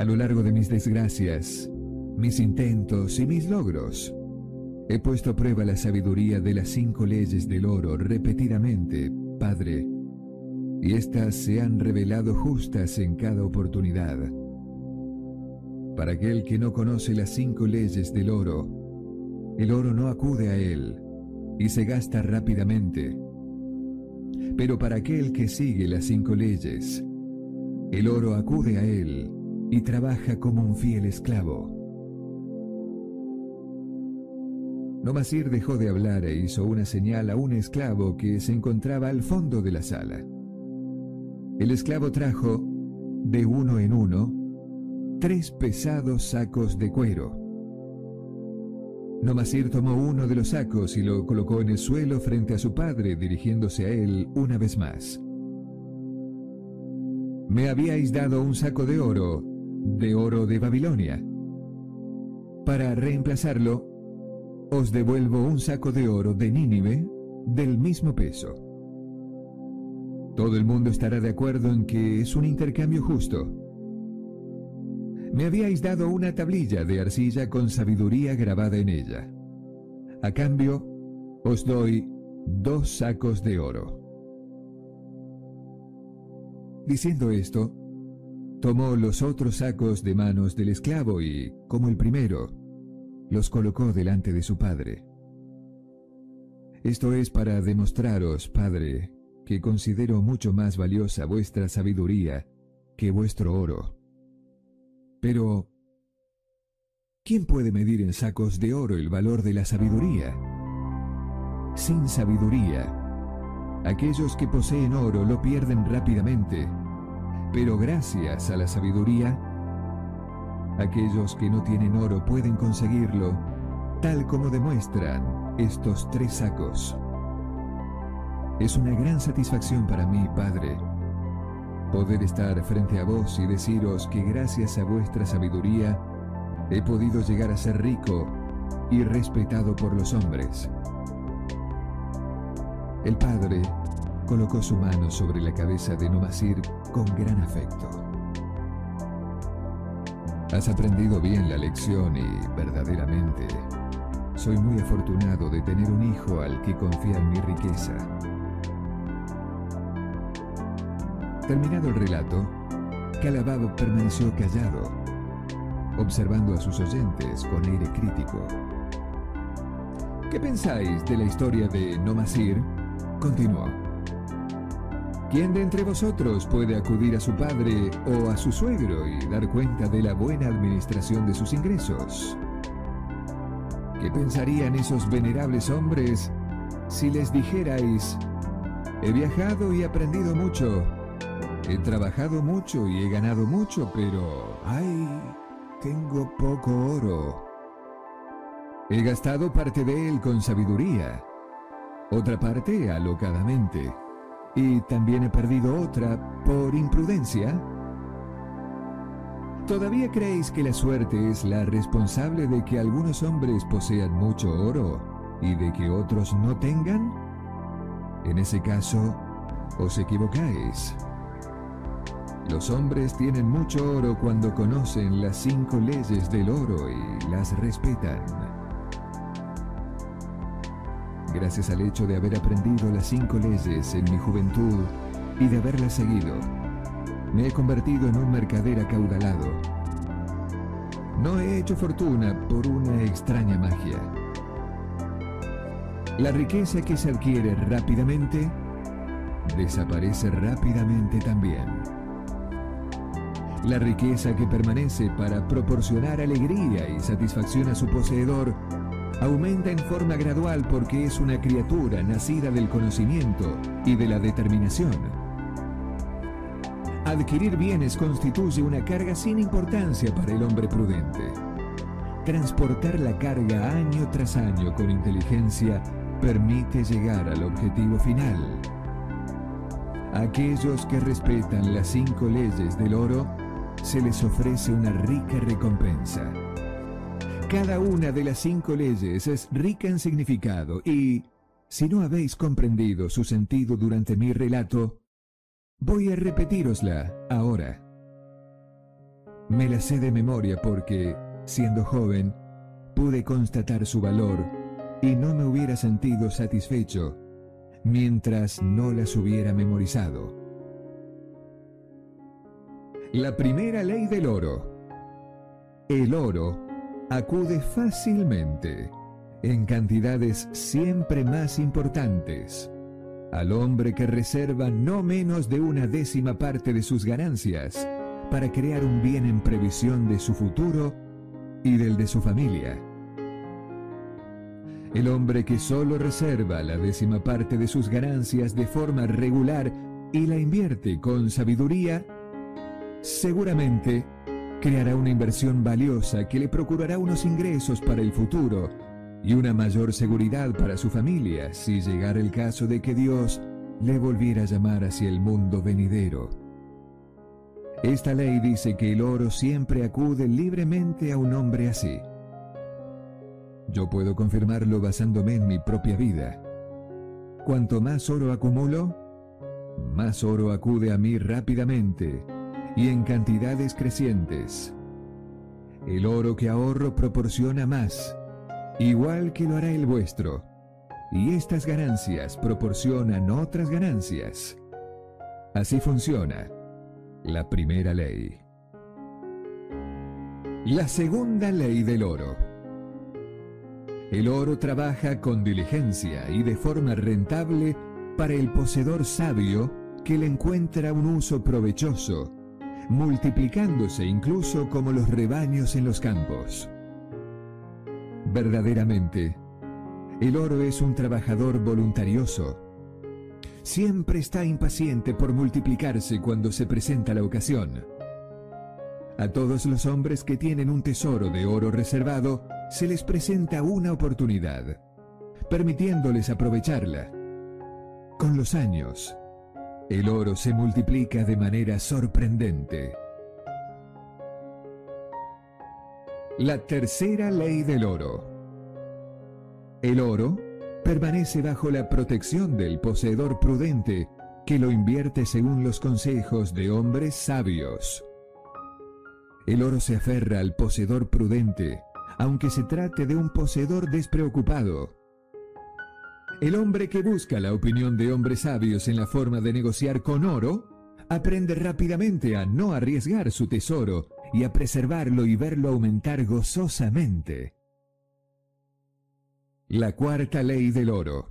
A lo largo de mis desgracias, mis intentos y mis logros, he puesto a prueba la sabiduría de las cinco leyes del oro repetidamente, Padre, y éstas se han revelado justas en cada oportunidad. Para aquel que no conoce las cinco leyes del oro, el oro no acude a él y se gasta rápidamente. Pero para aquel que sigue las cinco leyes, el oro acude a él y trabaja como un fiel esclavo. Nomasir dejó de hablar e hizo una señal a un esclavo que se encontraba al fondo de la sala. El esclavo trajo, de uno en uno, tres pesados sacos de cuero. Nomasir tomó uno de los sacos y lo colocó en el suelo frente a su padre, dirigiéndose a él una vez más. Me habíais dado un saco de oro, de oro de Babilonia. Para reemplazarlo, os devuelvo un saco de oro de Nínive del mismo peso. Todo el mundo estará de acuerdo en que es un intercambio justo. Me habíais dado una tablilla de arcilla con sabiduría grabada en ella. A cambio, os doy dos sacos de oro. Diciendo esto, tomó los otros sacos de manos del esclavo y, como el primero, los colocó delante de su padre. Esto es para demostraros, Padre, que considero mucho más valiosa vuestra sabiduría que vuestro oro. Pero, ¿quién puede medir en sacos de oro el valor de la sabiduría? Sin sabiduría, aquellos que poseen oro lo pierden rápidamente, pero gracias a la sabiduría, aquellos que no tienen oro pueden conseguirlo, tal como demuestran estos tres sacos. Es una gran satisfacción para mí, Padre, poder estar frente a vos y deciros que gracias a vuestra sabiduría he podido llegar a ser rico y respetado por los hombres. El padre colocó su mano sobre la cabeza de Nomasir con gran afecto. Has aprendido bien la lección y verdaderamente soy muy afortunado de tener un hijo al que confiar mi riqueza. Terminado el relato, Calabab permaneció callado, observando a sus oyentes con aire crítico. ¿Qué pensáis de la historia de Nomasir? Continuó. ¿Quién de entre vosotros puede acudir a su padre o a su suegro y dar cuenta de la buena administración de sus ingresos? ¿Qué pensarían esos venerables hombres si les dijerais, he viajado y aprendido mucho, He trabajado mucho y he ganado mucho, pero... ¡Ay! Tengo poco oro. He gastado parte de él con sabiduría, otra parte alocadamente, y también he perdido otra por imprudencia. ¿Todavía creéis que la suerte es la responsable de que algunos hombres posean mucho oro y de que otros no tengan? En ese caso, os equivocáis. Los hombres tienen mucho oro cuando conocen las cinco leyes del oro y las respetan. Gracias al hecho de haber aprendido las cinco leyes en mi juventud y de haberlas seguido, me he convertido en un mercader acaudalado. No he hecho fortuna por una extraña magia. La riqueza que se adquiere rápidamente, desaparece rápidamente también. La riqueza que permanece para proporcionar alegría y satisfacción a su poseedor aumenta en forma gradual porque es una criatura nacida del conocimiento y de la determinación. Adquirir bienes constituye una carga sin importancia para el hombre prudente. Transportar la carga año tras año con inteligencia permite llegar al objetivo final. Aquellos que respetan las cinco leyes del oro se les ofrece una rica recompensa. Cada una de las cinco leyes es rica en significado y, si no habéis comprendido su sentido durante mi relato, voy a repetírosla ahora. me la sé de memoria porque, siendo joven, pude constatar su valor y no me hubiera sentido satisfecho mientras no las hubiera memorizado. La primera ley del oro. El oro acude fácilmente, en cantidades siempre más importantes, al hombre que reserva no menos de una décima parte de sus ganancias para crear un bien en previsión de su futuro y del de su familia. El hombre que solo reserva la décima parte de sus ganancias de forma regular y la invierte con sabiduría, seguramente creará una inversión valiosa que le procurará unos ingresos para el futuro y una mayor seguridad para su familia si llegara el caso de que Dios le volviera a llamar hacia el mundo venidero. Esta ley dice que el oro siempre acude libremente a un hombre así. Yo puedo confirmarlo basándome en mi propia vida. Cuanto más oro acumulo, más oro acude a mí rápidamente y en cantidades crecientes. El oro que ahorro proporciona más, igual que lo hará el vuestro, y estas ganancias proporcionan otras ganancias. Así funciona la primera ley. La segunda ley del oro. El oro trabaja con diligencia y de forma rentable para el poseedor sabio que le encuentra un uso provechoso, multiplicándose incluso como los rebaños en los campos. Verdaderamente, el oro es un trabajador voluntarioso. Siempre está impaciente por multiplicarse cuando se presenta la ocasión. A todos los hombres que tienen un tesoro de oro reservado, se les presenta una oportunidad, permitiéndoles aprovecharla. Con los años, el oro se multiplica de manera sorprendente. La tercera ley del oro. El oro permanece bajo la protección del poseedor prudente que lo invierte según los consejos de hombres sabios. El oro se aferra al poseedor prudente aunque se trate de un poseedor despreocupado. El hombre que busca la opinión de hombres sabios en la forma de negociar con oro, aprende rápidamente a no arriesgar su tesoro y a preservarlo y verlo aumentar gozosamente. La cuarta ley del oro.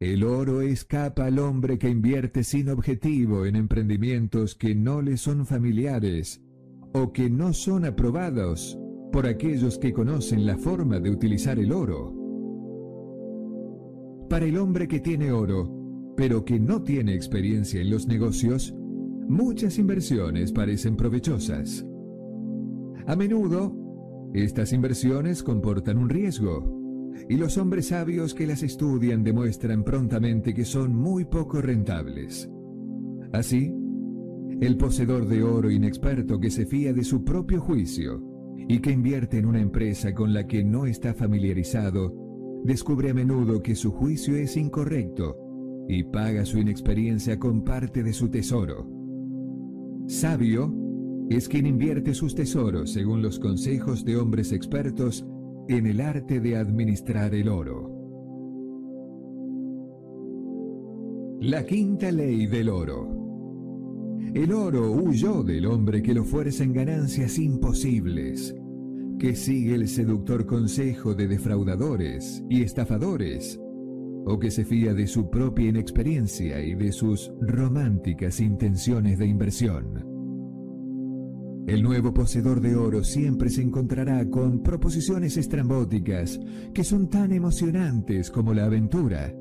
El oro escapa al hombre que invierte sin objetivo en emprendimientos que no le son familiares o que no son aprobados por aquellos que conocen la forma de utilizar el oro. Para el hombre que tiene oro, pero que no tiene experiencia en los negocios, muchas inversiones parecen provechosas. A menudo, estas inversiones comportan un riesgo, y los hombres sabios que las estudian demuestran prontamente que son muy poco rentables. Así, el poseedor de oro inexperto que se fía de su propio juicio y que invierte en una empresa con la que no está familiarizado, descubre a menudo que su juicio es incorrecto y paga su inexperiencia con parte de su tesoro. Sabio es quien invierte sus tesoros según los consejos de hombres expertos en el arte de administrar el oro. La quinta ley del oro. El oro huyó del hombre que lo fuerza en ganancias imposibles, que sigue el seductor consejo de defraudadores y estafadores, o que se fía de su propia inexperiencia y de sus románticas intenciones de inversión. El nuevo poseedor de oro siempre se encontrará con proposiciones estrambóticas que son tan emocionantes como la aventura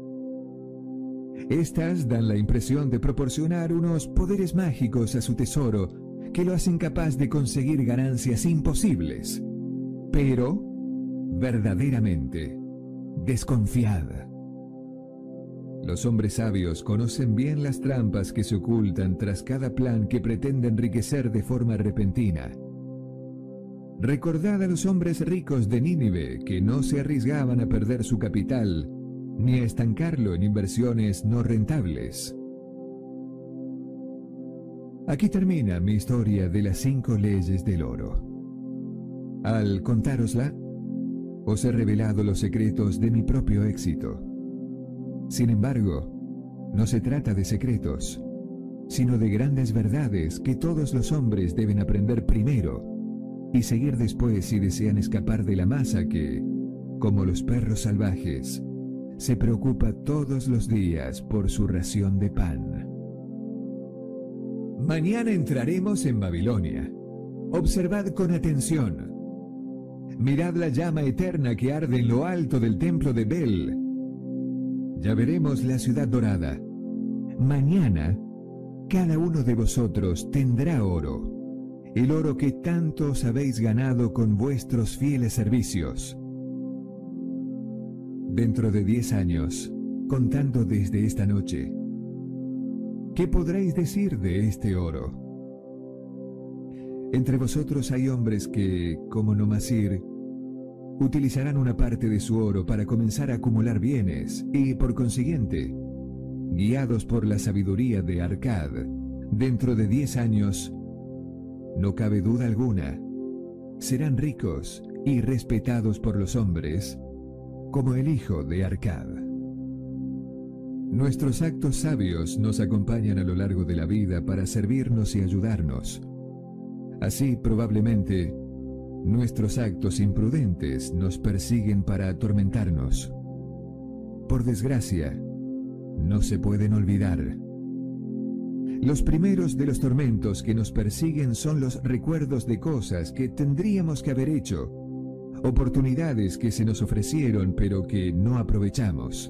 estas dan la impresión de proporcionar unos poderes mágicos a su tesoro que lo hacen capaz de conseguir ganancias imposibles. Pero, verdaderamente, desconfiad. Los hombres sabios conocen bien las trampas que se ocultan tras cada plan que pretende enriquecer de forma repentina. Recordad a los hombres ricos de Nínive que no se arriesgaban a perder su capital ni a estancarlo en inversiones no rentables. Aquí termina mi historia de las cinco leyes del oro. Al contárosla, os he revelado los secretos de mi propio éxito. Sin embargo, no se trata de secretos, sino de grandes verdades que todos los hombres deben aprender primero y seguir después si desean escapar de la masa que, como los perros salvajes, se preocupa todos los días por su ración de pan. Mañana entraremos en Babilonia. Observad con atención. Mirad la llama eterna que arde en lo alto del templo de Bel. Ya veremos la ciudad dorada. Mañana, cada uno de vosotros tendrá oro, el oro que tanto os habéis ganado con vuestros fieles servicios. Dentro de diez años, contando desde esta noche, ¿qué podréis decir de este oro? Entre vosotros hay hombres que, como Nomasir, utilizarán una parte de su oro para comenzar a acumular bienes y, por consiguiente, guiados por la sabiduría de Arcad, dentro de diez años, no cabe duda alguna, serán ricos y respetados por los hombres como el hijo de Arcad. Nuestros actos sabios nos acompañan a lo largo de la vida para servirnos y ayudarnos. Así, probablemente, nuestros actos imprudentes nos persiguen para atormentarnos. Por desgracia, no se pueden olvidar. Los primeros de los tormentos que nos persiguen son los recuerdos de cosas que tendríamos que haber hecho oportunidades que se nos ofrecieron pero que no aprovechamos.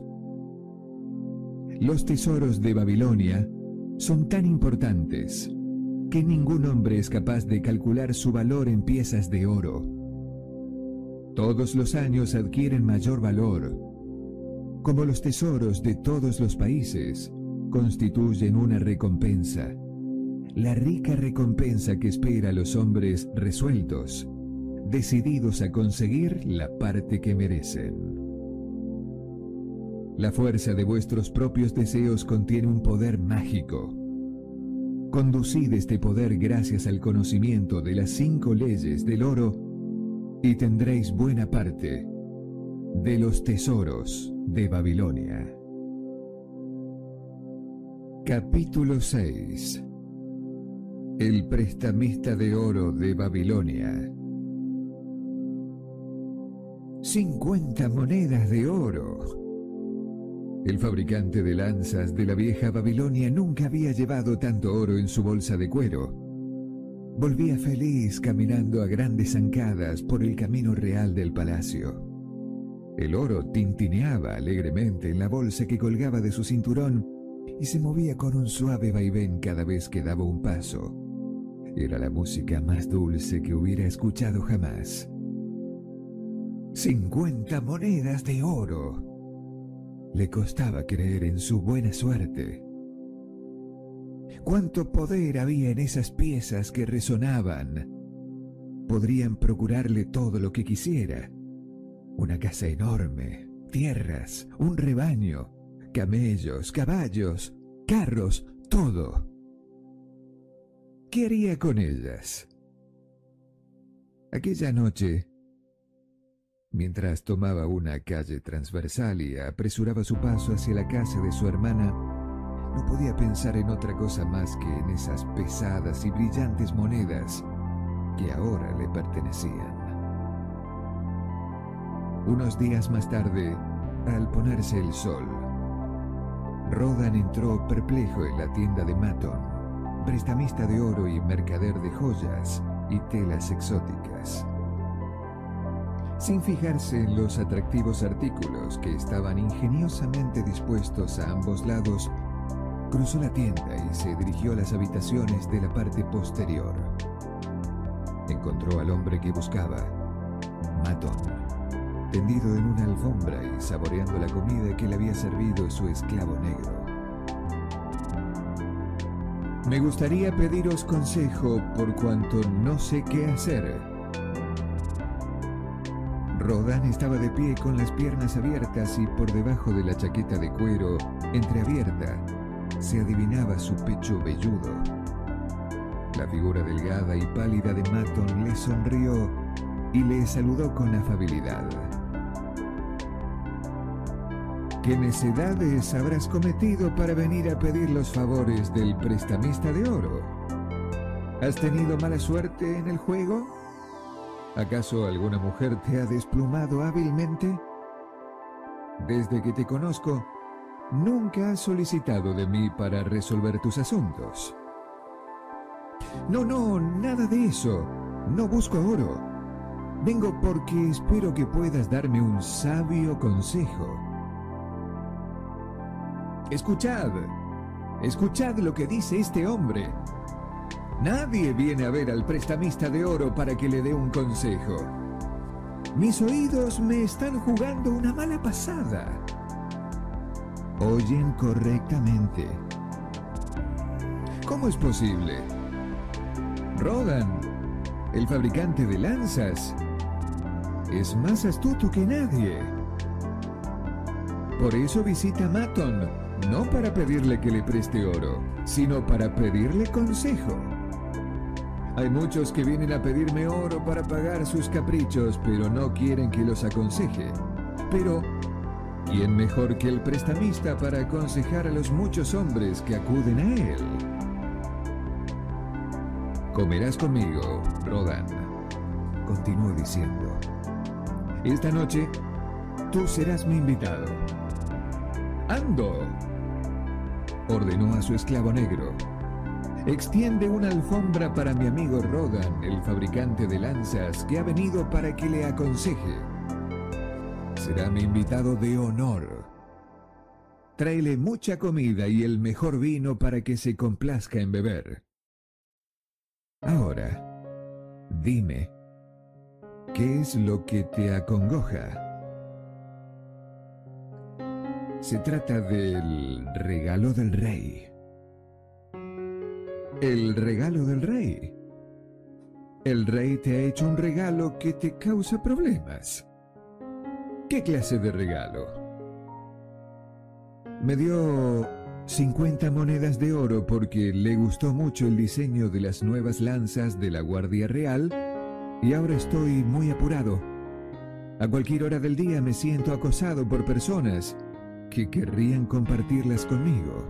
Los tesoros de Babilonia son tan importantes que ningún hombre es capaz de calcular su valor en piezas de oro. Todos los años adquieren mayor valor. Como los tesoros de todos los países, constituyen una recompensa. La rica recompensa que espera a los hombres resueltos decididos a conseguir la parte que merecen. La fuerza de vuestros propios deseos contiene un poder mágico. Conducid este poder gracias al conocimiento de las cinco leyes del oro y tendréis buena parte de los tesoros de Babilonia. Capítulo 6 El prestamista de oro de Babilonia 50 monedas de oro. El fabricante de lanzas de la vieja Babilonia nunca había llevado tanto oro en su bolsa de cuero. Volvía feliz caminando a grandes zancadas por el camino real del palacio. El oro tintineaba alegremente en la bolsa que colgaba de su cinturón y se movía con un suave vaivén cada vez que daba un paso. Era la música más dulce que hubiera escuchado jamás. 50 monedas de oro. Le costaba creer en su buena suerte. Cuánto poder había en esas piezas que resonaban. Podrían procurarle todo lo que quisiera. Una casa enorme, tierras, un rebaño, camellos, caballos, carros, todo. ¿Qué haría con ellas? Aquella noche Mientras tomaba una calle transversal y apresuraba su paso hacia la casa de su hermana, no podía pensar en otra cosa más que en esas pesadas y brillantes monedas que ahora le pertenecían. Unos días más tarde, al ponerse el sol, Rodan entró perplejo en la tienda de Maton, prestamista de oro y mercader de joyas y telas exóticas sin fijarse en los atractivos artículos que estaban ingeniosamente dispuestos a ambos lados, cruzó la tienda y se dirigió a las habitaciones de la parte posterior. Encontró al hombre que buscaba, Maton, tendido en una alfombra y saboreando la comida que le había servido su esclavo negro. Me gustaría pediros consejo por cuanto no sé qué hacer, Rodan estaba de pie con las piernas abiertas y por debajo de la chaqueta de cuero entreabierta se adivinaba su pecho velludo. La figura delgada y pálida de Maton le sonrió y le saludó con afabilidad. ¿Qué necedades habrás cometido para venir a pedir los favores del prestamista de oro? ¿Has tenido mala suerte en el juego? ¿Acaso alguna mujer te ha desplumado hábilmente? Desde que te conozco, nunca has solicitado de mí para resolver tus asuntos. No, no, nada de eso. No busco oro. Vengo porque espero que puedas darme un sabio consejo. Escuchad, escuchad lo que dice este hombre. Nadie viene a ver al prestamista de oro para que le dé un consejo. Mis oídos me están jugando una mala pasada. Oyen correctamente. ¿Cómo es posible? Rodan, el fabricante de lanzas, es más astuto que nadie. Por eso visita Maton, no para pedirle que le preste oro, sino para pedirle consejo. Hay muchos que vienen a pedirme oro para pagar sus caprichos, pero no quieren que los aconseje. Pero, ¿quién mejor que el prestamista para aconsejar a los muchos hombres que acuden a él? Comerás conmigo, Rodan, continuó diciendo. Esta noche, tú serás mi invitado. ¡Ando! ordenó a su esclavo negro. Extiende una alfombra para mi amigo Rodan, el fabricante de lanzas, que ha venido para que le aconseje. Será mi invitado de honor. Tráele mucha comida y el mejor vino para que se complazca en beber. Ahora, dime, ¿qué es lo que te acongoja? Se trata del regalo del rey. El regalo del rey. El rey te ha hecho un regalo que te causa problemas. ¿Qué clase de regalo? Me dio 50 monedas de oro porque le gustó mucho el diseño de las nuevas lanzas de la Guardia Real y ahora estoy muy apurado. A cualquier hora del día me siento acosado por personas que querrían compartirlas conmigo.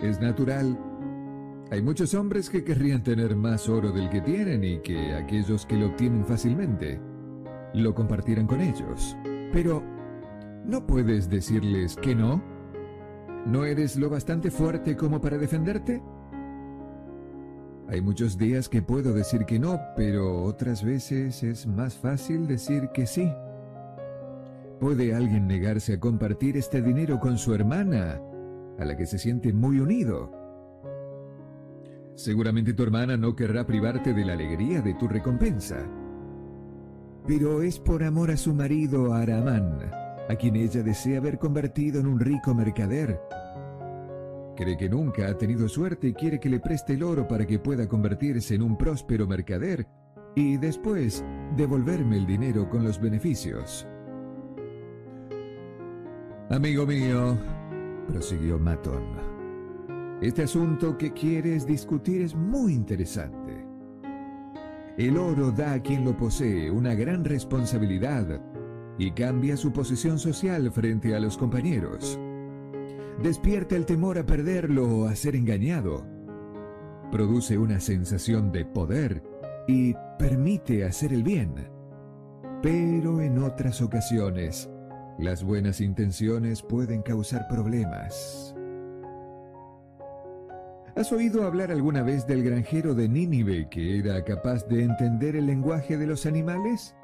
Es natural hay muchos hombres que querrían tener más oro del que tienen y que aquellos que lo obtienen fácilmente lo compartieran con ellos. Pero, ¿no puedes decirles que no? ¿No eres lo bastante fuerte como para defenderte? Hay muchos días que puedo decir que no, pero otras veces es más fácil decir que sí. ¿Puede alguien negarse a compartir este dinero con su hermana, a la que se siente muy unido? Seguramente tu hermana no querrá privarte de la alegría de tu recompensa. Pero es por amor a su marido Aramán, a quien ella desea haber convertido en un rico mercader. Cree que nunca ha tenido suerte y quiere que le preste el oro para que pueda convertirse en un próspero mercader y después devolverme el dinero con los beneficios. Amigo mío, prosiguió Maton, este asunto que quieres discutir es muy interesante. El oro da a quien lo posee una gran responsabilidad y cambia su posición social frente a los compañeros. Despierta el temor a perderlo o a ser engañado. Produce una sensación de poder y permite hacer el bien. Pero en otras ocasiones, las buenas intenciones pueden causar problemas. ¿Has oído hablar alguna vez del granjero de Nínive que era capaz de entender el lenguaje de los animales?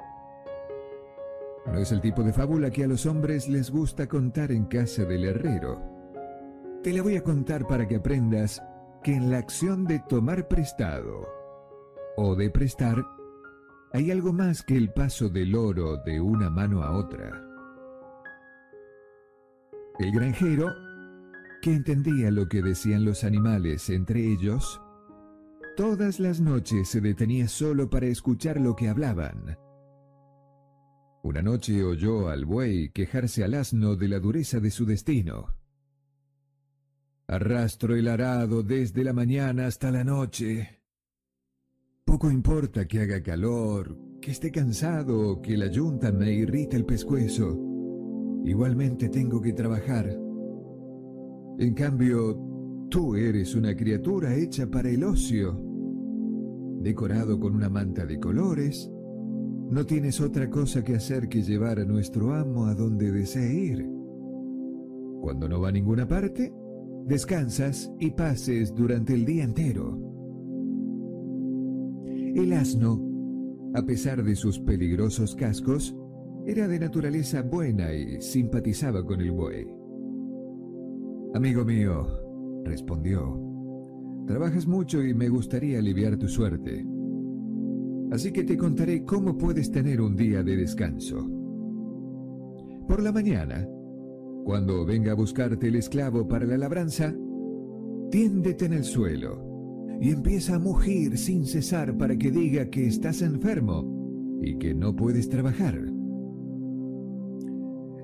No es el tipo de fábula que a los hombres les gusta contar en casa del herrero. Te la voy a contar para que aprendas que en la acción de tomar prestado o de prestar hay algo más que el paso del oro de una mano a otra. El granjero que entendía lo que decían los animales entre ellos, todas las noches se detenía solo para escuchar lo que hablaban. Una noche oyó al buey quejarse al asno de la dureza de su destino. Arrastro el arado desde la mañana hasta la noche. Poco importa que haga calor, que esté cansado o que la yunta me irrite el pescuezo. Igualmente tengo que trabajar. En cambio, tú eres una criatura hecha para el ocio. Decorado con una manta de colores, no tienes otra cosa que hacer que llevar a nuestro amo a donde desee ir. Cuando no va a ninguna parte, descansas y pases durante el día entero. El asno, a pesar de sus peligrosos cascos, era de naturaleza buena y simpatizaba con el buey. Amigo mío, respondió, trabajas mucho y me gustaría aliviar tu suerte. Así que te contaré cómo puedes tener un día de descanso. Por la mañana, cuando venga a buscarte el esclavo para la labranza, tiéndete en el suelo y empieza a mugir sin cesar para que diga que estás enfermo y que no puedes trabajar.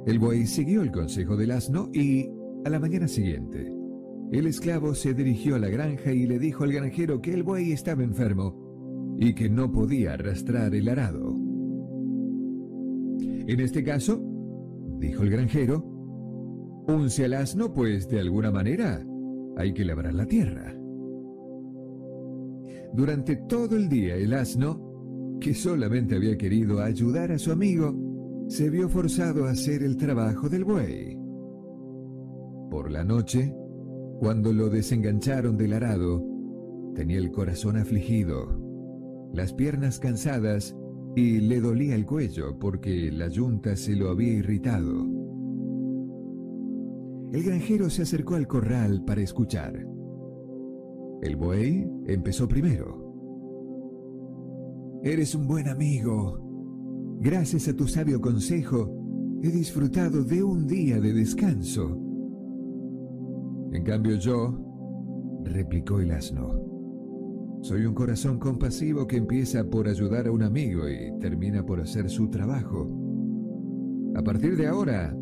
El buey siguió el consejo del asno y, a la mañana siguiente, el esclavo se dirigió a la granja y le dijo al granjero que el buey estaba enfermo y que no podía arrastrar el arado. En este caso, dijo el granjero, unce al asno, pues de alguna manera hay que labrar la tierra. Durante todo el día el asno, que solamente había querido ayudar a su amigo, se vio forzado a hacer el trabajo del buey. Por la noche, cuando lo desengancharon del arado, tenía el corazón afligido, las piernas cansadas y le dolía el cuello porque la yunta se lo había irritado. El granjero se acercó al corral para escuchar. El buey empezó primero. Eres un buen amigo, Gracias a tu sabio consejo, he disfrutado de un día de descanso. En cambio yo, replicó el asno, soy un corazón compasivo que empieza por ayudar a un amigo y termina por hacer su trabajo. A partir de ahora,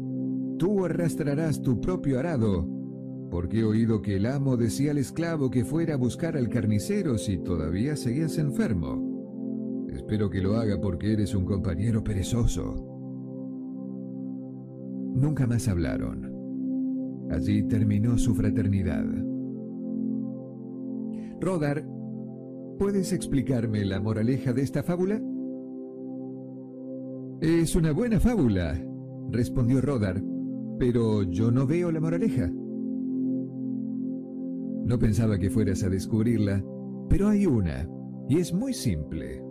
tú arrastrarás tu propio arado, porque he oído que el amo decía al esclavo que fuera a buscar al carnicero si todavía seguías enfermo. Espero que lo haga porque eres un compañero perezoso. Nunca más hablaron. Allí terminó su fraternidad. Rodar, ¿puedes explicarme la moraleja de esta fábula? Es una buena fábula, respondió Rodar, pero yo no veo la moraleja. No pensaba que fueras a descubrirla, pero hay una, y es muy simple.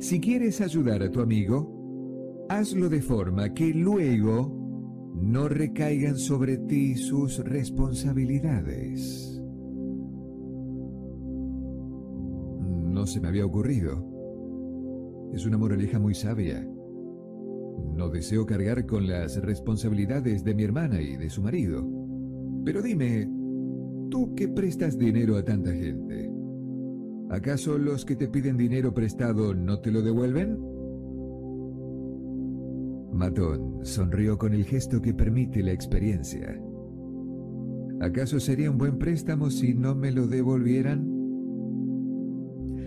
Si quieres ayudar a tu amigo, hazlo de forma que luego no recaigan sobre ti sus responsabilidades. No se me había ocurrido. Es una moraleja muy sabia. No deseo cargar con las responsabilidades de mi hermana y de su marido. Pero dime, tú que prestas dinero a tanta gente, ¿Acaso los que te piden dinero prestado no te lo devuelven? Matón sonrió con el gesto que permite la experiencia. ¿Acaso sería un buen préstamo si no me lo devolvieran?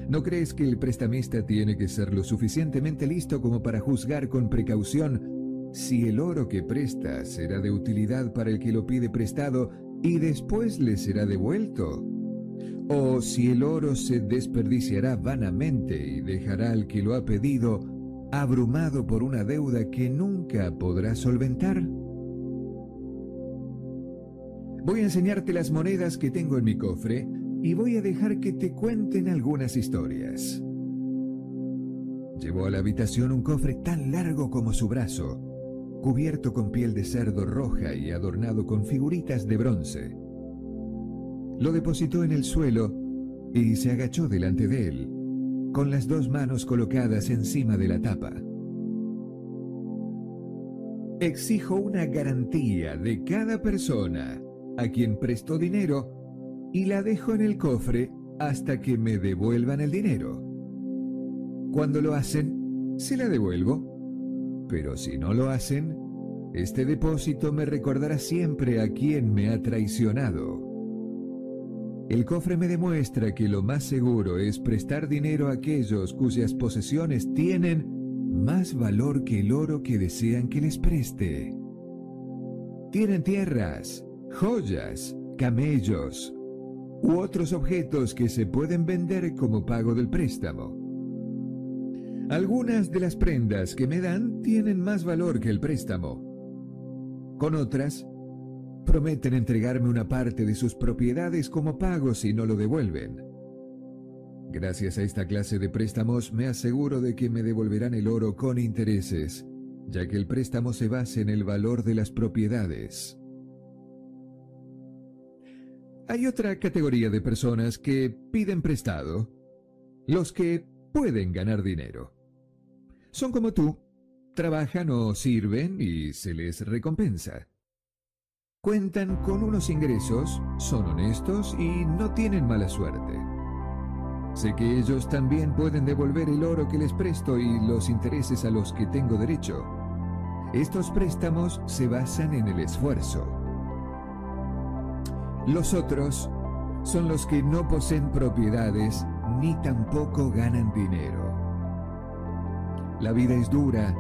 ¿No crees que el prestamista tiene que ser lo suficientemente listo como para juzgar con precaución si el oro que presta será de utilidad para el que lo pide prestado y después le será devuelto? o si el oro se desperdiciará vanamente y dejará al que lo ha pedido abrumado por una deuda que nunca podrá solventar? Voy a enseñarte las monedas que tengo en mi cofre y voy a dejar que te cuenten algunas historias. Llevó a la habitación un cofre tan largo como su brazo, cubierto con piel de cerdo roja y adornado con figuritas de bronce. Lo depositó en el suelo y se agachó delante de él, con las dos manos colocadas encima de la tapa. Exijo una garantía de cada persona a quien prestó dinero y la dejo en el cofre hasta que me devuelvan el dinero. Cuando lo hacen, se la devuelvo, pero si no lo hacen, Este depósito me recordará siempre a quien me ha traicionado. El cofre me demuestra que lo más seguro es prestar dinero a aquellos cuyas posesiones tienen más valor que el oro que desean que les preste. Tienen tierras, joyas, camellos u otros objetos que se pueden vender como pago del préstamo. Algunas de las prendas que me dan tienen más valor que el préstamo. Con otras, prometen entregarme una parte de sus propiedades como pago si no lo devuelven. Gracias a esta clase de préstamos me aseguro de que me devolverán el oro con intereses, ya que el préstamo se basa en el valor de las propiedades. Hay otra categoría de personas que piden prestado, los que pueden ganar dinero. Son como tú, trabajan o sirven y se les recompensa. Cuentan con unos ingresos, son honestos y no tienen mala suerte. Sé que ellos también pueden devolver el oro que les presto y los intereses a los que tengo derecho. Estos préstamos se basan en el esfuerzo. Los otros son los que no poseen propiedades ni tampoco ganan dinero. La vida es dura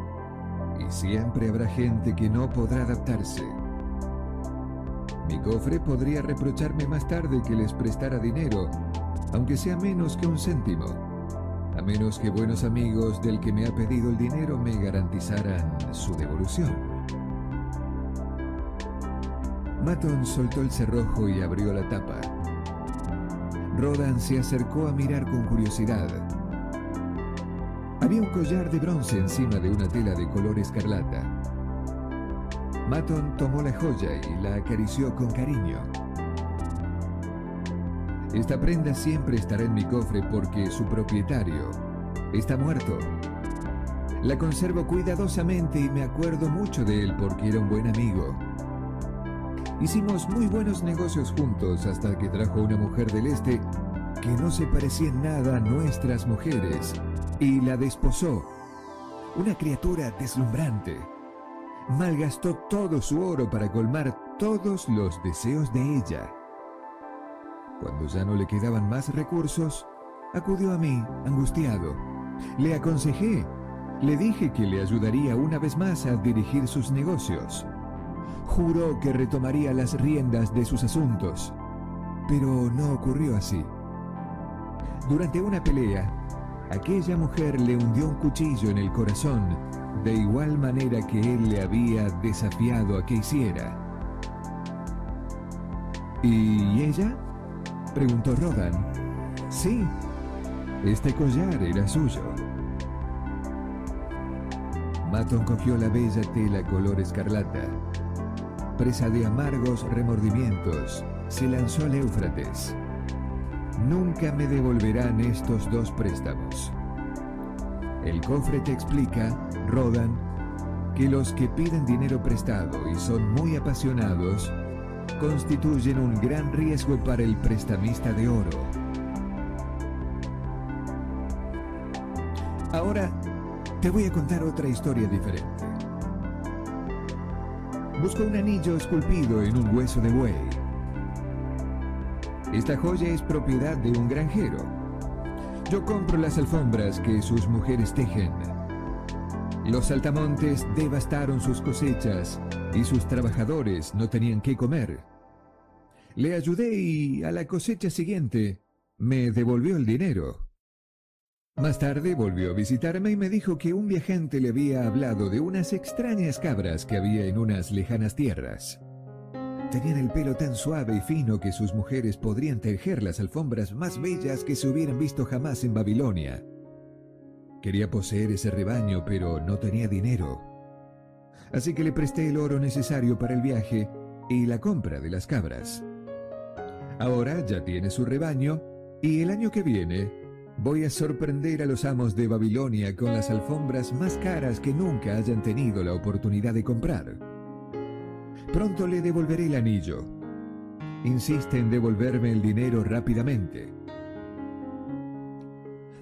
y siempre habrá gente que no podrá adaptarse. Mi cofre podría reprocharme más tarde que les prestara dinero aunque sea menos que un céntimo, a menos que buenos amigos del que me ha pedido el dinero me garantizaran su devolución. Maton soltó el cerrojo y abrió la tapa. Rodan se acercó a mirar con curiosidad. Había un collar de bronce encima de una tela de color escarlata. Maton tomó la joya y la acarició con cariño. Esta prenda siempre estará en mi cofre porque su propietario está muerto. La conservo cuidadosamente y me acuerdo mucho de él porque era un buen amigo. Hicimos muy buenos negocios juntos hasta que trajo una mujer del este que no se parecía en nada a nuestras mujeres y la desposó. Una criatura deslumbrante. Malgastó todo su oro para colmar todos los deseos de ella. Cuando ya no le quedaban más recursos, acudió a mí, angustiado. Le aconsejé, le dije que le ayudaría una vez más a dirigir sus negocios. Juró que retomaría las riendas de sus asuntos, pero no ocurrió así. Durante una pelea, aquella mujer le hundió un cuchillo en el corazón, de igual manera que él le había desafiado a que hiciera. ¿Y ella? Preguntó Rodan. Sí, este collar era suyo. Maton cogió la bella tela color escarlata. Presa de amargos remordimientos, se lanzó al Éufrates. Nunca me devolverán estos dos préstamos. El cofre te explica, Rodan, que los que piden dinero prestado y son muy apasionados constituyen un gran riesgo para el prestamista de oro. Ahora te voy a contar otra historia diferente. Busco un anillo esculpido en un hueso de buey. Esta joya es propiedad de un granjero. Yo compro las alfombras que sus mujeres tejen. Los saltamontes devastaron sus cosechas y sus trabajadores no tenían qué comer. Le ayudé y a la cosecha siguiente me devolvió el dinero. Más tarde volvió a visitarme y me dijo que un viajante le había hablado de unas extrañas cabras que había en unas lejanas tierras. Tenían el pelo tan suave y fino que sus mujeres podrían tejer las alfombras más bellas que se hubieran visto jamás en Babilonia. Quería poseer ese rebaño, pero no tenía dinero así que le presté el oro necesario para el viaje y la compra de las cabras. Ahora ya tiene su rebaño y el año que viene voy a sorprender a los amos de Babilonia con las alfombras más caras que nunca hayan tenido la oportunidad de comprar. Pronto le devolveré el anillo. Insiste en devolverme el dinero rápidamente.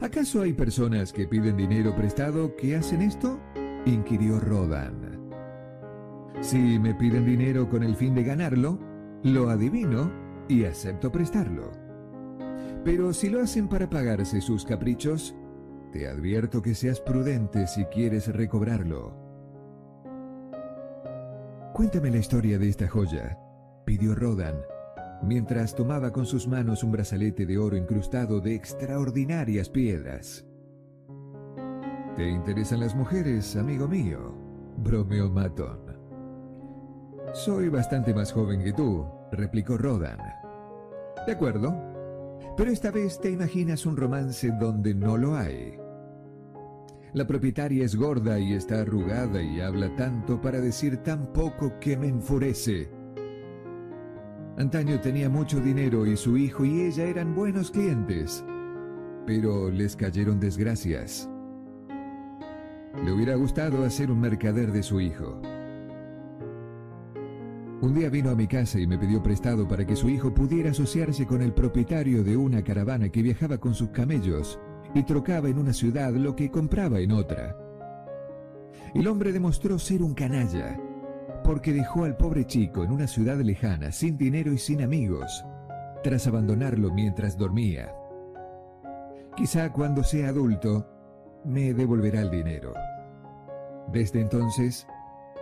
¿Acaso hay personas que piden dinero prestado que hacen esto? inquirió Rodan. Si me piden dinero con el fin de ganarlo, lo adivino y acepto prestarlo. Pero si lo hacen para pagarse sus caprichos, te advierto que seas prudente si quieres recobrarlo. Cuéntame la historia de esta joya, pidió Rodan, mientras tomaba con sus manos un brazalete de oro incrustado de extraordinarias piedras. ¿Te interesan las mujeres, amigo mío? bromeó Maton. Soy bastante más joven que tú, replicó Rodan. De acuerdo, pero esta vez te imaginas un romance donde no lo hay. La propietaria es gorda y está arrugada y habla tanto para decir tan poco que me enfurece. Antaño tenía mucho dinero y su hijo y ella eran buenos clientes, pero les cayeron desgracias. Le hubiera gustado hacer un mercader de su hijo. Un día vino a mi casa y me pidió prestado para que su hijo pudiera asociarse con el propietario de una caravana que viajaba con sus camellos y trocaba en una ciudad lo que compraba en otra. El hombre demostró ser un canalla, porque dejó al pobre chico en una ciudad lejana, sin dinero y sin amigos, tras abandonarlo mientras dormía. Quizá cuando sea adulto, me devolverá el dinero. Desde entonces,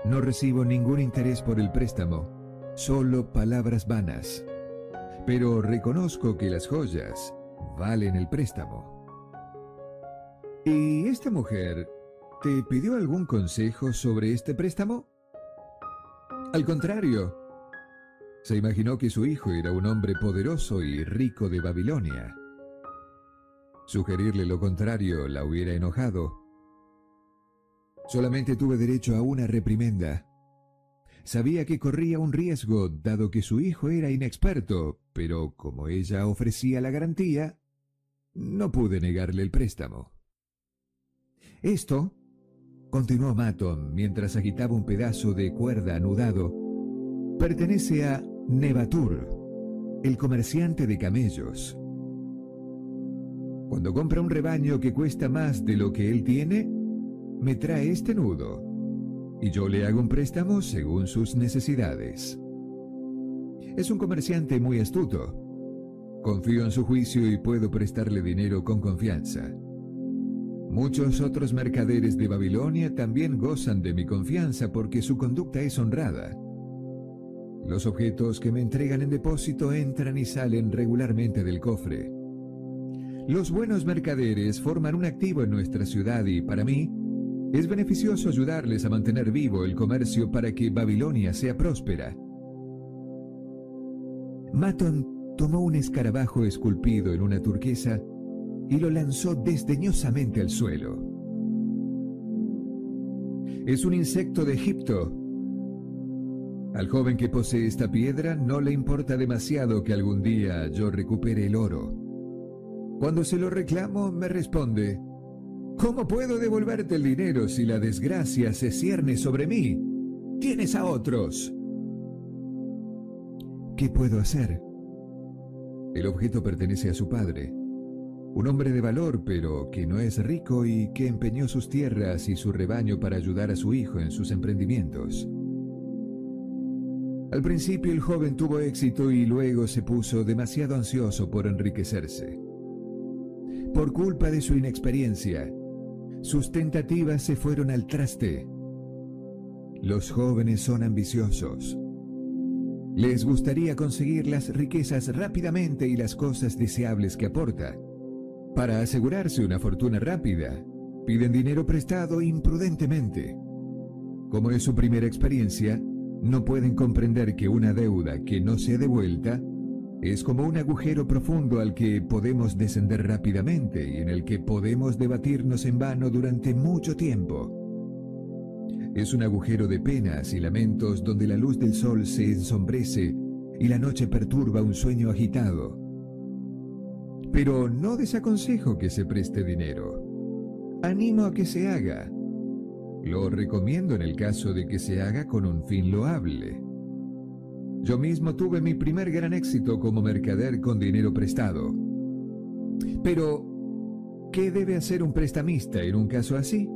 no recibo ningún interés por el préstamo, solo palabras vanas. Pero reconozco que las joyas valen el préstamo. ¿Y esta mujer te pidió algún consejo sobre este préstamo? Al contrario, se imaginó que su hijo era un hombre poderoso y rico de Babilonia. Sugerirle lo contrario la hubiera enojado Solamente tuve derecho a una reprimenda. Sabía que corría un riesgo, dado que su hijo era inexperto, pero como ella ofrecía la garantía, no pude negarle el préstamo. Esto, continuó Maton mientras agitaba un pedazo de cuerda anudado, pertenece a Nebatur, el comerciante de camellos. Cuando compra un rebaño que cuesta más de lo que él tiene, me trae este nudo y yo le hago un préstamo según sus necesidades. Es un comerciante muy astuto. Confío en su juicio y puedo prestarle dinero con confianza. Muchos otros mercaderes de Babilonia también gozan de mi confianza porque su conducta es honrada. Los objetos que me entregan en depósito entran y salen regularmente del cofre. Los buenos mercaderes forman un activo en nuestra ciudad y, para mí, es beneficioso ayudarles a mantener vivo el comercio para que Babilonia sea próspera. Maton tomó un escarabajo esculpido en una turquesa y lo lanzó desdeñosamente al suelo. Es un insecto de Egipto. Al joven que posee esta piedra no le importa demasiado que algún día yo recupere el oro. Cuando se lo reclamo, me responde, ¿Cómo puedo devolverte el dinero si la desgracia se cierne sobre mí? Tienes a otros. ¿Qué puedo hacer? El objeto pertenece a su padre, un hombre de valor pero que no es rico y que empeñó sus tierras y su rebaño para ayudar a su hijo en sus emprendimientos. Al principio el joven tuvo éxito y luego se puso demasiado ansioso por enriquecerse. Por culpa de su inexperiencia, sus tentativas se fueron al traste. Los jóvenes son ambiciosos. Les gustaría conseguir las riquezas rápidamente y las cosas deseables que aporta. Para asegurarse una fortuna rápida, piden dinero prestado imprudentemente. Como es su primera experiencia, no pueden comprender que una deuda que no sea devuelta es como un agujero profundo al que podemos descender rápidamente y en el que podemos debatirnos en vano durante mucho tiempo. Es un agujero de penas y lamentos donde la luz del sol se ensombrece y la noche perturba un sueño agitado. Pero no desaconsejo que se preste dinero. Animo a que se haga. Lo recomiendo en el caso de que se haga con un fin loable. Yo mismo tuve mi primer gran éxito como mercader con dinero prestado. Pero, ¿qué debe hacer un prestamista en un caso así?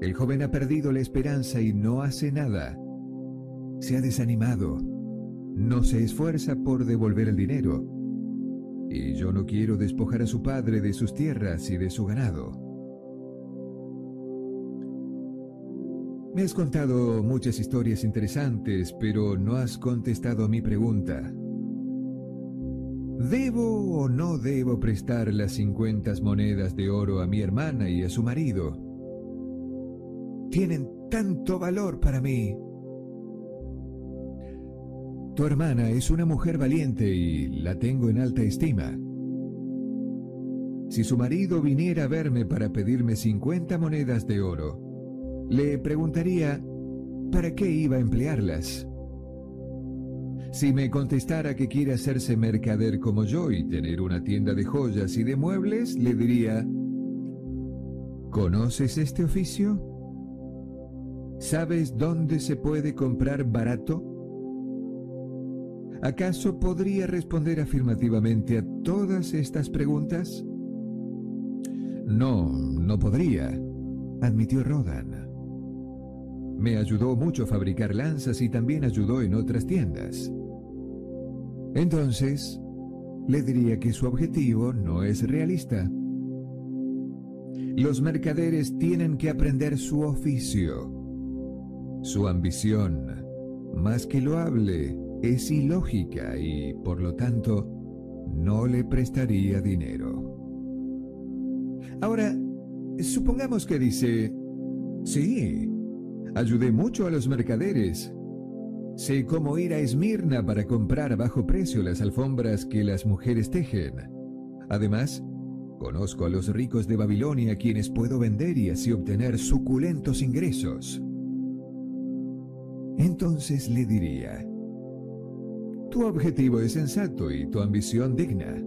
El joven ha perdido la esperanza y no hace nada. Se ha desanimado. No se esfuerza por devolver el dinero. Y yo no quiero despojar a su padre de sus tierras y de su ganado. Me has contado muchas historias interesantes, pero no has contestado a mi pregunta. ¿Debo o no debo prestar las 50 monedas de oro a mi hermana y a su marido? Tienen tanto valor para mí. Tu hermana es una mujer valiente y la tengo en alta estima. Si su marido viniera a verme para pedirme 50 monedas de oro, le preguntaría para qué iba a emplearlas. Si me contestara que quiere hacerse mercader como yo y tener una tienda de joyas y de muebles, le diría, ¿conoces este oficio? ¿Sabes dónde se puede comprar barato? ¿Acaso podría responder afirmativamente a todas estas preguntas? No, no podría, admitió Rodan. Me ayudó mucho a fabricar lanzas y también ayudó en otras tiendas. Entonces, le diría que su objetivo no es realista. Los mercaderes tienen que aprender su oficio. Su ambición, más que loable, es ilógica y, por lo tanto, no le prestaría dinero. Ahora, supongamos que dice, sí, Ayudé mucho a los mercaderes. Sé cómo ir a Esmirna para comprar a bajo precio las alfombras que las mujeres tejen. Además, conozco a los ricos de Babilonia a quienes puedo vender y así obtener suculentos ingresos. Entonces le diría, tu objetivo es sensato y tu ambición digna.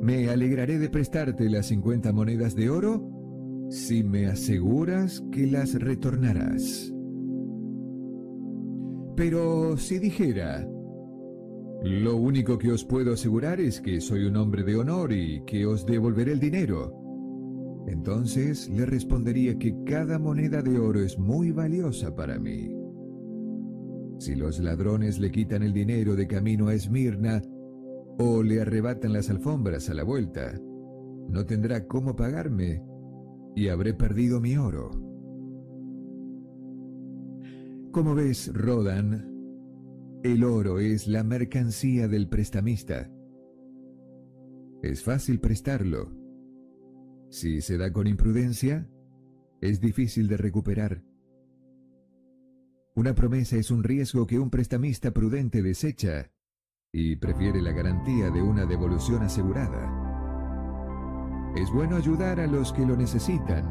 Me alegraré de prestarte las 50 monedas de oro si me aseguras que las retornarás. Pero si dijera, lo único que os puedo asegurar es que soy un hombre de honor y que os devolveré el dinero, entonces le respondería que cada moneda de oro es muy valiosa para mí. Si los ladrones le quitan el dinero de camino a Esmirna o le arrebatan las alfombras a la vuelta, no tendrá cómo pagarme y habré perdido mi oro. Como ves, Rodan, el oro es la mercancía del prestamista. Es fácil prestarlo. Si se da con imprudencia, es difícil de recuperar. Una promesa es un riesgo que un prestamista prudente desecha y prefiere la garantía de una devolución asegurada. Es bueno ayudar a los que lo necesitan,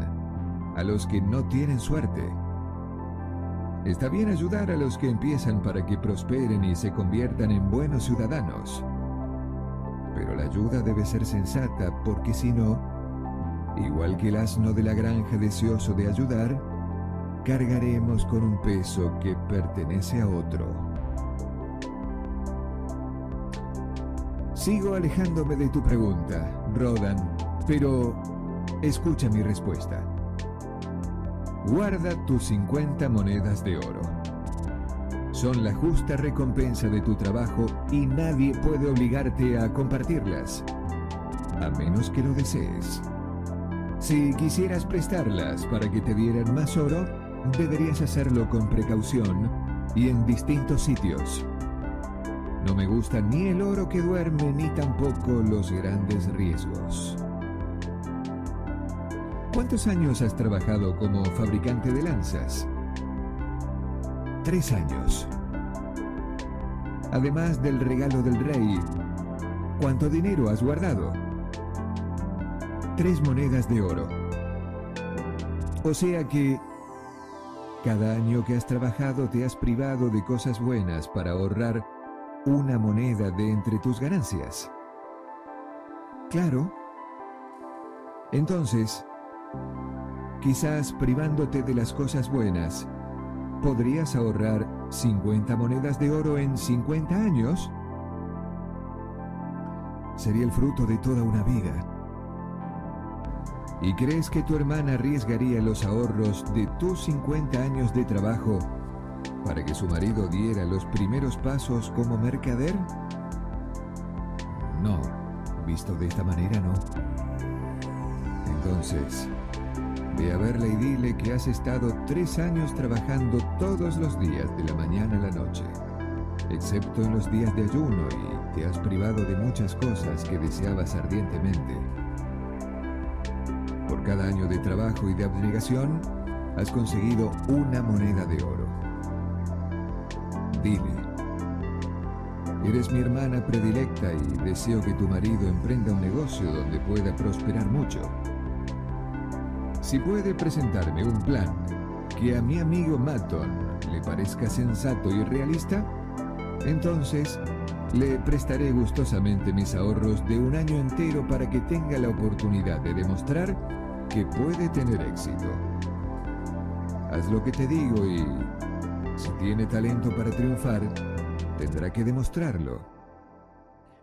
a los que no tienen suerte. Está bien ayudar a los que empiezan para que prosperen y se conviertan en buenos ciudadanos. Pero la ayuda debe ser sensata porque si no, igual que el asno de la granja deseoso de ayudar, cargaremos con un peso que pertenece a otro. Sigo alejándome de tu pregunta, Rodan. Pero escucha mi respuesta. Guarda tus 50 monedas de oro. Son la justa recompensa de tu trabajo y nadie puede obligarte a compartirlas, a menos que lo desees. Si quisieras prestarlas para que te dieran más oro, deberías hacerlo con precaución y en distintos sitios. No me gusta ni el oro que duerme ni tampoco los grandes riesgos. ¿Cuántos años has trabajado como fabricante de lanzas? Tres años. Además del regalo del rey, ¿cuánto dinero has guardado? Tres monedas de oro. O sea que cada año que has trabajado te has privado de cosas buenas para ahorrar una moneda de entre tus ganancias. Claro. Entonces, Quizás privándote de las cosas buenas, podrías ahorrar 50 monedas de oro en 50 años. Sería el fruto de toda una vida. ¿Y crees que tu hermana arriesgaría los ahorros de tus 50 años de trabajo para que su marido diera los primeros pasos como mercader? No, visto de esta manera no. Entonces, ve a verla y dile que has estado tres años trabajando todos los días de la mañana a la noche, excepto en los días de ayuno y te has privado de muchas cosas que deseabas ardientemente. Por cada año de trabajo y de abnegación, has conseguido una moneda de oro. Dile, eres mi hermana predilecta y deseo que tu marido emprenda un negocio donde pueda prosperar mucho. Si puede presentarme un plan que a mi amigo Matton le parezca sensato y realista, entonces le prestaré gustosamente mis ahorros de un año entero para que tenga la oportunidad de demostrar que puede tener éxito. Haz lo que te digo y, si tiene talento para triunfar, tendrá que demostrarlo.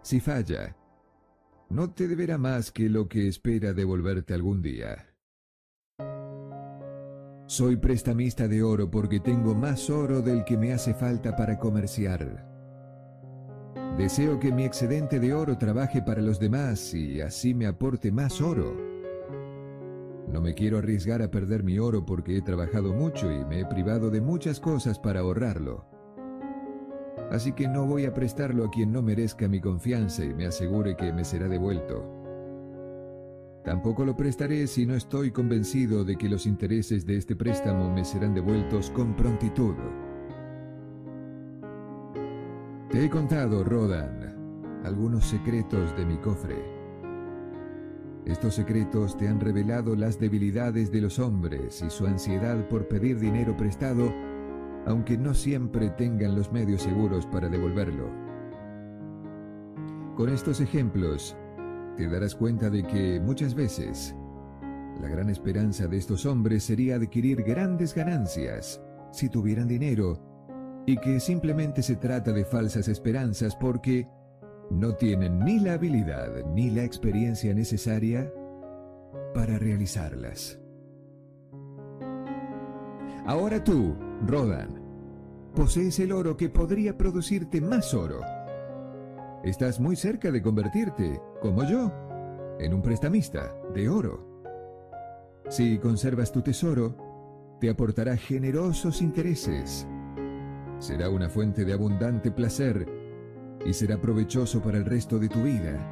Si falla, no te deberá más que lo que espera devolverte algún día. Soy prestamista de oro porque tengo más oro del que me hace falta para comerciar. Deseo que mi excedente de oro trabaje para los demás y así me aporte más oro. No me quiero arriesgar a perder mi oro porque he trabajado mucho y me he privado de muchas cosas para ahorrarlo. Así que no voy a prestarlo a quien no merezca mi confianza y me asegure que me será devuelto. Tampoco lo prestaré si no estoy convencido de que los intereses de este préstamo me serán devueltos con prontitud. Te he contado, Rodan, algunos secretos de mi cofre. Estos secretos te han revelado las debilidades de los hombres y su ansiedad por pedir dinero prestado, aunque no siempre tengan los medios seguros para devolverlo. Con estos ejemplos, te darás cuenta de que muchas veces la gran esperanza de estos hombres sería adquirir grandes ganancias si tuvieran dinero y que simplemente se trata de falsas esperanzas porque no tienen ni la habilidad ni la experiencia necesaria para realizarlas. Ahora tú, Rodan, posees el oro que podría producirte más oro. Estás muy cerca de convertirte, como yo, en un prestamista de oro. Si conservas tu tesoro, te aportará generosos intereses. Será una fuente de abundante placer y será provechoso para el resto de tu vida.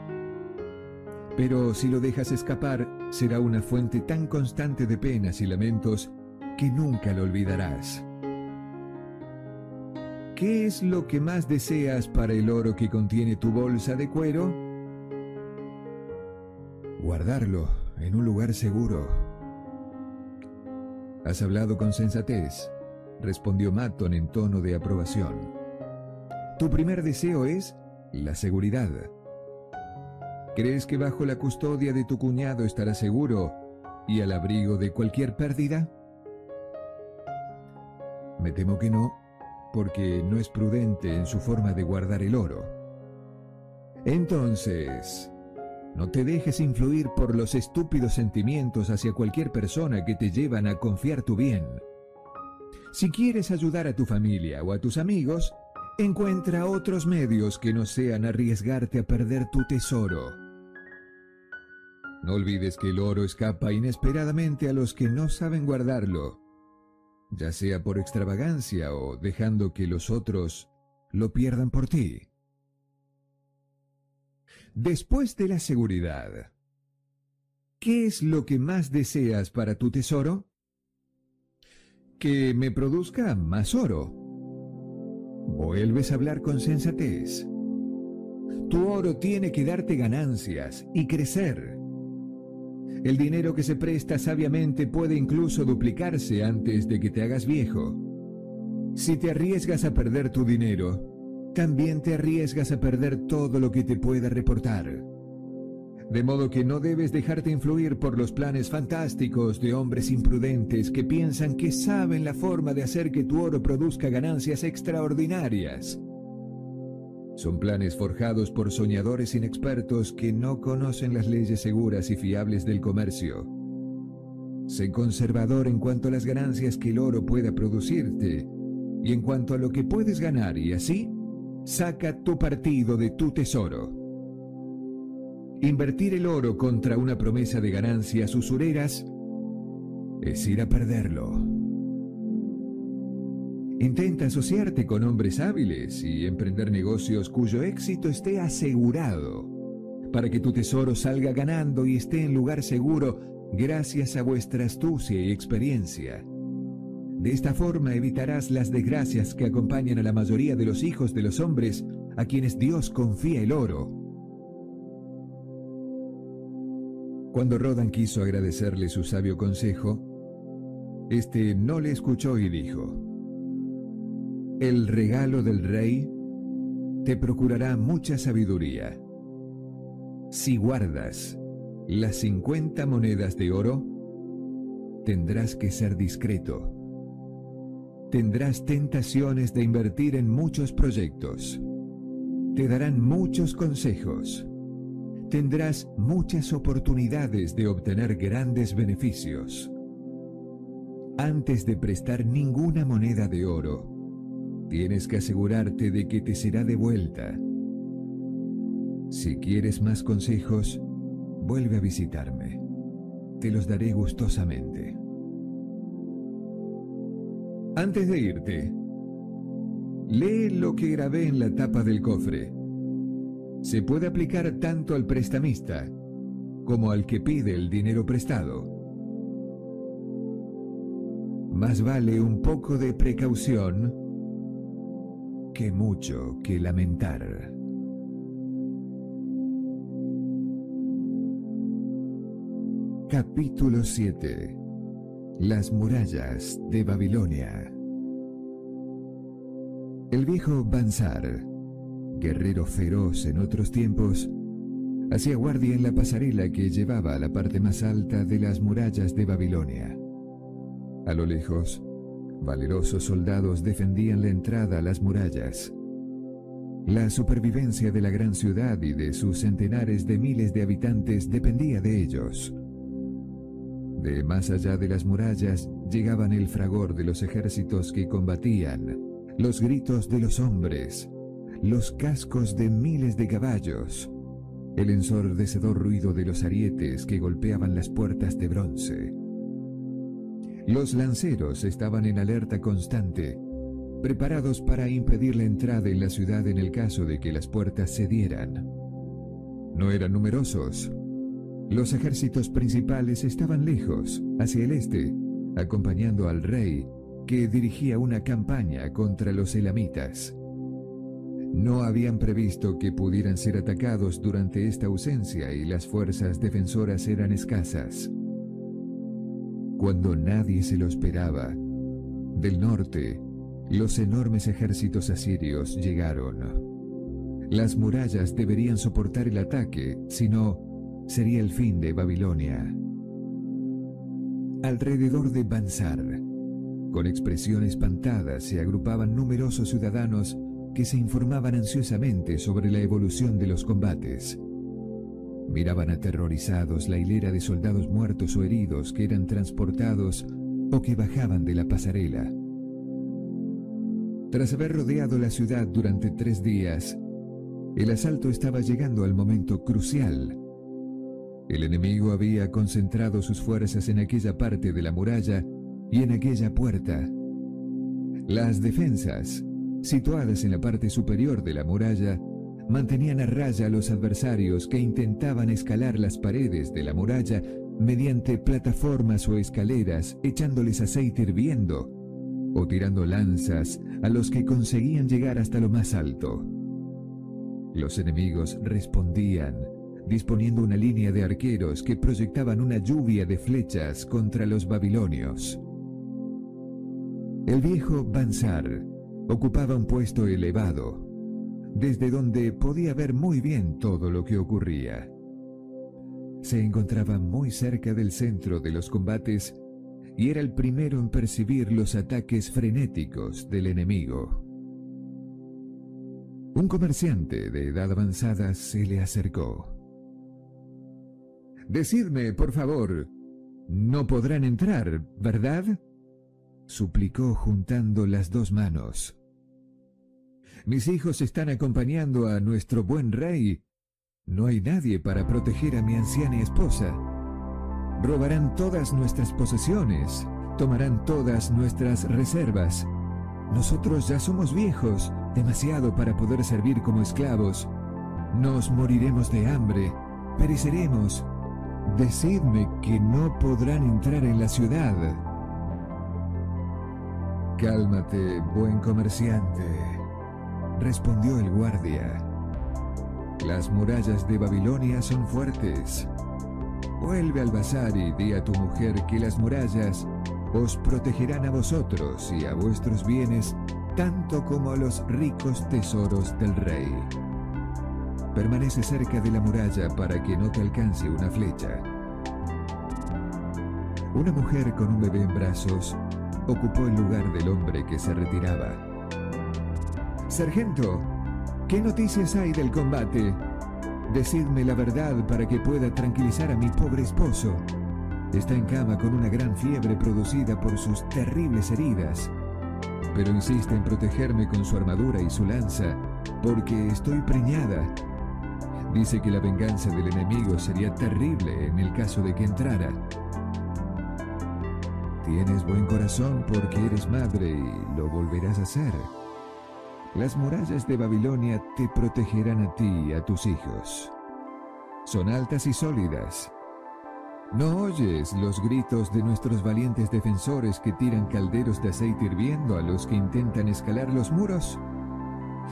Pero si lo dejas escapar, será una fuente tan constante de penas y lamentos que nunca lo olvidarás. ¿Qué es lo que más deseas para el oro que contiene tu bolsa de cuero? Guardarlo en un lugar seguro. Has hablado con sensatez, respondió Matton en tono de aprobación. Tu primer deseo es la seguridad. ¿Crees que bajo la custodia de tu cuñado estarás seguro y al abrigo de cualquier pérdida? Me temo que no, porque no es prudente en su forma de guardar el oro. Entonces, no te dejes influir por los estúpidos sentimientos hacia cualquier persona que te llevan a confiar tu bien. Si quieres ayudar a tu familia o a tus amigos, Encuentra otros medios que no sean arriesgarte a perder tu tesoro. No olvides que el oro escapa inesperadamente a los que no saben guardarlo, ya sea por extravagancia o dejando que los otros lo pierdan por ti. Después de la seguridad, ¿qué es lo que más deseas para tu tesoro? Que me produzca más oro Vuelves a hablar con sensatez. Tu oro tiene que darte ganancias y crecer. El dinero que se presta sabiamente puede incluso duplicarse antes de que te hagas viejo. Si te arriesgas a perder tu dinero, también te arriesgas a perder todo lo que te pueda reportar. De modo que no debes dejarte influir por los planes fantásticos de hombres imprudentes que piensan que saben la forma de hacer que tu oro produzca ganancias extraordinarias. Son planes forjados por soñadores inexpertos que no conocen las leyes seguras y fiables del comercio Sé conservador en cuanto a las ganancias que el oro pueda producirte y en cuanto a lo que puedes ganar y así, saca tu partido de tu tesoro. Invertir el oro contra una promesa de ganancias usureras es ir a perderlo. Intenta asociarte con hombres hábiles y emprender negocios cuyo éxito esté asegurado, para que tu tesoro salga ganando y esté en lugar seguro gracias a vuestra astucia y experiencia. De esta forma evitarás las desgracias que acompañan a la mayoría de los hijos de los hombres a quienes Dios confía el oro. Cuando Rodan quiso agradecerle su sabio consejo, este no le escuchó y dijo, El regalo del rey te procurará mucha sabiduría. Si guardas las 50 monedas de oro, tendrás que ser discreto tendrás tentaciones de invertir en muchos proyectos. Te darán muchos consejos. Tendrás muchas oportunidades de obtener grandes beneficios. Antes de prestar ninguna moneda de oro, tienes que asegurarte de que te será devuelta. Si quieres más consejos, vuelve a visitarme. Te los daré gustosamente. Antes de irte, lee lo que grabé en la tapa del cofre. Se puede aplicar tanto al prestamista como al que pide el dinero prestado. Más vale un poco de precaución que mucho que lamentar. Capítulo 7 las murallas de Babilonia. El viejo Bansar, guerrero feroz en otros tiempos, hacía guardia en la pasarela que llevaba a la parte más alta de las murallas de Babilonia. A lo lejos, valerosos soldados defendían la entrada a las murallas. La supervivencia de la gran ciudad y de sus centenares de miles de habitantes dependía de ellos. De más allá de las murallas llegaban el fragor de los ejércitos que combatían, los gritos de los hombres, los cascos de miles de caballos, el ensordecedor ruido de los arietes que golpeaban las puertas de bronce. Los lanceros estaban en alerta constante, preparados para impedir la entrada en la ciudad en el caso de que las puertas cedieran. No eran numerosos, los ejércitos principales estaban lejos, hacia el este, acompañando al rey, que dirigía una campaña contra los elamitas. No habían previsto que pudieran ser atacados durante esta ausencia y las fuerzas defensoras eran escasas. Cuando nadie se lo esperaba, del norte, los enormes ejércitos asirios llegaron. Las murallas deberían soportar el ataque, si no, sería el fin de Babilonia. Alrededor de Bansar, con expresión espantada, se agrupaban numerosos ciudadanos que se informaban ansiosamente sobre la evolución de los combates. Miraban aterrorizados la hilera de soldados muertos o heridos que eran transportados o que bajaban de la pasarela. Tras haber rodeado la ciudad durante tres días, el asalto estaba llegando al momento crucial el enemigo había concentrado sus fuerzas en aquella parte de la muralla y en aquella puerta. Las defensas, situadas en la parte superior de la muralla, mantenían a raya a los adversarios que intentaban escalar las paredes de la muralla mediante plataformas o escaleras echándoles aceite hirviendo o tirando lanzas a los que conseguían llegar hasta lo más alto. Los enemigos respondían disponiendo una línea de arqueros que proyectaban una lluvia de flechas contra los babilonios. El viejo Bansar ocupaba un puesto elevado, desde donde podía ver muy bien todo lo que ocurría. Se encontraba muy cerca del centro de los combates y era el primero en percibir los ataques frenéticos del enemigo. Un comerciante de edad avanzada se le acercó. Decidme, por favor, no podrán entrar, ¿verdad? Suplicó juntando las dos manos. Mis hijos están acompañando a nuestro buen rey. No hay nadie para proteger a mi anciana esposa. Robarán todas nuestras posesiones, tomarán todas nuestras reservas. Nosotros ya somos viejos, demasiado para poder servir como esclavos. Nos moriremos de hambre, pereceremos. Decidme que no podrán entrar en la ciudad. Cálmate, buen comerciante, respondió el guardia. Las murallas de Babilonia son fuertes. Vuelve al bazar y di a tu mujer que las murallas os protegerán a vosotros y a vuestros bienes tanto como a los ricos tesoros del rey. Permanece cerca de la muralla para que no te alcance una flecha. Una mujer con un bebé en brazos ocupó el lugar del hombre que se retiraba. Sargento, ¿qué noticias hay del combate? Decidme la verdad para que pueda tranquilizar a mi pobre esposo. Está en cama con una gran fiebre producida por sus terribles heridas, pero insiste en protegerme con su armadura y su lanza, porque estoy preñada. Dice que la venganza del enemigo sería terrible en el caso de que entrara. Tienes buen corazón porque eres madre y lo volverás a hacer. Las murallas de Babilonia te protegerán a ti y a tus hijos. Son altas y sólidas ¿No oyes los gritos de nuestros valientes defensores que tiran calderos de aceite hirviendo a los que intentan escalar los muros?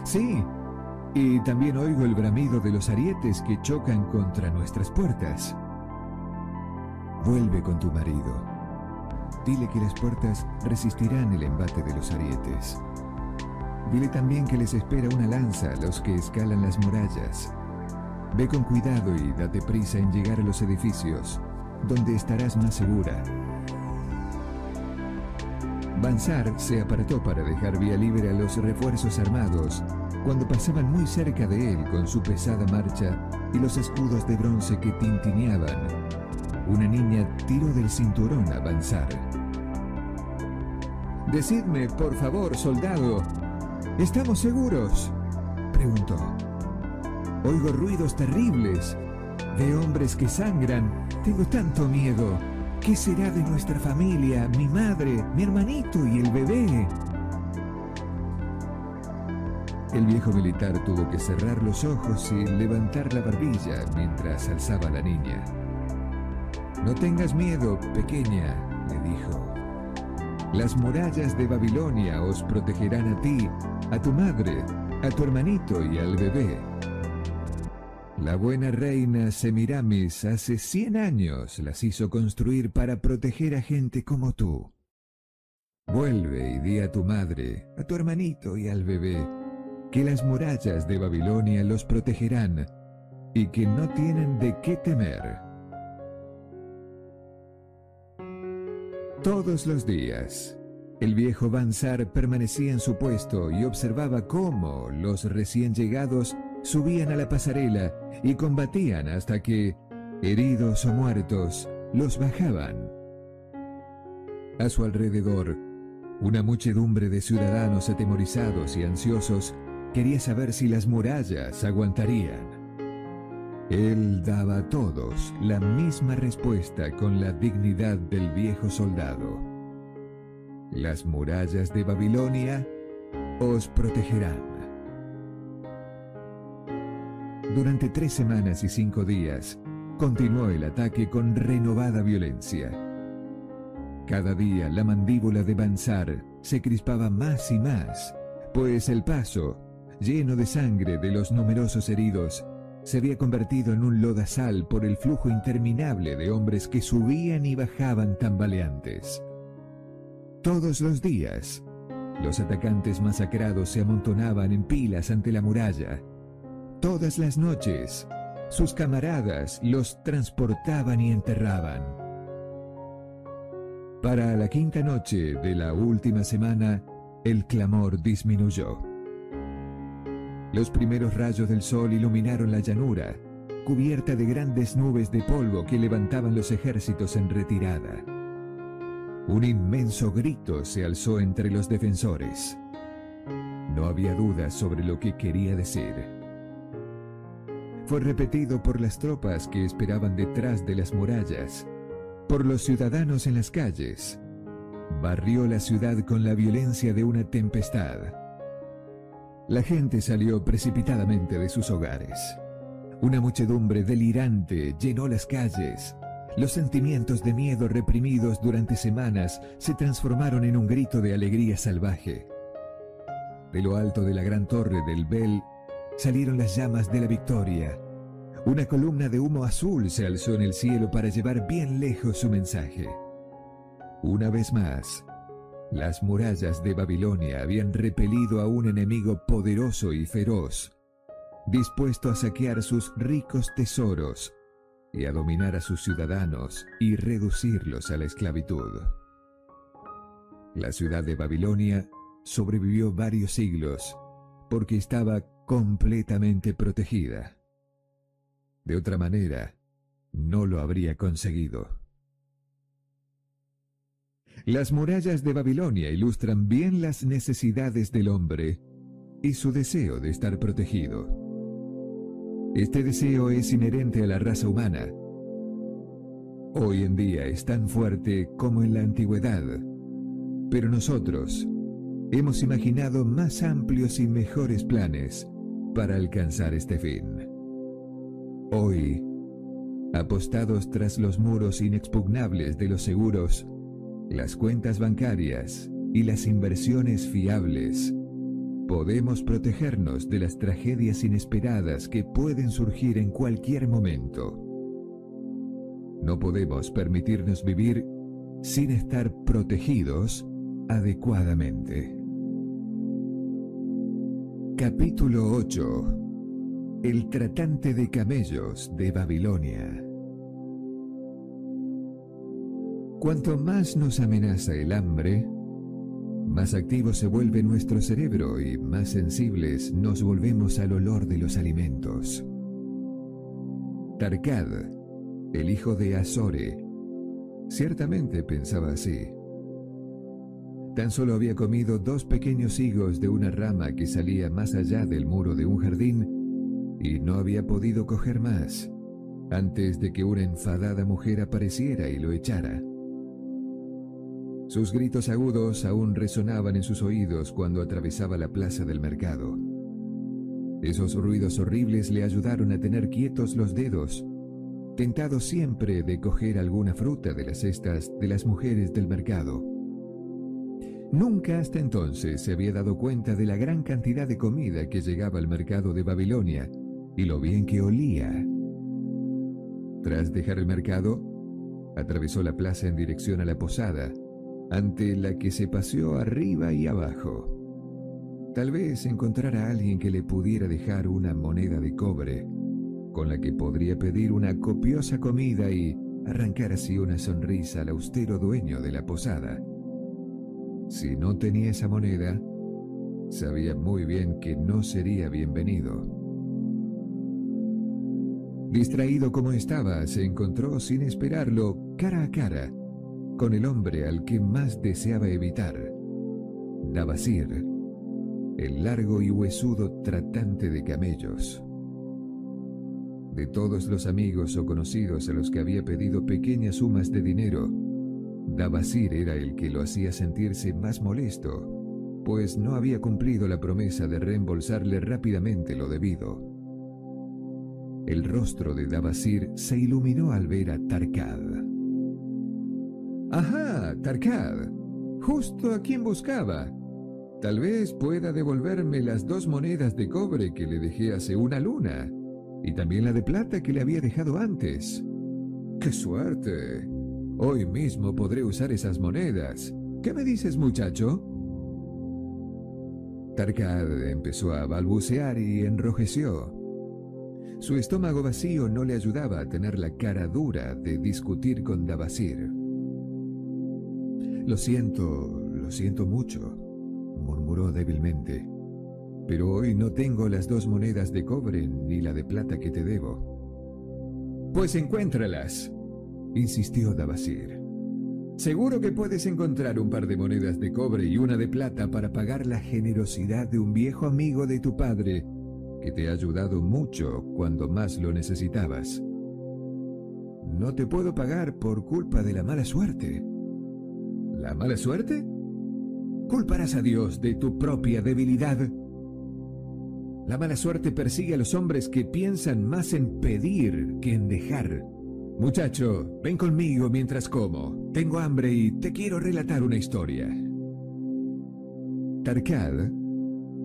Sí, y también oigo el bramido de los arietes que chocan contra nuestras puertas. Vuelve con tu marido. Dile que las puertas resistirán el embate de los arietes. Dile también que les espera una lanza a los que escalan las murallas. Ve con cuidado y date prisa en llegar a los edificios donde estarás más segura. Banzar se apartó para dejar vía libre a los refuerzos armados cuando pasaban muy cerca de él con su pesada marcha y los escudos de bronce que tintineaban. Una niña tiró del cinturón a Banzar. Decidme, por favor, soldado, ¿estamos seguros? preguntó. Oigo ruidos terribles de hombres que sangran. Tengo tanto miedo. ¿Qué será de nuestra familia, mi madre, mi hermanito y el bebé? El viejo militar tuvo que cerrar los ojos y levantar la barbilla mientras alzaba a la niña. No tengas miedo, pequeña, le dijo. Las murallas de Babilonia os protegerán a ti, a tu madre, a tu hermanito y al bebé. La buena reina Semiramis hace cien años las hizo construir para proteger a gente como tú. Vuelve y di a tu madre, a tu hermanito y al bebé, que las murallas de Babilonia los protegerán y que no tienen de qué temer. Todos los días, el viejo Bansar permanecía en su puesto y observaba cómo los recién llegados subían a la pasarela y combatían hasta que, heridos o muertos, los bajaban. A su alrededor, una muchedumbre de ciudadanos atemorizados y ansiosos quería saber si las murallas aguantarían. Él daba a todos la misma respuesta con la dignidad del viejo soldado. Las murallas de Babilonia os protegerán. Durante tres semanas y cinco días, continuó el ataque con renovada violencia. Cada día la mandíbula de Bansar se crispaba más y más, pues el paso, lleno de sangre de los numerosos heridos, se había convertido en un lodazal por el flujo interminable de hombres que subían y bajaban tambaleantes. Todos los días, los atacantes masacrados se amontonaban en pilas ante la muralla, Todas las noches, sus camaradas los transportaban y enterraban. Para la quinta noche de la última semana, el clamor disminuyó. Los primeros rayos del sol iluminaron la llanura cubierta de grandes nubes de polvo que levantaban los ejércitos en retirada. Un inmenso grito se alzó entre los defensores. No había duda sobre lo que quería decir. Fue repetido por las tropas que esperaban detrás de las murallas, por los ciudadanos en las calles. Barrió la ciudad con la violencia de una tempestad. La gente salió precipitadamente de sus hogares. Una muchedumbre delirante llenó las calles. Los sentimientos de miedo reprimidos durante semanas se transformaron en un grito de alegría salvaje. De lo alto de la gran torre del Bell salieron las llamas de la victoria. Una columna de humo azul se alzó en el cielo para llevar bien lejos su mensaje. Una vez más, las murallas de Babilonia habían repelido a un enemigo poderoso y feroz, dispuesto a saquear sus ricos tesoros y a dominar a sus ciudadanos y reducirlos a la esclavitud. La ciudad de Babilonia sobrevivió varios siglos porque estaba completamente protegida. De otra manera, no lo habría conseguido. Las murallas de Babilonia ilustran bien las necesidades del hombre y su deseo de estar protegido. Este deseo es inherente a la raza humana. Hoy en día es tan fuerte como en la antigüedad, pero nosotros hemos imaginado más amplios y mejores planes para alcanzar este fin. Hoy, apostados tras los muros inexpugnables de los seguros, las cuentas bancarias y las inversiones fiables, podemos protegernos de las tragedias inesperadas que pueden surgir en cualquier momento. No podemos permitirnos vivir sin estar protegidos adecuadamente. Capítulo 8 El tratante de camellos de Babilonia Cuanto más nos amenaza el hambre, más activo se vuelve nuestro cerebro y más sensibles nos volvemos al olor de los alimentos. Tarkad, el hijo de Azore, ciertamente pensaba así. Tan solo había comido dos pequeños higos de una rama que salía más allá del muro de un jardín y no había podido coger más antes de que una enfadada mujer apareciera y lo echara. Sus gritos agudos aún resonaban en sus oídos cuando atravesaba la plaza del mercado. Esos ruidos horribles le ayudaron a tener quietos los dedos, tentado siempre de coger alguna fruta de las cestas de las mujeres del mercado. Nunca hasta entonces se había dado cuenta de la gran cantidad de comida que llegaba al mercado de Babilonia y lo bien que olía. Tras dejar el mercado, atravesó la plaza en dirección a la posada, ante la que se paseó arriba y abajo. Tal vez encontrara a alguien que le pudiera dejar una moneda de cobre, con la que podría pedir una copiosa comida y arrancar así una sonrisa al austero dueño de la posada. Si no tenía esa moneda, sabía muy bien que no sería bienvenido. Distraído como estaba, se encontró sin esperarlo cara a cara con el hombre al que más deseaba evitar, Dabasir, el largo y huesudo tratante de camellos. De todos los amigos o conocidos a los que había pedido pequeñas sumas de dinero, Dabasir era el que lo hacía sentirse más molesto, pues no había cumplido la promesa de reembolsarle rápidamente lo debido. El rostro de Dabasir se iluminó al ver a Tarkad. Ajá, Tarkad. Justo a quien buscaba. Tal vez pueda devolverme las dos monedas de cobre que le dejé hace una luna, y también la de plata que le había dejado antes. ¡Qué suerte! Hoy mismo podré usar esas monedas. ¿Qué me dices, muchacho? Tarkad empezó a balbucear y enrojeció. Su estómago vacío no le ayudaba a tener la cara dura de discutir con Dabasir. Lo siento, lo siento mucho, murmuró débilmente. Pero hoy no tengo las dos monedas de cobre ni la de plata que te debo. Pues encuéntralas, insistió Dabasir. Seguro que puedes encontrar un par de monedas de cobre y una de plata para pagar la generosidad de un viejo amigo de tu padre que te ha ayudado mucho cuando más lo necesitabas. No te puedo pagar por culpa de la mala suerte. ¿La mala suerte? Culparás a Dios de tu propia debilidad. La mala suerte persigue a los hombres que piensan más en pedir que en dejar. Muchacho, ven conmigo mientras como. Tengo hambre y te quiero relatar una historia. Tarkad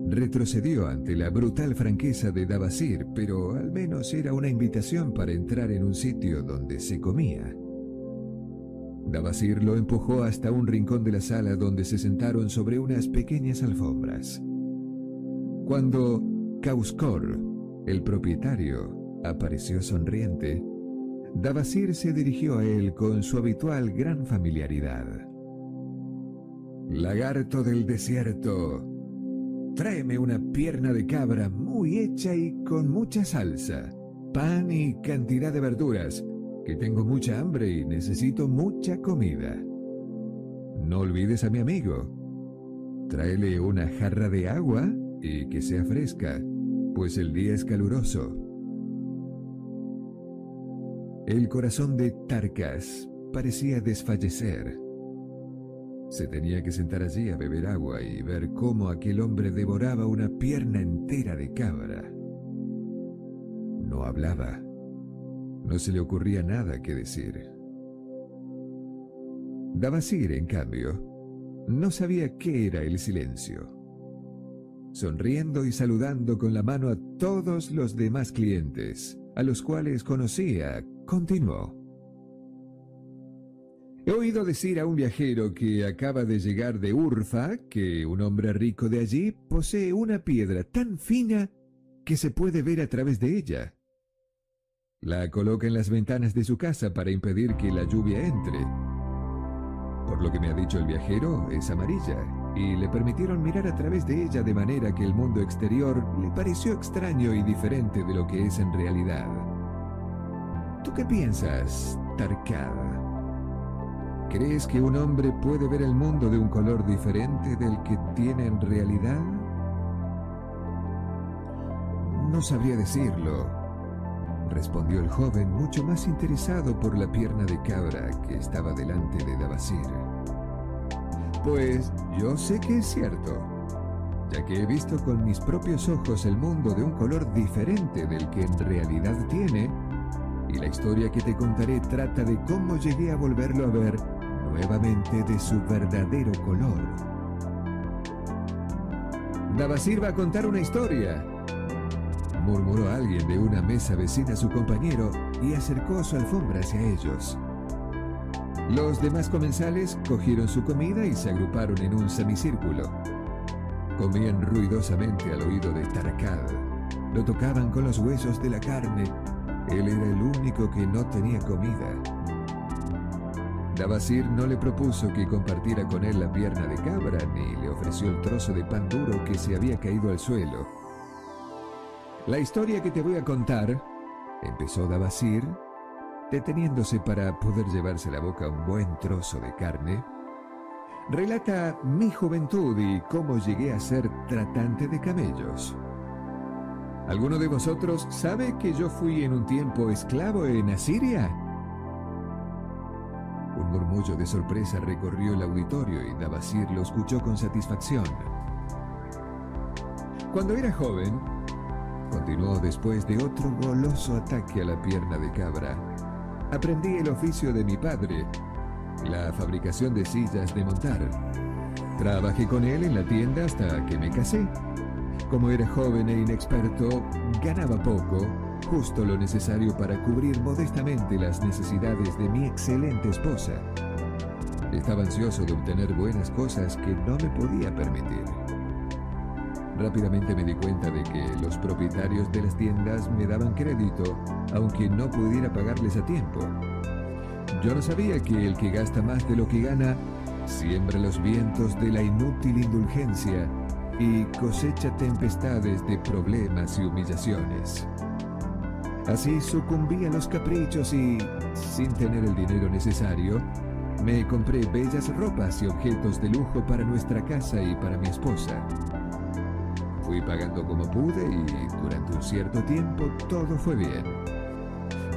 retrocedió ante la brutal franqueza de Dabasir, pero al menos era una invitación para entrar en un sitio donde se comía. Dabasir lo empujó hasta un rincón de la sala donde se sentaron sobre unas pequeñas alfombras. Cuando Kauskor, el propietario, apareció sonriente, Dabasir se dirigió a él con su habitual gran familiaridad. Lagarto del desierto, Tráeme una pierna de cabra muy hecha y con mucha salsa, pan y cantidad de verduras, que tengo mucha hambre y necesito mucha comida. No olvides a mi amigo. Tráele una jarra de agua y que sea fresca, pues el día es caluroso. El corazón de Tarkas parecía desfallecer. Se tenía que sentar allí a beber agua y ver cómo aquel hombre devoraba una pierna entera de cabra. No hablaba. No se le ocurría nada que decir. Dabasir, en cambio, no sabía qué era el silencio. Sonriendo y saludando con la mano a todos los demás clientes, a los cuales conocía, continuó. He oído decir a un viajero que acaba de llegar de Urfa que un hombre rico de allí posee una piedra tan fina que se puede ver a través de ella. La coloca en las ventanas de su casa para impedir que la lluvia entre. Por lo que me ha dicho el viajero, es amarilla, y le permitieron mirar a través de ella de manera que el mundo exterior le pareció extraño y diferente de lo que es en realidad. ¿Tú qué piensas, Tarkada? ¿Crees que un hombre puede ver el mundo de un color diferente del que tiene en realidad? No sabría decirlo, respondió el joven, mucho más interesado por la pierna de cabra que estaba delante de Dabasir. Pues yo sé que es cierto, ya que he visto con mis propios ojos el mundo de un color diferente del que en realidad tiene, y la historia que te contaré trata de cómo llegué a volverlo a ver nuevamente de su verdadero color. Dabasir va a contar una historia, murmuró alguien de una mesa vecina a su compañero y acercó su alfombra hacia ellos. Los demás comensales cogieron su comida y se agruparon en un semicírculo. Comían ruidosamente al oído de Tarakad. Lo tocaban con los huesos de la carne. Él era el único que no tenía comida. Dabasir no le propuso que compartiera con él la pierna de cabra, ni le ofreció el trozo de pan duro que se había caído al suelo. La historia que te voy a contar, empezó Dabasir, deteniéndose para poder llevarse a la boca un buen trozo de carne, relata mi juventud y cómo llegué a ser tratante de camellos. ¿Alguno de vosotros sabe que yo fui en un tiempo esclavo en Asiria? Un murmullo de sorpresa recorrió el auditorio y Dabasir lo escuchó con satisfacción. Cuando era joven, continuó después de otro goloso ataque a la pierna de cabra, aprendí el oficio de mi padre, la fabricación de sillas de montar. Trabajé con él en la tienda hasta que me casé. Como era joven e inexperto, ganaba poco justo lo necesario para cubrir modestamente las necesidades de mi excelente esposa. Estaba ansioso de obtener buenas cosas que no me podía permitir. Rápidamente me di cuenta de que los propietarios de las tiendas me daban crédito, aunque no pudiera pagarles a tiempo. Yo no sabía que el que gasta más de lo que gana, siembra los vientos de la inútil indulgencia y cosecha tempestades de problemas y humillaciones. Así sucumbí a los caprichos y, sin tener el dinero necesario, me compré bellas ropas y objetos de lujo para nuestra casa y para mi esposa. Fui pagando como pude y durante un cierto tiempo todo fue bien.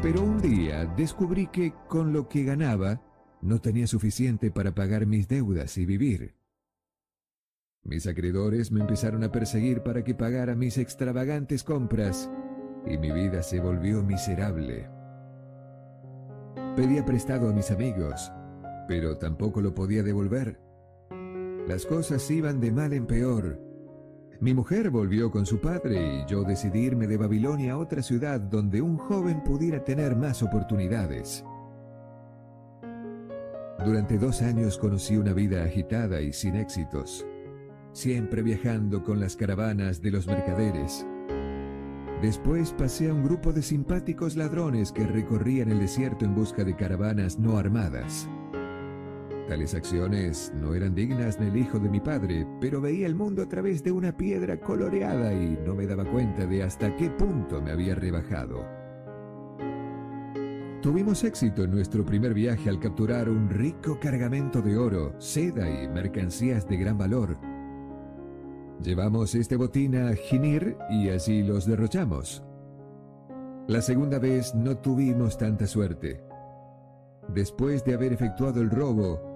Pero un día descubrí que con lo que ganaba no tenía suficiente para pagar mis deudas y vivir. Mis acreedores me empezaron a perseguir para que pagara mis extravagantes compras y mi vida se volvió miserable. Pedía prestado a mis amigos, pero tampoco lo podía devolver. Las cosas iban de mal en peor. Mi mujer volvió con su padre y yo decidí irme de Babilonia a otra ciudad donde un joven pudiera tener más oportunidades. Durante dos años conocí una vida agitada y sin éxitos, siempre viajando con las caravanas de los mercaderes. Después pasé a un grupo de simpáticos ladrones que recorrían el desierto en busca de caravanas no armadas. Tales acciones no eran dignas del hijo de mi padre, pero veía el mundo a través de una piedra coloreada y no me daba cuenta de hasta qué punto me había rebajado. Tuvimos éxito en nuestro primer viaje al capturar un rico cargamento de oro, seda y mercancías de gran valor Llevamos este botín a Ginir y así los derrochamos. La segunda vez no tuvimos tanta suerte. Después de haber efectuado el robo,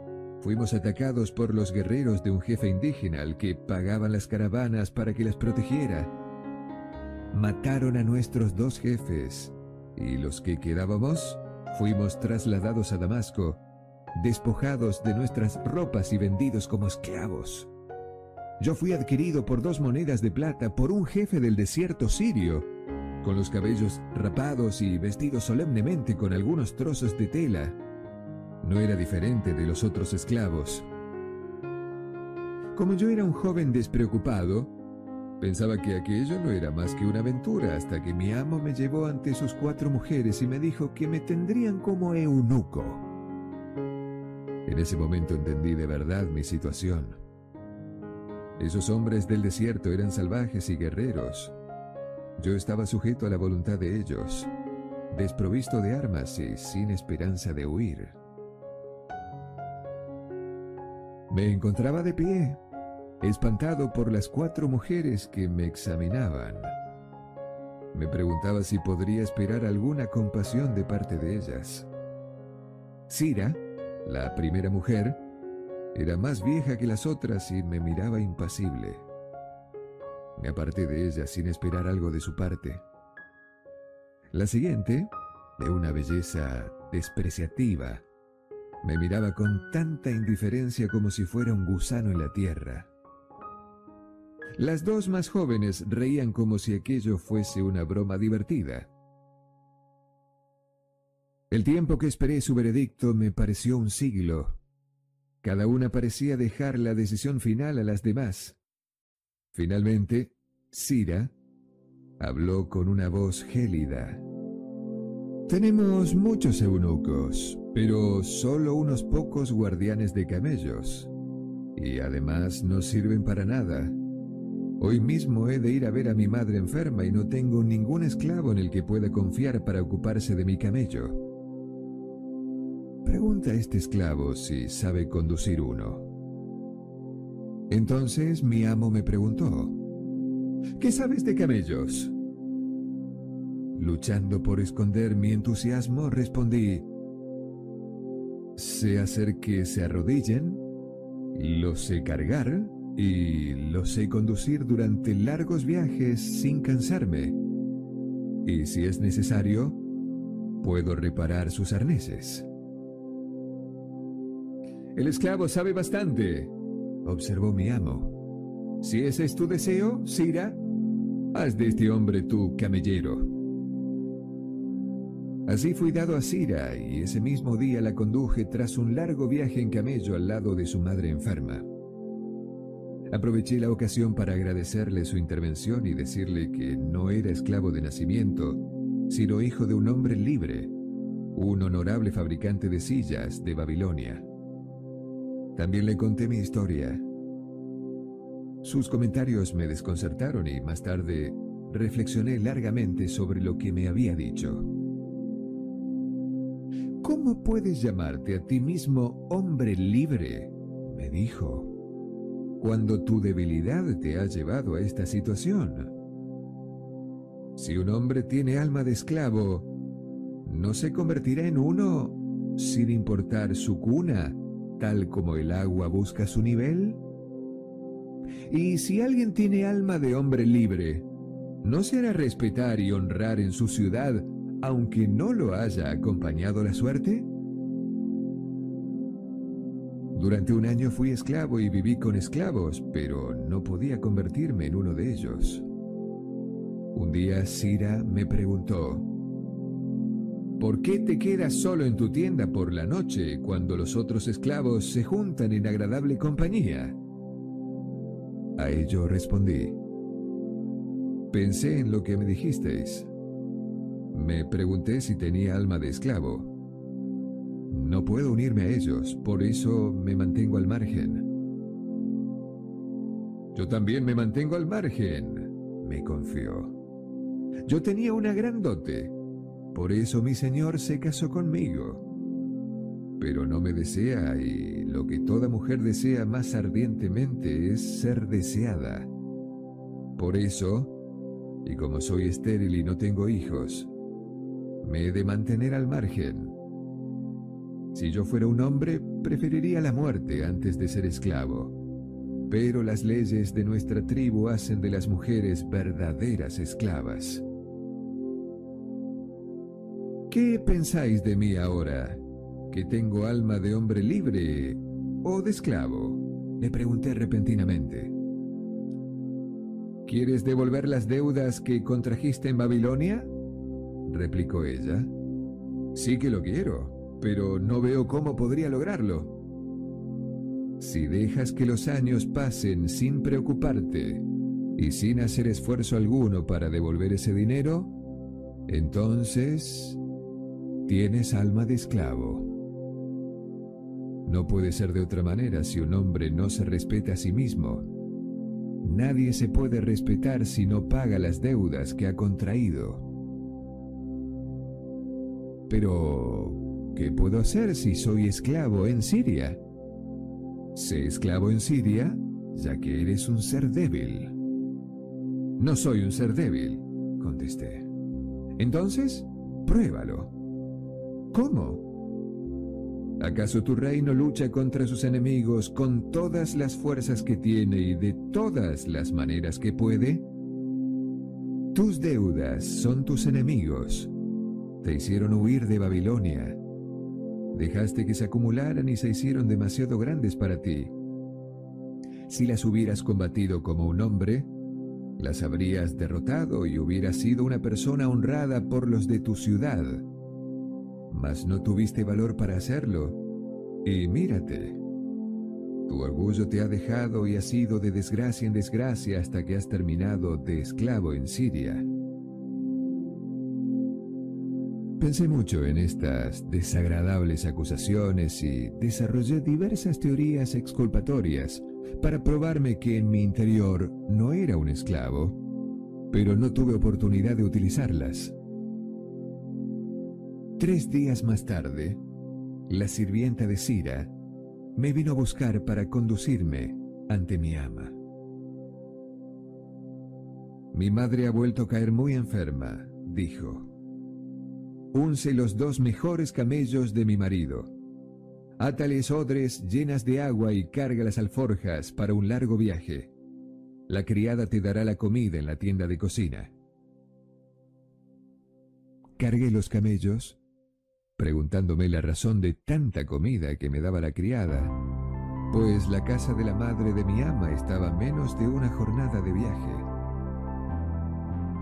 fuimos atacados por los guerreros de un jefe indígena que pagaban las caravanas para que las protegiera. Mataron a nuestros dos jefes y los que quedábamos fuimos trasladados a Damasco, despojados de nuestras ropas y vendidos como esclavos. Yo fui adquirido por dos monedas de plata por un jefe del desierto sirio, con los cabellos rapados y vestido solemnemente con algunos trozos de tela. No era diferente de los otros esclavos. Como yo era un joven despreocupado, pensaba que aquello no era más que una aventura hasta que mi amo me llevó ante sus cuatro mujeres y me dijo que me tendrían como eunuco. En ese momento entendí de verdad mi situación. Esos hombres del desierto eran salvajes y guerreros. Yo estaba sujeto a la voluntad de ellos, desprovisto de armas y sin esperanza de huir. Me encontraba de pie, espantado por las cuatro mujeres que me examinaban. Me preguntaba si podría esperar alguna compasión de parte de ellas. Cira, la primera mujer, era más vieja que las otras y me miraba impasible. Me aparté de ella sin esperar algo de su parte. La siguiente, de una belleza despreciativa, me miraba con tanta indiferencia como si fuera un gusano en la tierra. Las dos más jóvenes reían como si aquello fuese una broma divertida. El tiempo que esperé su veredicto me pareció un siglo cada una parecía dejar la decisión final a las demás. Finalmente, Cira habló con una voz gélida. Tenemos muchos eunucos, pero solo unos pocos guardianes de camellos. Y además no sirven para nada. Hoy mismo he de ir a ver a mi madre enferma y no tengo ningún esclavo en el que pueda confiar para ocuparse de mi camello. Pregunta a este esclavo si sabe conducir uno. Entonces mi amo me preguntó, ¿qué sabes de camellos? Luchando por esconder mi entusiasmo, respondí, sé hacer que se arrodillen, los sé cargar y los sé conducir durante largos viajes sin cansarme. Y si es necesario, puedo reparar sus arneses. El esclavo sabe bastante, observó mi amo. Si ese es tu deseo, Sira, haz de este hombre tu camellero. Así fui dado a Sira y ese mismo día la conduje tras un largo viaje en camello al lado de su madre enferma. Aproveché la ocasión para agradecerle su intervención y decirle que no era esclavo de nacimiento, sino hijo de un hombre libre, un honorable fabricante de sillas de Babilonia. También le conté mi historia. Sus comentarios me desconcertaron y más tarde reflexioné largamente sobre lo que me había dicho. ¿Cómo puedes llamarte a ti mismo hombre libre? me dijo, cuando tu debilidad te ha llevado a esta situación. Si un hombre tiene alma de esclavo, ¿no se convertirá en uno sin importar su cuna, tal como el agua busca su nivel? Y si alguien tiene alma de hombre libre, ¿no se hará respetar y honrar en su ciudad, aunque no lo haya acompañado la suerte? Durante un año fui esclavo y viví con esclavos, pero no podía convertirme en uno de ellos. Un día Sira me preguntó, ¿Por qué te quedas solo en tu tienda por la noche cuando los otros esclavos se juntan en agradable compañía? A ello respondí, pensé en lo que me dijisteis. Me pregunté si tenía alma de esclavo. No puedo unirme a ellos, por eso me mantengo al margen. Yo también me mantengo al margen, me confió. Yo tenía una gran dote, por eso mi Señor se casó conmigo. Pero no me desea y lo que toda mujer desea más ardientemente es ser deseada. Por eso, y como soy estéril y no tengo hijos, me he de mantener al margen. Si yo fuera un hombre, preferiría la muerte antes de ser esclavo. Pero las leyes de nuestra tribu hacen de las mujeres verdaderas esclavas. ¿Qué pensáis de mí ahora? ¿Que tengo alma de hombre libre o de esclavo? Le pregunté repentinamente. ¿Quieres devolver las deudas que contrajiste en Babilonia? Replicó ella. Sí que lo quiero, pero no veo cómo podría lograrlo. Si dejas que los años pasen sin preocuparte y sin hacer esfuerzo alguno para devolver ese dinero, entonces Tienes alma de esclavo. No puede ser de otra manera si un hombre no se respeta a sí mismo. Nadie se puede respetar si no paga las deudas que ha contraído. Pero, ¿qué puedo hacer si soy esclavo en Siria? Sé esclavo en Siria, ya que eres un ser débil. No soy un ser débil, contesté. Entonces, pruébalo. ¿Cómo? ¿Acaso tu reino lucha contra sus enemigos con todas las fuerzas que tiene y de todas las maneras que puede? Tus deudas son tus enemigos. Te hicieron huir de Babilonia. Dejaste que se acumularan y se hicieron demasiado grandes para ti. Si las hubieras combatido como un hombre, las habrías derrotado y hubieras sido una persona honrada por los de tu ciudad mas no tuviste valor para hacerlo. Y mírate, tu orgullo te ha dejado y has ido de desgracia en desgracia hasta que has terminado de esclavo en Siria. Pensé mucho en estas desagradables acusaciones y desarrollé diversas teorías exculpatorias para probarme que en mi interior no era un esclavo, pero no tuve oportunidad de utilizarlas. Tres días más tarde, la sirvienta de Sira me vino a buscar para conducirme ante mi ama. Mi madre ha vuelto a caer muy enferma, dijo. Unce los dos mejores camellos de mi marido. Átales odres llenas de agua y carga las alforjas para un largo viaje. La criada te dará la comida en la tienda de cocina. Cargué los camellos preguntándome la razón de tanta comida que me daba la criada, pues la casa de la madre de mi ama estaba menos de una jornada de viaje.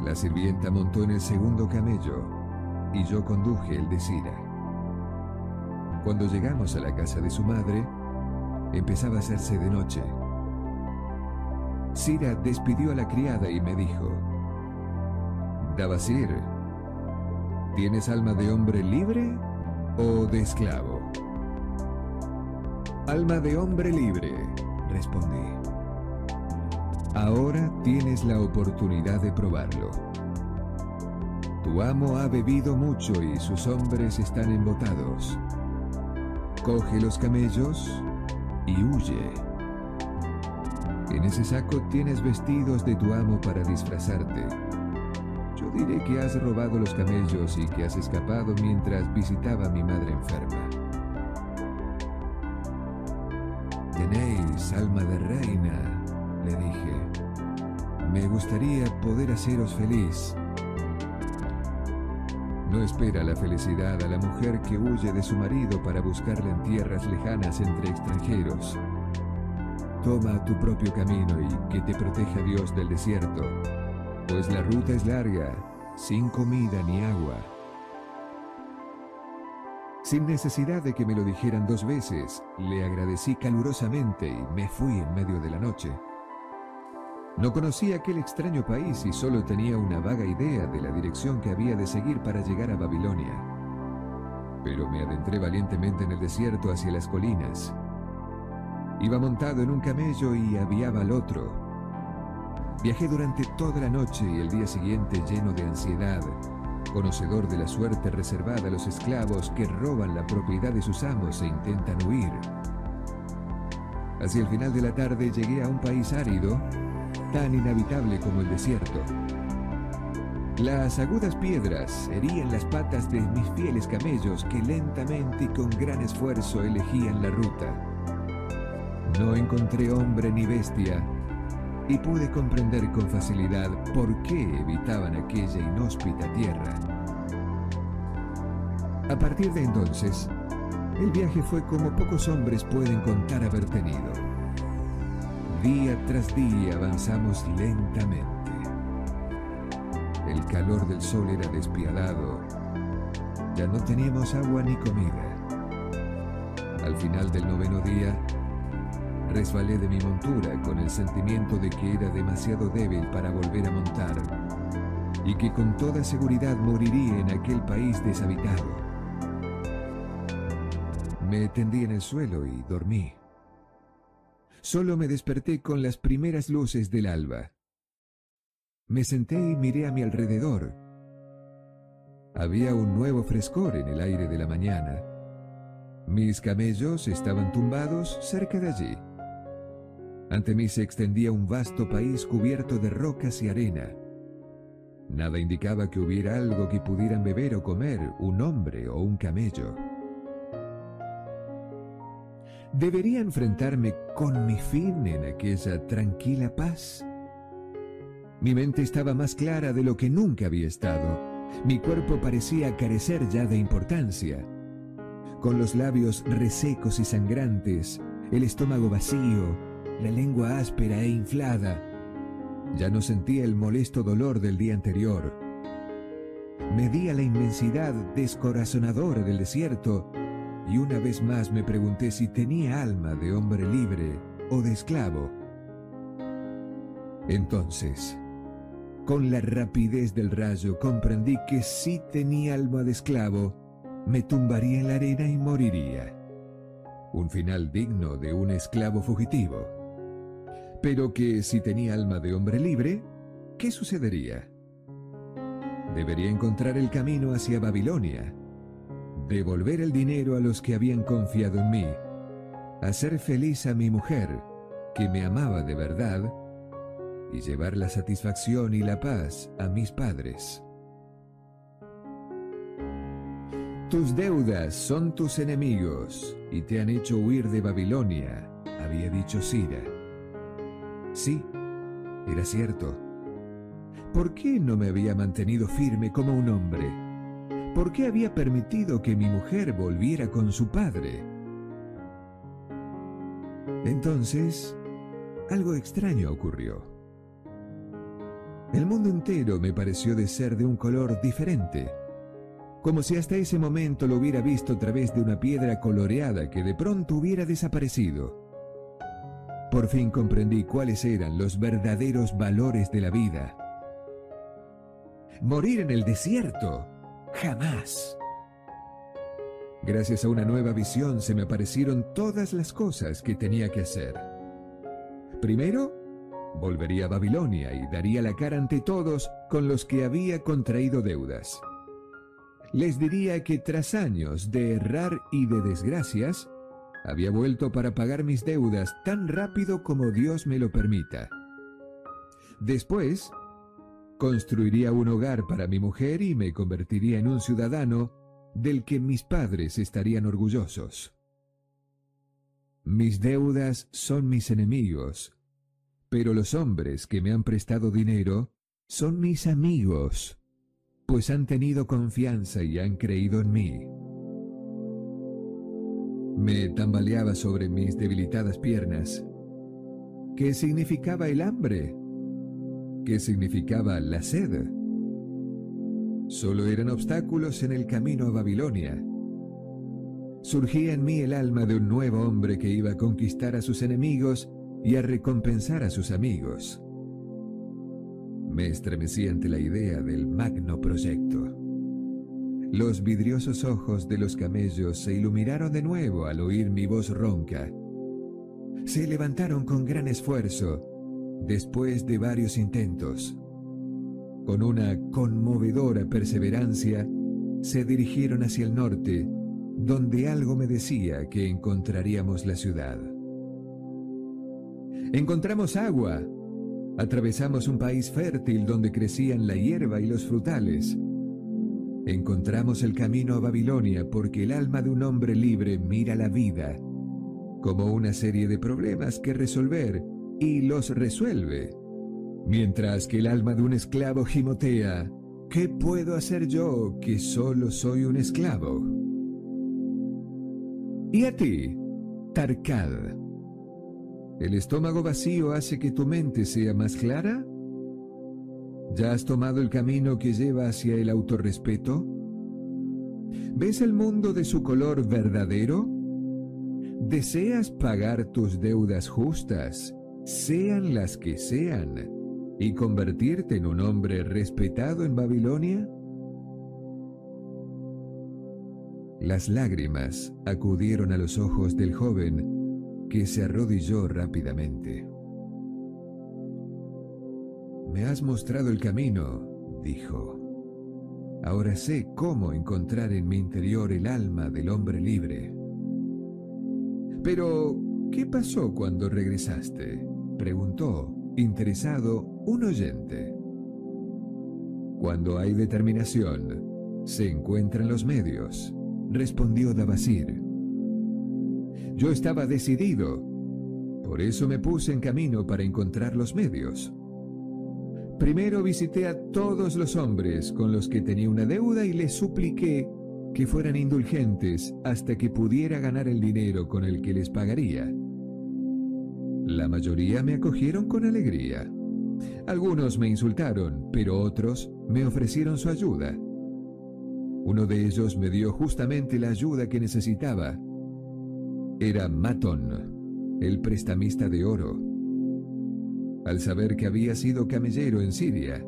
La sirvienta montó en el segundo camello y yo conduje el de Sira. Cuando llegamos a la casa de su madre, empezaba a hacerse de noche. Sira despidió a la criada y me dijo, Dabasir, ¿Tienes alma de hombre libre o de esclavo? Alma de hombre libre, respondí. Ahora tienes la oportunidad de probarlo. Tu amo ha bebido mucho y sus hombres están embotados. Coge los camellos y huye. En ese saco tienes vestidos de tu amo para disfrazarte. Yo diré que has robado los camellos y que has escapado mientras visitaba a mi madre enferma. Tenéis alma de reina, le dije. Me gustaría poder haceros feliz. No espera la felicidad a la mujer que huye de su marido para buscarla en tierras lejanas entre extranjeros. Toma tu propio camino y que te proteja Dios del desierto, pues la ruta es larga, sin comida ni agua. Sin necesidad de que me lo dijeran dos veces, le agradecí calurosamente y me fui en medio de la noche. No conocía aquel extraño país y solo tenía una vaga idea de la dirección que había de seguir para llegar a Babilonia. Pero me adentré valientemente en el desierto hacia las colinas Iba montado en un camello y aviaba al otro. Viajé durante toda la noche y el día siguiente lleno de ansiedad, conocedor de la suerte reservada a los esclavos que roban la propiedad de sus amos e intentan huir. Hacia el final de la tarde llegué a un país árido, tan inhabitable como el desierto. Las agudas piedras herían las patas de mis fieles camellos que lentamente y con gran esfuerzo elegían la ruta. No encontré hombre ni bestia y pude comprender con facilidad por qué evitaban aquella inhóspita tierra. A partir de entonces, el viaje fue como pocos hombres pueden contar haber tenido. Día tras día avanzamos lentamente. El calor del sol era despiadado. Ya no teníamos agua ni comida. Al final del noveno día, Resbalé de mi montura con el sentimiento de que era demasiado débil para volver a montar y que con toda seguridad moriría en aquel país deshabitado. Me tendí en el suelo y dormí. Solo me desperté con las primeras luces del alba. Me senté y miré a mi alrededor. Había un nuevo frescor en el aire de la mañana. Mis camellos estaban tumbados cerca de allí. Ante mí se extendía un vasto país cubierto de rocas y arena. Nada indicaba que hubiera algo que pudieran beber o comer, un hombre o un camello. ¿Debería enfrentarme con mi fin en aquella tranquila paz? Mi mente estaba más clara de lo que nunca había estado. Mi cuerpo parecía carecer ya de importancia. Con los labios resecos y sangrantes, el estómago vacío, la lengua áspera e inflada. Ya no sentía el molesto dolor del día anterior. Medía la inmensidad descorazonadora del desierto y una vez más me pregunté si tenía alma de hombre libre o de esclavo. Entonces, con la rapidez del rayo comprendí que si tenía alma de esclavo, me tumbaría en la arena y moriría. Un final digno de un esclavo fugitivo pero que si tenía alma de hombre libre, ¿qué sucedería? Debería encontrar el camino hacia Babilonia, devolver el dinero a los que habían confiado en mí, hacer feliz a mi mujer, que me amaba de verdad, y llevar la satisfacción y la paz a mis padres. Tus deudas son tus enemigos y te han hecho huir de Babilonia, había dicho Sira. Sí, era cierto. ¿Por qué no me había mantenido firme como un hombre? ¿Por qué había permitido que mi mujer volviera con su padre? Entonces, algo extraño ocurrió. El mundo entero me pareció de ser de un color diferente, como si hasta ese momento lo hubiera visto a través de una piedra coloreada que de pronto hubiera desaparecido. Por fin comprendí cuáles eran los verdaderos valores de la vida. Morir en el desierto. Jamás. Gracias a una nueva visión se me aparecieron todas las cosas que tenía que hacer. Primero, Volvería a Babilonia y daría la cara ante todos con los que había contraído deudas. Les diría que tras años de errar y de desgracias, había vuelto para pagar mis deudas tan rápido como Dios me lo permita. Después, construiría un hogar para mi mujer y me convertiría en un ciudadano del que mis padres estarían orgullosos. Mis deudas son mis enemigos, pero los hombres que me han prestado dinero son mis amigos, pues han tenido confianza y han creído en mí. Me tambaleaba sobre mis debilitadas piernas. ¿Qué significaba el hambre? ¿Qué significaba la sed? Solo eran obstáculos en el camino a Babilonia. Surgía en mí el alma de un nuevo hombre que iba a conquistar a sus enemigos y a recompensar a sus amigos. Me estremecí ante la idea del magno proyecto. Los vidriosos ojos de los camellos se iluminaron de nuevo al oír mi voz ronca. Se levantaron con gran esfuerzo, después de varios intentos. Con una conmovedora perseverancia, se dirigieron hacia el norte, donde algo me decía que encontraríamos la ciudad. Encontramos agua. Atravesamos un país fértil donde crecían la hierba y los frutales. Encontramos el camino a Babilonia porque el alma de un hombre libre mira la vida como una serie de problemas que resolver y los resuelve. Mientras que el alma de un esclavo gimotea, ¿qué puedo hacer yo que solo soy un esclavo? ¿Y a ti, Tarkad? ¿El estómago vacío hace que tu mente sea más clara? ¿Ya has tomado el camino que lleva hacia el autorrespeto? ¿Ves el mundo de su color verdadero? ¿Deseas pagar tus deudas justas, sean las que sean, y convertirte en un hombre respetado en Babilonia? Las lágrimas acudieron a los ojos del joven, que se arrodilló rápidamente. Me has mostrado el camino, dijo. Ahora sé cómo encontrar en mi interior el alma del hombre libre. Pero, ¿qué pasó cuando regresaste? Preguntó, interesado, un oyente. Cuando hay determinación, se encuentran los medios, respondió Dabasir. Yo estaba decidido, por eso me puse en camino para encontrar los medios. Primero visité a todos los hombres con los que tenía una deuda y les supliqué que fueran indulgentes hasta que pudiera ganar el dinero con el que les pagaría. La mayoría me acogieron con alegría. Algunos me insultaron, pero otros me ofrecieron su ayuda. Uno de ellos me dio justamente la ayuda que necesitaba. Era Maton, el prestamista de oro al saber que había sido camellero en Siria,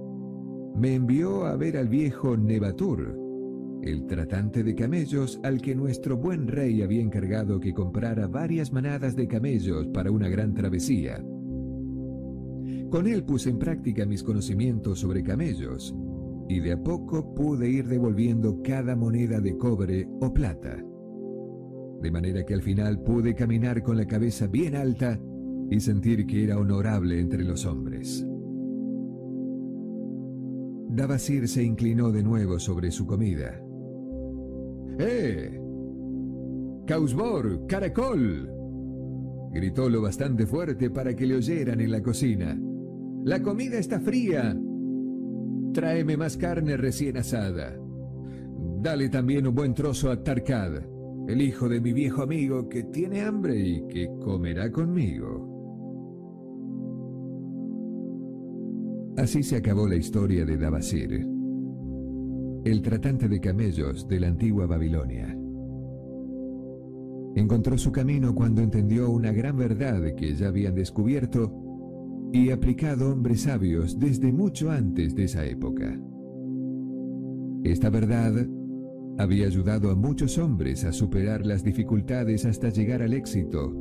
me envió a ver al viejo Nebatur, el tratante de camellos al que nuestro buen rey había encargado que comprara varias manadas de camellos para una gran travesía. Con él puse en práctica mis conocimientos sobre camellos y de a poco pude ir devolviendo cada moneda de cobre o plata. De manera que al final pude caminar con la cabeza bien alta y sentir que era honorable entre los hombres. Davasir se inclinó de nuevo sobre su comida. ¡Eh! ¡Causbor! ¡Caracol! Gritó lo bastante fuerte para que le oyeran en la cocina. ¡La comida está fría! Tráeme más carne recién asada. Dale también un buen trozo a Tarkad, el hijo de mi viejo amigo que tiene hambre y que comerá conmigo. Así se acabó la historia de Dabasir, el tratante de camellos de la antigua Babilonia. Encontró su camino cuando entendió una gran verdad que ya habían descubierto y aplicado hombres sabios desde mucho antes de esa época. Esta verdad había ayudado a muchos hombres a superar las dificultades hasta llegar al éxito,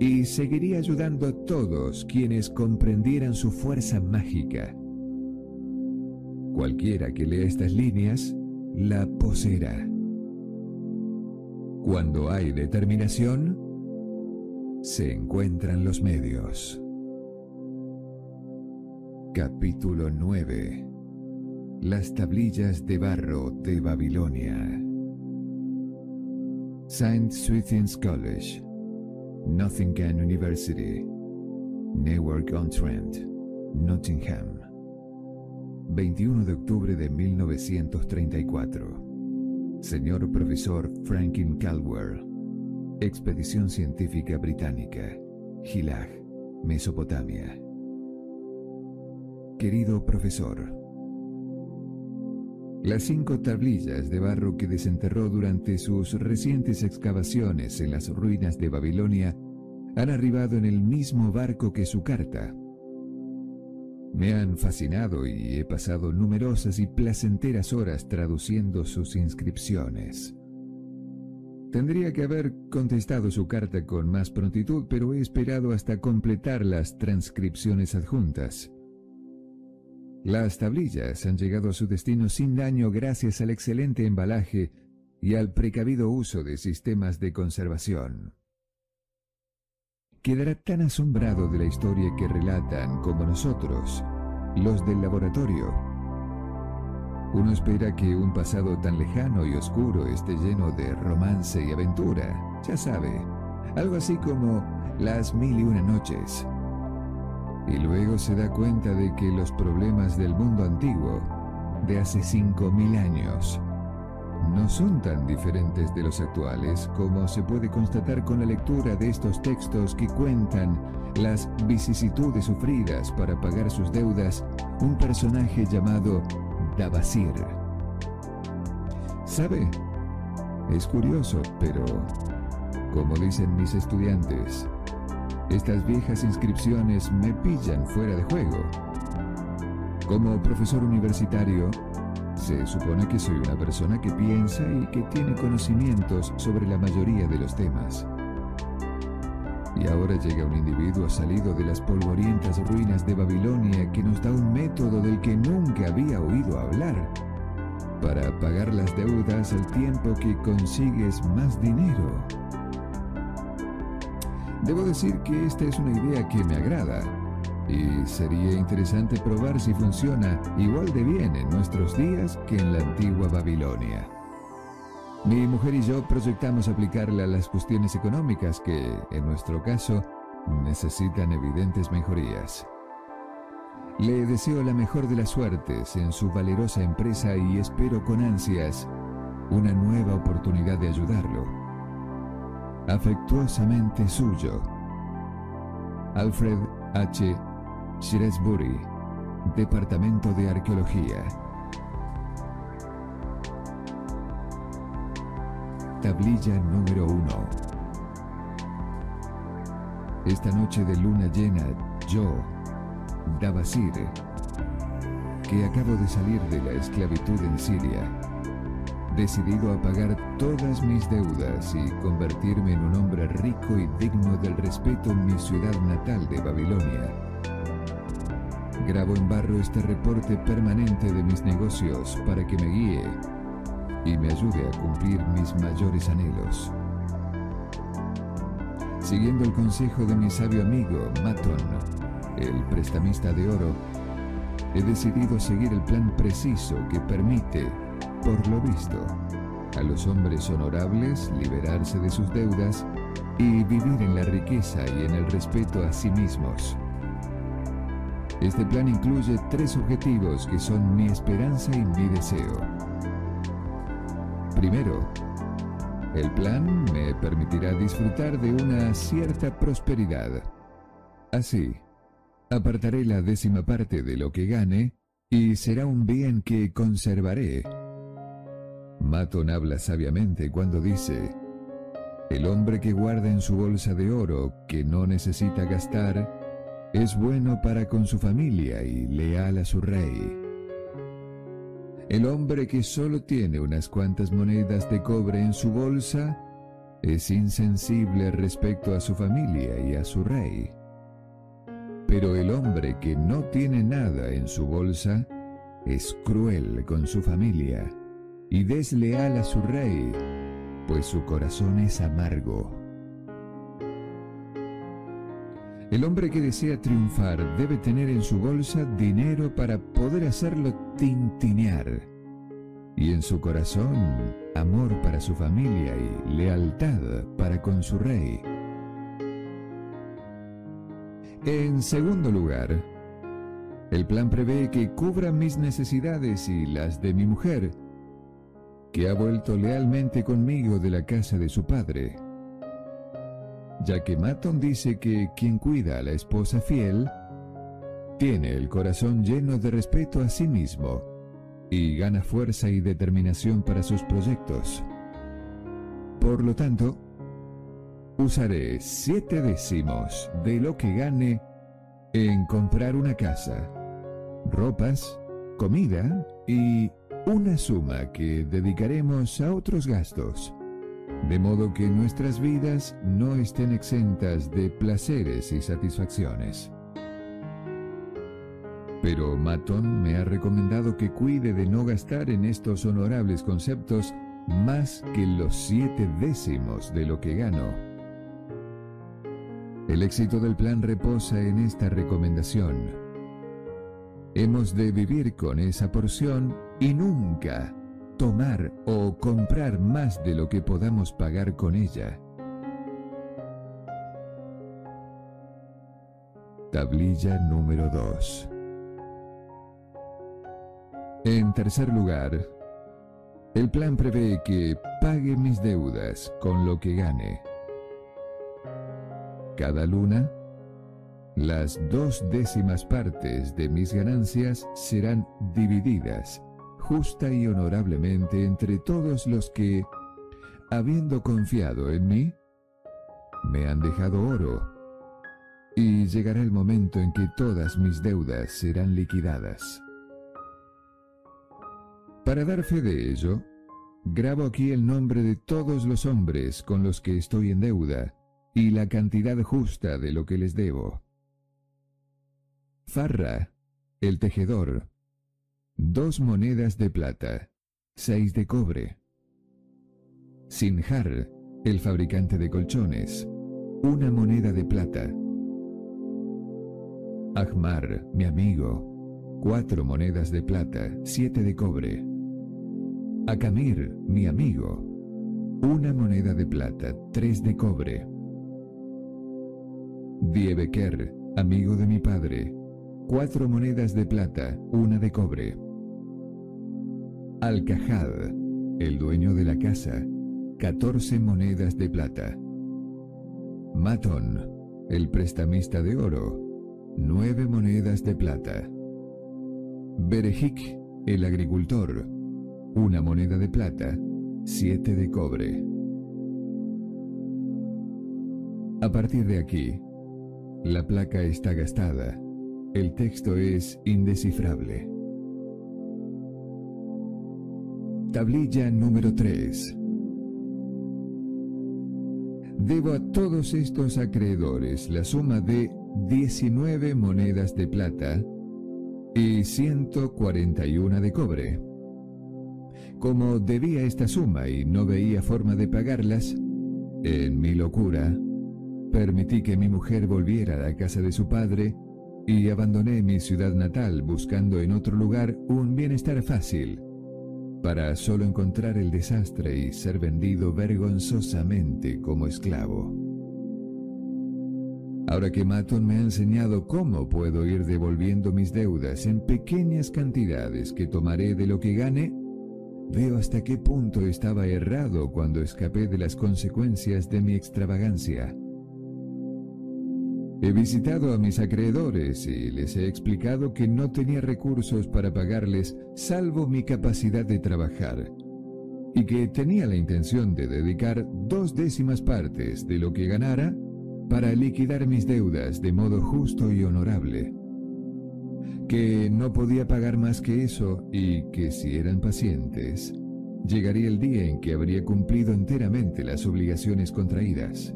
y seguiría ayudando a todos quienes comprendieran su fuerza mágica. Cualquiera que lea estas líneas la poseerá. Cuando hay determinación, se encuentran los medios. Capítulo 9 Las tablillas de barro de Babilonia Saint Swithin's College Nottingham University Newark-on-Trent Nottingham 21 de octubre de 1934 Señor Profesor Franklin Caldwell Expedición Científica Británica Gilag, Mesopotamia Querido profesor, las cinco tablillas de barro que desenterró durante sus recientes excavaciones en las ruinas de Babilonia han arribado en el mismo barco que su carta. Me han fascinado y he pasado numerosas y placenteras horas traduciendo sus inscripciones. Tendría que haber contestado su carta con más prontitud, pero he esperado hasta completar las transcripciones adjuntas. Las tablillas han llegado a su destino sin daño gracias al excelente embalaje y al precavido uso de sistemas de conservación. Quedará tan asombrado de la historia que relatan como nosotros, los del laboratorio. Uno espera que un pasado tan lejano y oscuro esté lleno de romance y aventura, ya sabe, algo así como las mil y una noches y luego se da cuenta de que los problemas del mundo antiguo, de hace 5.000 años, no son tan diferentes de los actuales como se puede constatar con la lectura de estos textos que cuentan las vicisitudes sufridas para pagar sus deudas un personaje llamado Dabasir. ¿Sabe? Es curioso, pero, como dicen mis estudiantes, estas viejas inscripciones me pillan fuera de juego. Como profesor universitario, se supone que soy una persona que piensa y que tiene conocimientos sobre la mayoría de los temas. Y ahora llega un individuo salido de las polvorientas ruinas de Babilonia que nos da un método del que nunca había oído hablar para pagar las deudas al tiempo que consigues más dinero. Debo decir que esta es una idea que me agrada y sería interesante probar si funciona igual de bien en nuestros días que en la antigua Babilonia. Mi mujer y yo proyectamos aplicarla a las cuestiones económicas que, en nuestro caso, necesitan evidentes mejorías. Le deseo la mejor de las suertes en su valerosa empresa y espero con ansias una nueva oportunidad de ayudarlo afectuosamente suyo. Alfred H. Shrewsbury, Departamento de Arqueología. Tablilla número 1. Esta noche de luna llena, yo, Dabasir, que acabo de salir de la esclavitud en Siria, decidido a pagar todas mis deudas y convertirme en un hombre rico y digno del respeto en mi ciudad natal de Babilonia. Grabo en barro este reporte permanente de mis negocios para que me guíe y me ayude a cumplir mis mayores anhelos. Siguiendo el consejo de mi sabio amigo Maton, el prestamista de oro, he decidido seguir el plan preciso que permite por lo visto, a los hombres honorables liberarse de sus deudas y vivir en la riqueza y en el respeto a sí mismos. Este plan incluye tres objetivos que son mi esperanza y mi deseo. Primero, el plan me permitirá disfrutar de una cierta prosperidad. Así, apartaré la décima parte de lo que gane y será un bien que conservaré Maton habla sabiamente cuando dice, el hombre que guarda en su bolsa de oro que no necesita gastar, es bueno para con su familia y leal a su rey. El hombre que solo tiene unas cuantas monedas de cobre en su bolsa, es insensible respecto a su familia y a su rey. Pero el hombre que no tiene nada en su bolsa es cruel con su familia y desleal a su rey, pues su corazón es amargo. El hombre que desea triunfar debe tener en su bolsa dinero para poder hacerlo tintinear. Y en su corazón, amor para su familia y lealtad para con su rey. En segundo lugar, el plan prevé que cubra mis necesidades y las de mi mujer, que ha vuelto lealmente conmigo de la casa de su padre ya que Maton dice que quien cuida a la esposa fiel tiene el corazón lleno de respeto a sí mismo y gana fuerza y determinación para sus proyectos. Por lo tanto, usaré siete décimos de lo que gane en comprar una casa, ropas, comida y una suma que dedicaremos a otros gastos de modo que nuestras vidas no estén exentas de placeres y satisfacciones. Pero Maton me ha recomendado que cuide de no gastar en estos honorables conceptos más que los siete décimos de lo que gano. El éxito del plan reposa en esta recomendación. Hemos de vivir con esa porción y nunca tomar o comprar más de lo que podamos pagar con ella. Tablilla número 2 En tercer lugar, el plan prevé que pague mis deudas con lo que gane. Cada luna, las dos décimas partes de mis ganancias serán divididas justa y honorablemente entre todos los que, habiendo confiado en mí, me han dejado oro, y llegará el momento en que todas mis deudas serán liquidadas. Para dar fe de ello, grabo aquí el nombre de todos los hombres con los que estoy en deuda y la cantidad justa de lo que les debo. Farra, el tejedor, dos monedas de plata, seis de cobre. Sinjar, el fabricante de colchones, una moneda de plata. Ahmar, mi amigo, cuatro monedas de plata, siete de cobre. Akamir, mi amigo, una moneda de plata, tres de cobre. Diebeker, amigo de mi padre, cuatro monedas de plata, una de cobre. Al-Kahad, el dueño de la casa, 14 monedas de plata. Matón, el prestamista de oro, 9 monedas de plata. Berejik, el agricultor, una moneda de plata, 7 de cobre. A partir de aquí, la placa está gastada. El texto es indescifrable. Tablilla número 3. Debo a todos estos acreedores la suma de 19 monedas de plata y 141 de cobre. Como debía esta suma y no veía forma de pagarlas, en mi locura, permití que mi mujer volviera a la casa de su padre y abandoné mi ciudad natal buscando en otro lugar un bienestar fácil para solo encontrar el desastre y ser vendido vergonzosamente como esclavo. Ahora que Maton me ha enseñado cómo puedo ir devolviendo mis deudas en pequeñas cantidades que tomaré de lo que gane, veo hasta qué punto estaba errado cuando escapé de las consecuencias de mi extravagancia. He visitado a mis acreedores y les he explicado que no tenía recursos para pagarles salvo mi capacidad de trabajar y que tenía la intención de dedicar dos décimas partes de lo que ganara para liquidar mis deudas de modo justo y honorable, que no podía pagar más que eso y que si eran pacientes, llegaría el día en que habría cumplido enteramente las obligaciones contraídas.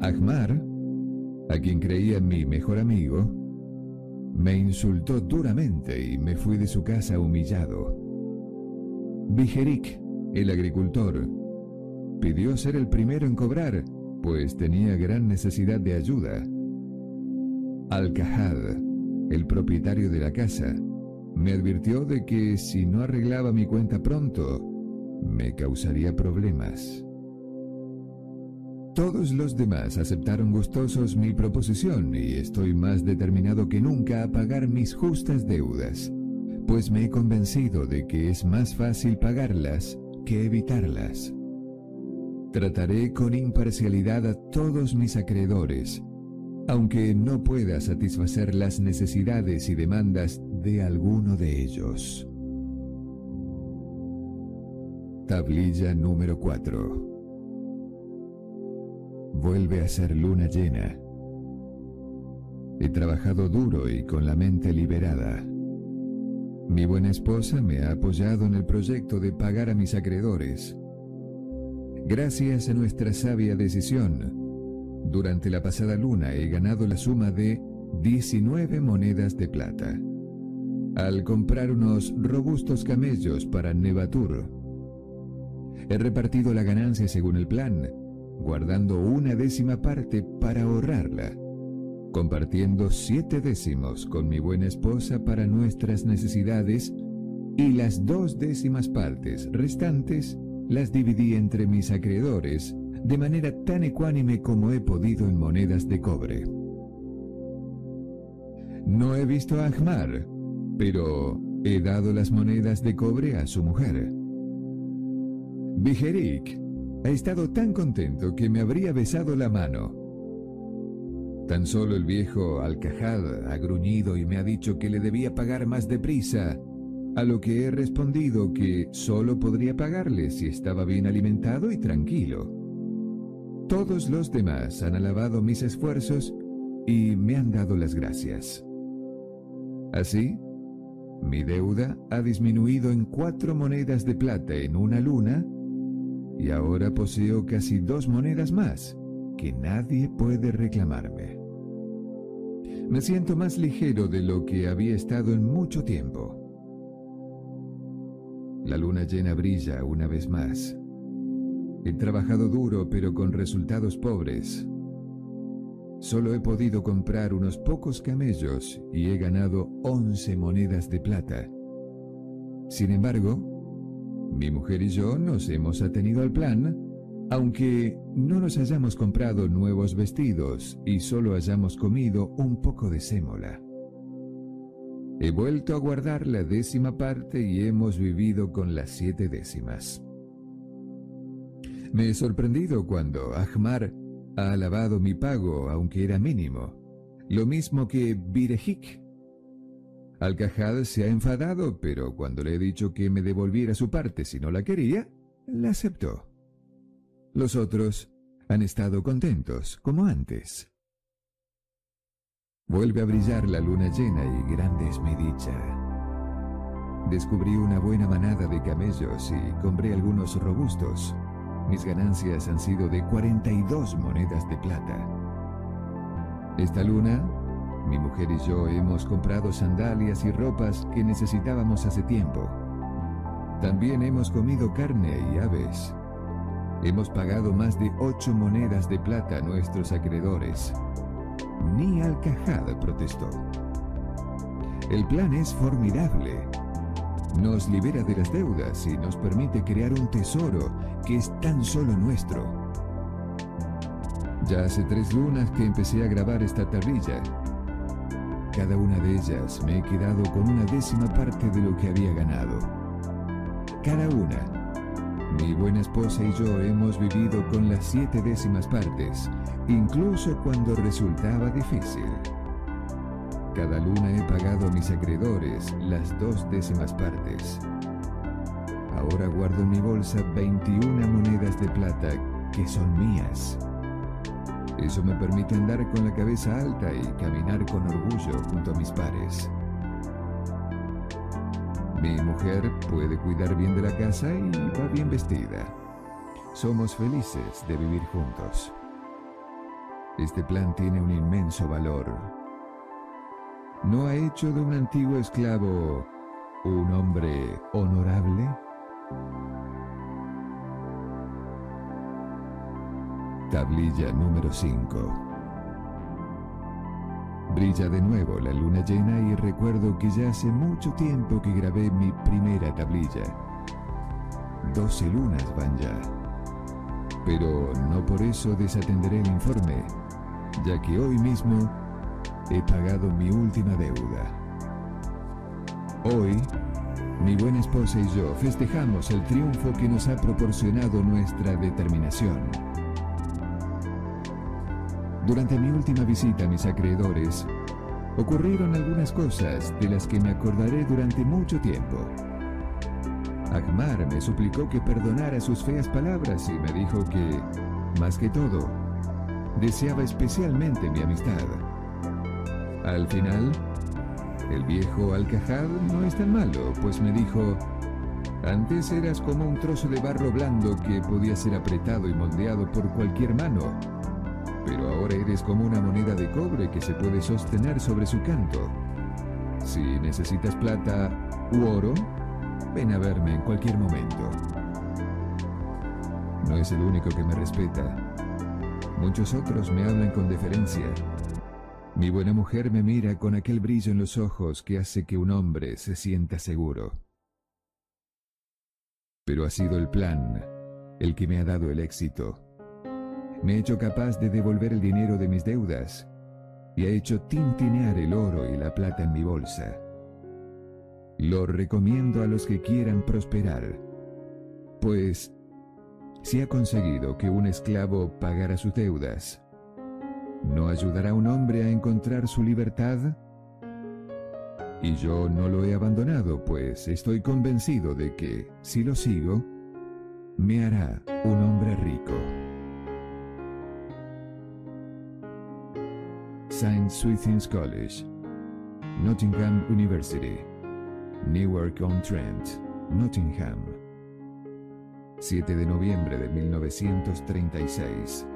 Ahmar, a quien creía mi mejor amigo, me insultó duramente y me fui de su casa humillado. Bijerik, el agricultor, pidió ser el primero en cobrar, pues tenía gran necesidad de ayuda. Al-Kahad, el propietario de la casa, me advirtió de que si no arreglaba mi cuenta pronto, me causaría problemas. Todos los demás aceptaron gustosos mi proposición y estoy más determinado que nunca a pagar mis justas deudas, pues me he convencido de que es más fácil pagarlas que evitarlas. Trataré con imparcialidad a todos mis acreedores, aunque no pueda satisfacer las necesidades y demandas de alguno de ellos. Tablilla número 4 Vuelve a ser luna llena. He trabajado duro y con la mente liberada. Mi buena esposa me ha apoyado en el proyecto de pagar a mis acreedores. Gracias a nuestra sabia decisión, durante la pasada luna he ganado la suma de 19 monedas de plata. Al comprar unos robustos camellos para Nevatur, he repartido la ganancia según el plan, guardando una décima parte para ahorrarla, compartiendo siete décimos con mi buena esposa para nuestras necesidades y las dos décimas partes restantes las dividí entre mis acreedores de manera tan ecuánime como he podido en monedas de cobre. No he visto a Ahmar, pero he dado las monedas de cobre a su mujer. Bijerik ha estado tan contento que me habría besado la mano. Tan solo el viejo Alcajad ha gruñido y me ha dicho que le debía pagar más deprisa, a lo que he respondido que solo podría pagarle si estaba bien alimentado y tranquilo. Todos los demás han alabado mis esfuerzos y me han dado las gracias. Así, mi deuda ha disminuido en cuatro monedas de plata en una luna y ahora poseo casi dos monedas más que nadie puede reclamarme. Me siento más ligero de lo que había estado en mucho tiempo. La luna llena brilla una vez más He trabajado duro pero con resultados pobres. Solo he podido comprar unos pocos camellos y he ganado 11 monedas de plata. Sin embargo, mi mujer y yo nos hemos atenido al plan, aunque no nos hayamos comprado nuevos vestidos y solo hayamos comido un poco de sémola. He vuelto a guardar la décima parte y hemos vivido con las siete décimas. Me he sorprendido cuando Ahmar ha alabado mi pago, aunque era mínimo, lo mismo que Birejik. Al-Kahad se ha enfadado, pero cuando le he dicho que me devolviera su parte si no la quería, la aceptó. Los otros han estado contentos, como antes. Vuelve a brillar la luna llena y grande es mi dicha. Descubrí una buena manada de camellos y compré algunos robustos. Mis ganancias han sido de 42 monedas de plata. Esta luna, mi mujer y yo hemos comprado sandalias y ropas que necesitábamos hace tiempo. También hemos comido carne y aves. Hemos pagado más de 8 monedas de plata a nuestros acreedores. Ni Alcajada protestó. El plan es formidable nos libera de las deudas y nos permite crear un tesoro que es tan solo nuestro. Ya hace tres lunas que empecé a grabar esta tablilla. Cada una de ellas me he quedado con una décima parte de lo que había ganado. Cada una. Mi buena esposa y yo hemos vivido con las siete décimas partes, incluso cuando resultaba difícil. Cada luna he pagado a mis acreedores las dos décimas partes. Ahora guardo en mi bolsa 21 monedas de plata que son mías. Eso me permite andar con la cabeza alta y caminar con orgullo junto a mis pares. Mi mujer puede cuidar bien de la casa y va bien vestida. Somos felices de vivir juntos. Este plan tiene un inmenso valor. ¿No ha hecho de un antiguo esclavo un hombre honorable? Tablilla número 5 Brilla de nuevo la luna llena y recuerdo que ya hace mucho tiempo que grabé mi primera tablilla. Doce lunas van ya. Pero no por eso desatenderé el informe, ya que hoy mismo he pagado mi última deuda. Hoy, mi buena esposa y yo festejamos el triunfo que nos ha proporcionado nuestra determinación. Durante mi última visita a mis acreedores, ocurrieron algunas cosas de las que me acordaré durante mucho tiempo. Akmar me suplicó que perdonara sus feas palabras y me dijo que, más que todo, deseaba especialmente mi amistad. Al final, el viejo Alcajad no es tan malo, pues me dijo, antes eras como un trozo de barro blando que podía ser apretado y moldeado por cualquier mano pero ahora eres como una moneda de cobre que se puede sostener sobre su canto. Si necesitas plata u oro, ven a verme en cualquier momento. No es el único que me respeta. Muchos otros me hablan con deferencia. Mi buena mujer me mira con aquel brillo en los ojos que hace que un hombre se sienta seguro. Pero ha sido el plan el que me ha dado el éxito. Me he hecho capaz de devolver el dinero de mis deudas y ha hecho tintinear el oro y la plata en mi bolsa. Lo recomiendo a los que quieran prosperar, pues si ha conseguido que un esclavo pagara sus deudas, ¿no ayudará un hombre a encontrar su libertad? Y yo no lo he abandonado, pues estoy convencido de que, si lo sigo, me hará un hombre rico. St. Swithin's College, Nottingham University, Newark-on-Trent, Nottingham. 7 de noviembre de 1936.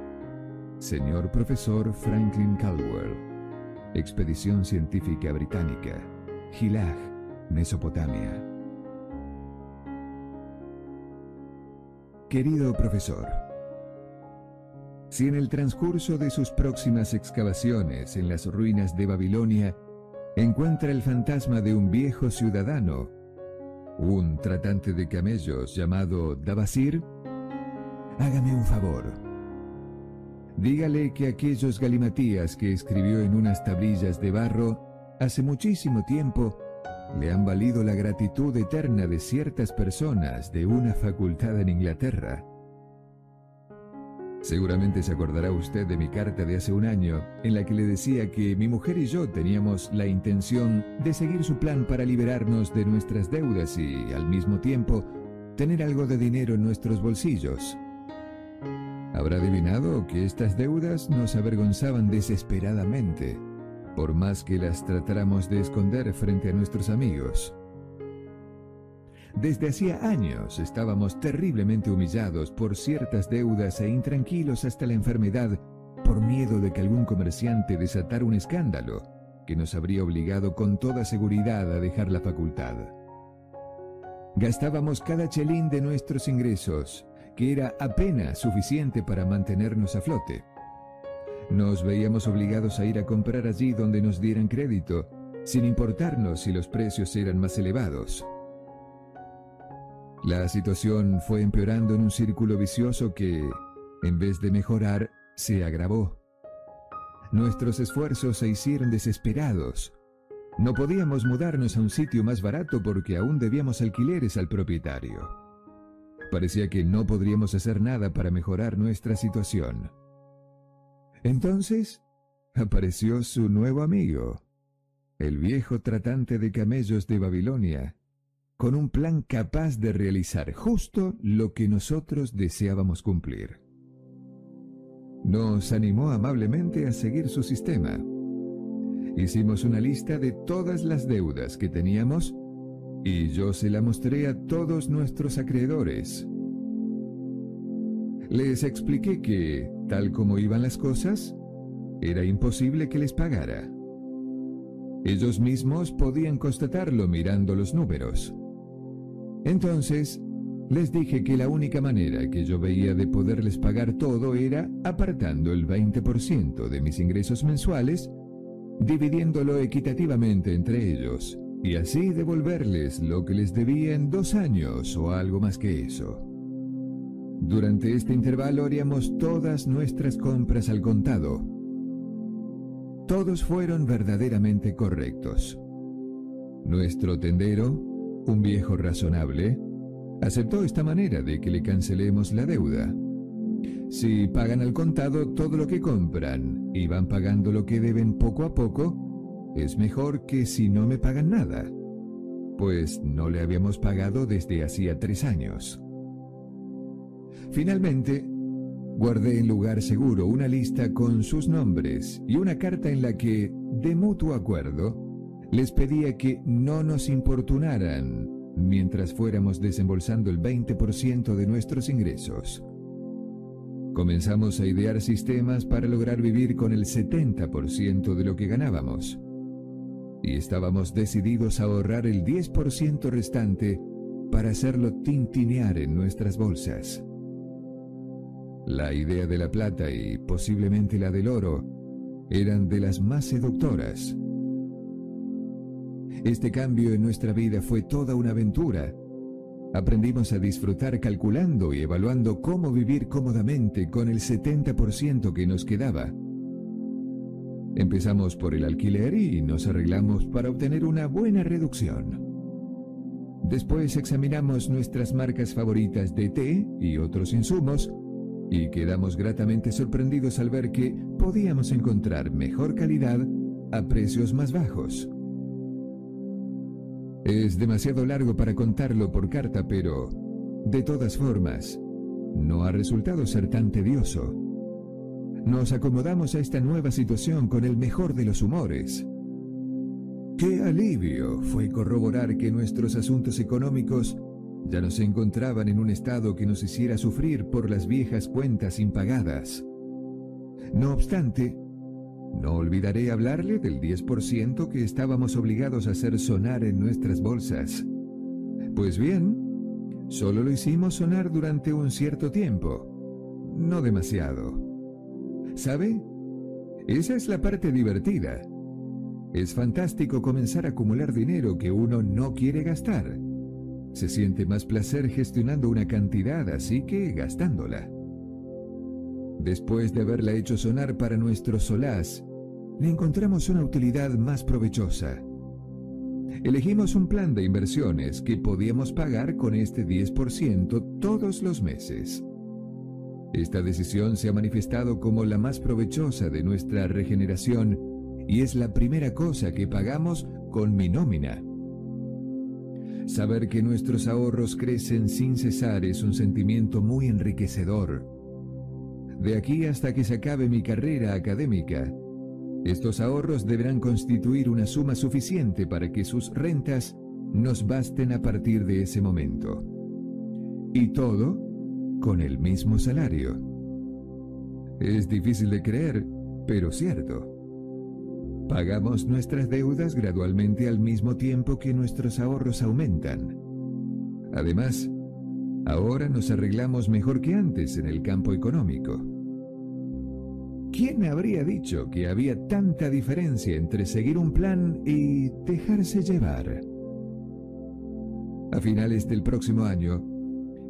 Señor Profesor Franklin Caldwell. Expedición Científica Británica. Gilag, Mesopotamia. Querido profesor, si en el transcurso de sus próximas excavaciones en las ruinas de Babilonia encuentra el fantasma de un viejo ciudadano, un tratante de camellos llamado Dabasir, hágame un favor. Dígale que aquellos galimatías que escribió en unas tablillas de barro hace muchísimo tiempo le han valido la gratitud eterna de ciertas personas de una facultad en Inglaterra Seguramente se acordará usted de mi carta de hace un año, en la que le decía que mi mujer y yo teníamos la intención de seguir su plan para liberarnos de nuestras deudas y, al mismo tiempo, tener algo de dinero en nuestros bolsillos. Habrá adivinado que estas deudas nos avergonzaban desesperadamente, por más que las tratáramos de esconder frente a nuestros amigos. Desde hacía años estábamos terriblemente humillados por ciertas deudas e intranquilos hasta la enfermedad por miedo de que algún comerciante desatara un escándalo que nos habría obligado con toda seguridad a dejar la facultad. Gastábamos cada chelín de nuestros ingresos, que era apenas suficiente para mantenernos a flote. Nos veíamos obligados a ir a comprar allí donde nos dieran crédito, sin importarnos si los precios eran más elevados. La situación fue empeorando en un círculo vicioso que, en vez de mejorar, se agravó. Nuestros esfuerzos se hicieron desesperados. No podíamos mudarnos a un sitio más barato porque aún debíamos alquileres al propietario. Parecía que no podríamos hacer nada para mejorar nuestra situación. Entonces, apareció su nuevo amigo, el viejo tratante de camellos de Babilonia, con un plan capaz de realizar justo lo que nosotros deseábamos cumplir. Nos animó amablemente a seguir su sistema. Hicimos una lista de todas las deudas que teníamos y yo se la mostré a todos nuestros acreedores. Les expliqué que, tal como iban las cosas, era imposible que les pagara. Ellos mismos podían constatarlo mirando los números. Entonces, les dije que la única manera que yo veía de poderles pagar todo era apartando el 20% de mis ingresos mensuales, dividiéndolo equitativamente entre ellos, y así devolverles lo que les debía en dos años o algo más que eso. Durante este intervalo haríamos todas nuestras compras al contado. Todos fueron verdaderamente correctos. Nuestro tendero, un viejo razonable, aceptó esta manera de que le cancelemos la deuda. Si pagan al contado todo lo que compran y van pagando lo que deben poco a poco, es mejor que si no me pagan nada, pues no le habíamos pagado desde hacía tres años. Finalmente, guardé en lugar seguro una lista con sus nombres y una carta en la que, de mutuo acuerdo, les pedía que no nos importunaran mientras fuéramos desembolsando el 20% de nuestros ingresos. Comenzamos a idear sistemas para lograr vivir con el 70% de lo que ganábamos. Y estábamos decididos a ahorrar el 10% restante para hacerlo tintinear en nuestras bolsas. La idea de la plata y posiblemente la del oro eran de las más seductoras. Este cambio en nuestra vida fue toda una aventura. Aprendimos a disfrutar calculando y evaluando cómo vivir cómodamente con el 70% que nos quedaba. Empezamos por el alquiler y nos arreglamos para obtener una buena reducción. Después examinamos nuestras marcas favoritas de té y otros insumos y quedamos gratamente sorprendidos al ver que podíamos encontrar mejor calidad a precios más bajos. Es demasiado largo para contarlo por carta, pero, de todas formas, no ha resultado ser tan tedioso. Nos acomodamos a esta nueva situación con el mejor de los humores. Qué alivio fue corroborar que nuestros asuntos económicos ya no se encontraban en un estado que nos hiciera sufrir por las viejas cuentas impagadas. No obstante, no olvidaré hablarle del 10% que estábamos obligados a hacer sonar en nuestras bolsas. Pues bien, solo lo hicimos sonar durante un cierto tiempo, no demasiado. ¿Sabe? Esa es la parte divertida. Es fantástico comenzar a acumular dinero que uno no quiere gastar. Se siente más placer gestionando una cantidad así que gastándola. Después de haberla hecho sonar para nuestro solaz, le encontramos una utilidad más provechosa. Elegimos un plan de inversiones que podíamos pagar con este 10% todos los meses. Esta decisión se ha manifestado como la más provechosa de nuestra regeneración y es la primera cosa que pagamos con mi nómina. Saber que nuestros ahorros crecen sin cesar es un sentimiento muy enriquecedor. De aquí hasta que se acabe mi carrera académica, estos ahorros deberán constituir una suma suficiente para que sus rentas nos basten a partir de ese momento. Y todo con el mismo salario. Es difícil de creer, pero cierto. Pagamos nuestras deudas gradualmente al mismo tiempo que nuestros ahorros aumentan. Además, ahora nos arreglamos mejor que antes en el campo económico. ¿Quién habría dicho que había tanta diferencia entre seguir un plan y dejarse llevar? A finales del próximo año,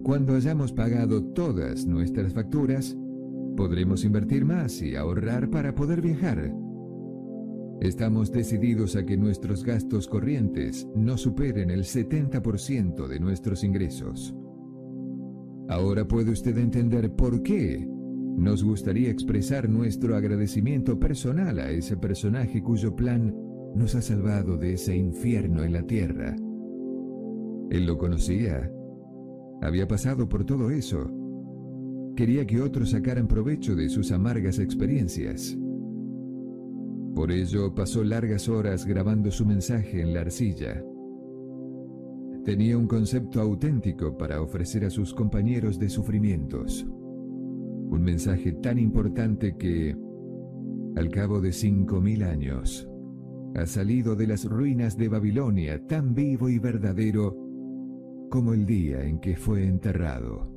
cuando hayamos pagado todas nuestras facturas, podremos invertir más y ahorrar para poder viajar. Estamos decididos a que nuestros gastos corrientes no superen el 70% de nuestros ingresos. Ahora puede usted entender por qué nos gustaría expresar nuestro agradecimiento personal a ese personaje cuyo plan nos ha salvado de ese infierno en la tierra. Él lo conocía. Había pasado por todo eso. Quería que otros sacaran provecho de sus amargas experiencias. Por ello pasó largas horas grabando su mensaje en la arcilla. Tenía un concepto auténtico para ofrecer a sus compañeros de sufrimientos. Un mensaje tan importante que, al cabo de cinco mil años, ha salido de las ruinas de Babilonia tan vivo y verdadero como el día en que fue enterrado.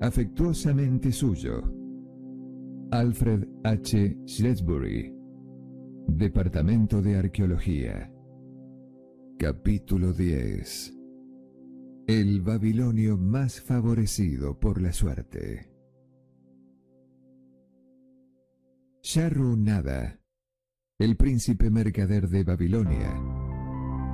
Afectuosamente suyo, Alfred H. Shrewsbury, Departamento de Arqueología. Capítulo 10 El babilonio más favorecido por la suerte. Sharu Nada, el príncipe mercader de Babilonia,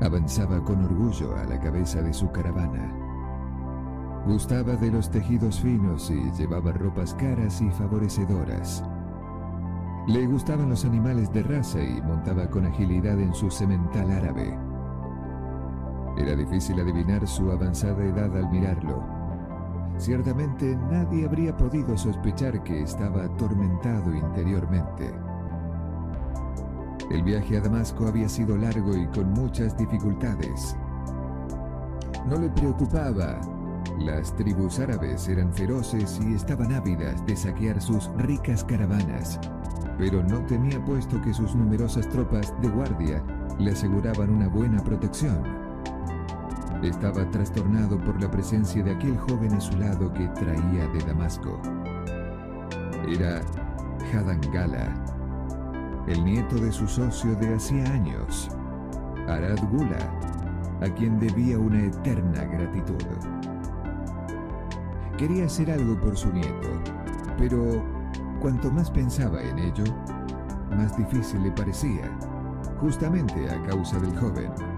avanzaba con orgullo a la cabeza de su caravana. Gustaba de los tejidos finos y llevaba ropas caras y favorecedoras. Le gustaban los animales de raza y montaba con agilidad en su semental árabe. Era difícil adivinar su avanzada edad al mirarlo. Ciertamente nadie habría podido sospechar que estaba atormentado interiormente. El viaje a Damasco había sido largo y con muchas dificultades. No le preocupaba. Las tribus árabes eran feroces y estaban ávidas de saquear sus ricas caravanas, pero no temía puesto que sus numerosas tropas de guardia le aseguraban una buena protección. Estaba trastornado por la presencia de aquel joven a su lado que traía de Damasco. Era Hadangala, el nieto de su socio de hacía años, Arad Gula, a quien debía una eterna gratitud. Quería hacer algo por su nieto, pero cuanto más pensaba en ello, más difícil le parecía, justamente a causa del joven.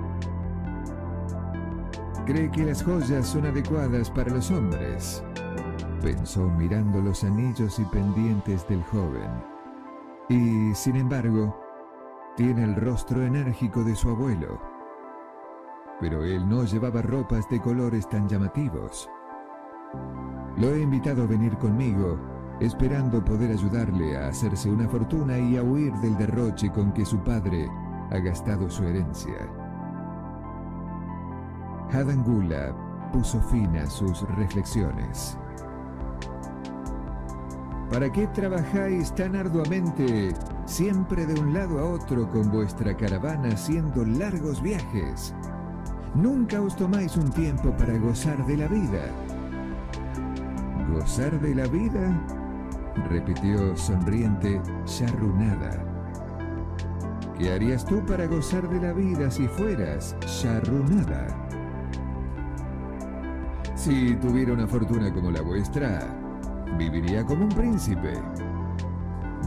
Cree que las joyas son adecuadas para los hombres, pensó mirando los anillos y pendientes del joven y, sin embargo, tiene el rostro enérgico de su abuelo. Pero él no llevaba ropas de colores tan llamativos. Lo he invitado a venir conmigo, esperando poder ayudarle a hacerse una fortuna y a huir del derroche con que su padre ha gastado su herencia. Hadangula puso fin a sus reflexiones. ¿Para qué trabajáis tan arduamente, siempre de un lado a otro con vuestra caravana haciendo largos viajes? Nunca os tomáis un tiempo para gozar de la vida. ¿Gozar de la vida? repitió sonriente Sharrunada. ¿Qué harías tú para gozar de la vida si fueras Sharrunada? Si tuviera una fortuna como la vuestra, Viviría como un príncipe.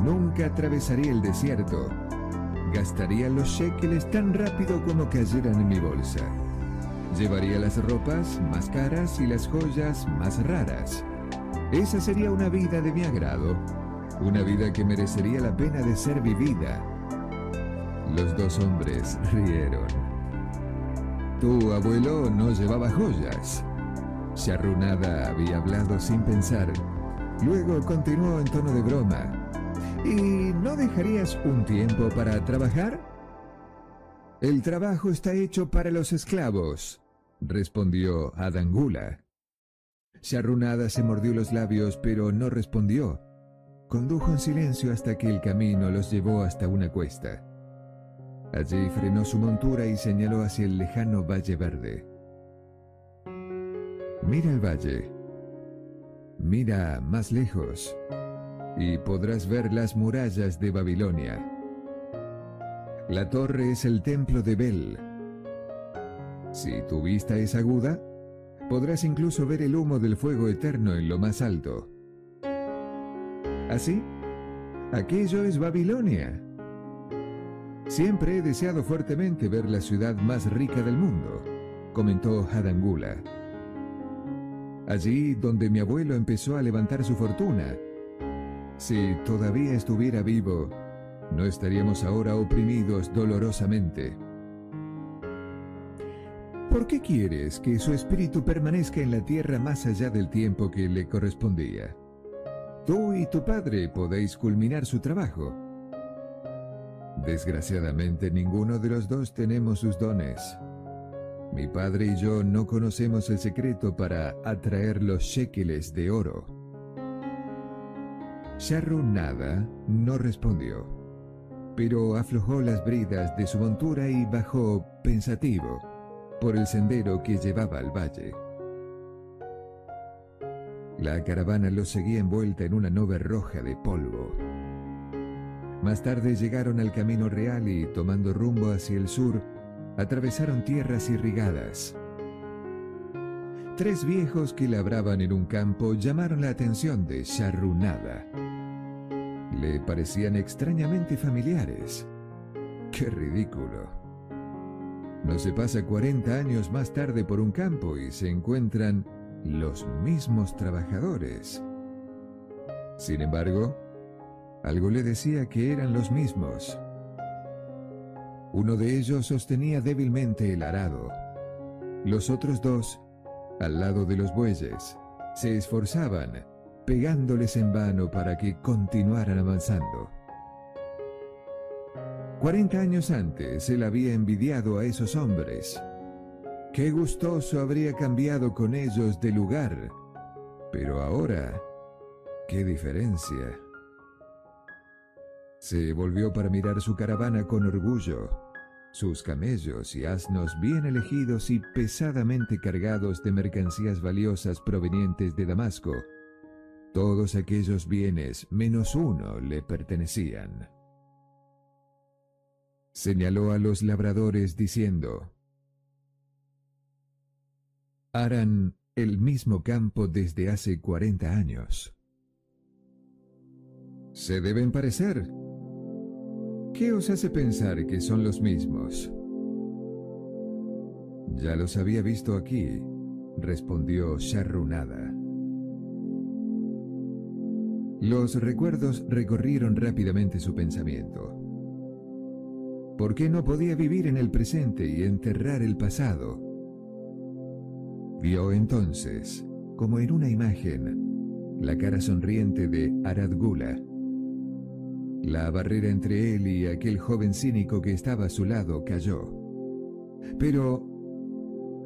Nunca atravesaría el desierto. Gastaría los shekels tan rápido como cayeran en mi bolsa. Llevaría las ropas más caras y las joyas más raras. Esa sería una vida de mi agrado. Una vida que merecería la pena de ser vivida. Los dos hombres rieron. Tu abuelo no llevaba joyas. Charrunada había hablado sin pensar Luego continuó en tono de broma. ¿Y no dejarías un tiempo para trabajar? El trabajo está hecho para los esclavos, respondió Adangula. Charrunada se mordió los labios, pero no respondió. Condujo en silencio hasta que el camino los llevó hasta una cuesta. Allí frenó su montura y señaló hacia el lejano Valle Verde. Mira el valle, Mira más lejos y podrás ver las murallas de Babilonia. La torre es el templo de Bel. Si tu vista es aguda, podrás incluso ver el humo del fuego eterno en lo más alto. ¿Así? Aquello es Babilonia. Siempre he deseado fuertemente ver la ciudad más rica del mundo, comentó Hadangula. Allí donde mi abuelo empezó a levantar su fortuna. Si todavía estuviera vivo, no estaríamos ahora oprimidos dolorosamente. ¿Por qué quieres que su espíritu permanezca en la tierra más allá del tiempo que le correspondía? Tú y tu padre podéis culminar su trabajo. Desgraciadamente ninguno de los dos tenemos sus dones. Mi padre y yo no conocemos el secreto para atraer los shekeles de oro. Sharru nada no respondió, pero aflojó las bridas de su montura y bajó pensativo por el sendero que llevaba al valle. La caravana los seguía envuelta en una nube roja de polvo. Más tarde llegaron al camino real y, tomando rumbo hacia el sur, atravesaron tierras irrigadas. Tres viejos que labraban en un campo llamaron la atención de Charrunada. Le parecían extrañamente familiares. ¡Qué ridículo! No se pasa 40 años más tarde por un campo y se encuentran los mismos trabajadores. Sin embargo, algo le decía que eran los mismos. Uno de ellos sostenía débilmente el arado. Los otros dos, al lado de los bueyes, se esforzaban, pegándoles en vano para que continuaran avanzando. Cuarenta años antes él había envidiado a esos hombres. Qué gustoso habría cambiado con ellos de lugar. Pero ahora, qué diferencia. Se volvió para mirar su caravana con orgullo sus camellos y asnos bien elegidos y pesadamente cargados de mercancías valiosas provenientes de Damasco. Todos aquellos bienes, menos uno, le pertenecían. Señaló a los labradores diciendo, Harán el mismo campo desde hace cuarenta años. Se deben parecer, ¿Qué os hace pensar que son los mismos? Ya los había visto aquí, respondió Sharrunada. Los recuerdos recorrieron rápidamente su pensamiento. ¿Por qué no podía vivir en el presente y enterrar el pasado? Vio entonces, como en una imagen, la cara sonriente de Aradgula la barrera entre él y aquel joven cínico que estaba a su lado cayó. Pero,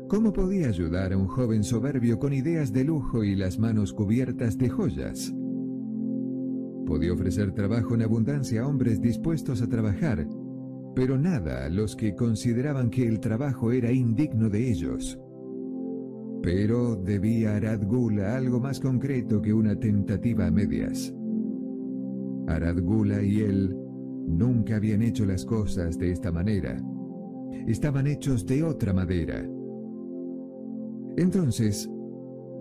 ¿cómo podía ayudar a un joven soberbio con ideas de lujo y las manos cubiertas de joyas? Podía ofrecer trabajo en abundancia a hombres dispuestos a trabajar, pero nada a los que consideraban que el trabajo era indigno de ellos. Pero debía Arad algo más concreto que una tentativa a medias. Aradgula y él nunca habían hecho las cosas de esta manera. Estaban hechos de otra madera. Entonces,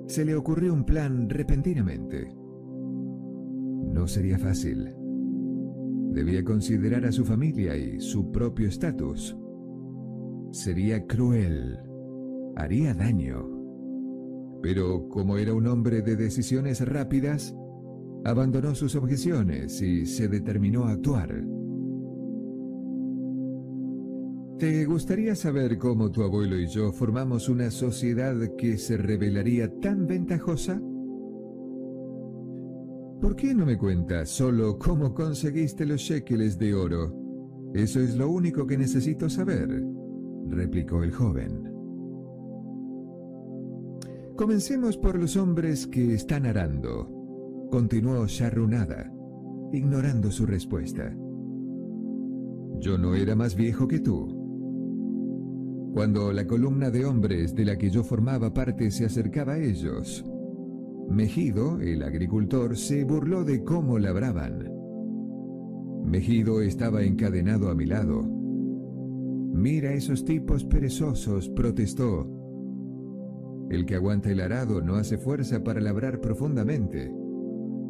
se le ocurrió un plan repentinamente. No sería fácil. Debía considerar a su familia y su propio estatus. Sería cruel. Haría daño. Pero como era un hombre de decisiones rápidas, abandonó sus objeciones y se determinó a actuar. ¿Te gustaría saber cómo tu abuelo y yo formamos una sociedad que se revelaría tan ventajosa? ¿Por qué no me cuentas solo cómo conseguiste los shekeles de oro? Eso es lo único que necesito saber, replicó el joven. Comencemos por los hombres que están arando, Continuó Sharrunada, ignorando su respuesta. Yo no era más viejo que tú. Cuando la columna de hombres de la que yo formaba parte se acercaba a ellos, Mejido, el agricultor, se burló de cómo labraban. Mejido estaba encadenado a mi lado. Mira esos tipos perezosos, protestó. El que aguanta el arado no hace fuerza para labrar profundamente.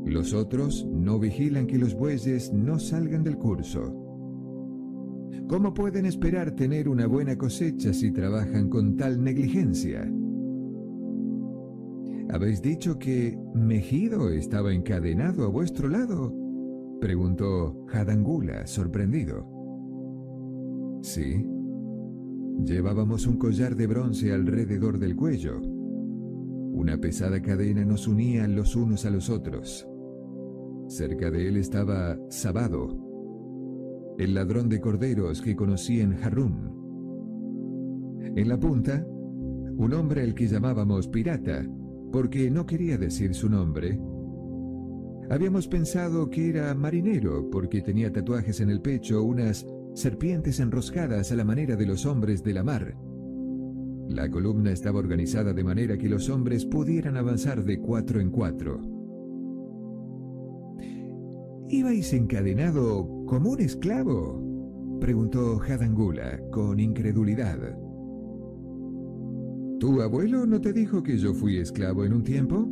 Los otros no vigilan que los bueyes no salgan del curso. ¿Cómo pueden esperar tener una buena cosecha si trabajan con tal negligencia? ¿Habéis dicho que Mejido estaba encadenado a vuestro lado? Preguntó Hadangula, sorprendido. Sí. Llevábamos un collar de bronce alrededor del cuello. Una pesada cadena nos unía los unos a los otros. Cerca de él estaba Sabado, el ladrón de corderos que conocí en Harun. En la punta, un hombre al que llamábamos pirata, porque no quería decir su nombre. Habíamos pensado que era marinero, porque tenía tatuajes en el pecho, unas serpientes enroscadas a la manera de los hombres de la mar. La columna estaba organizada de manera que los hombres pudieran avanzar de cuatro en cuatro. ¿Ibais encadenado como un esclavo? preguntó Hadangula con incredulidad. ¿Tu abuelo no te dijo que yo fui esclavo en un tiempo?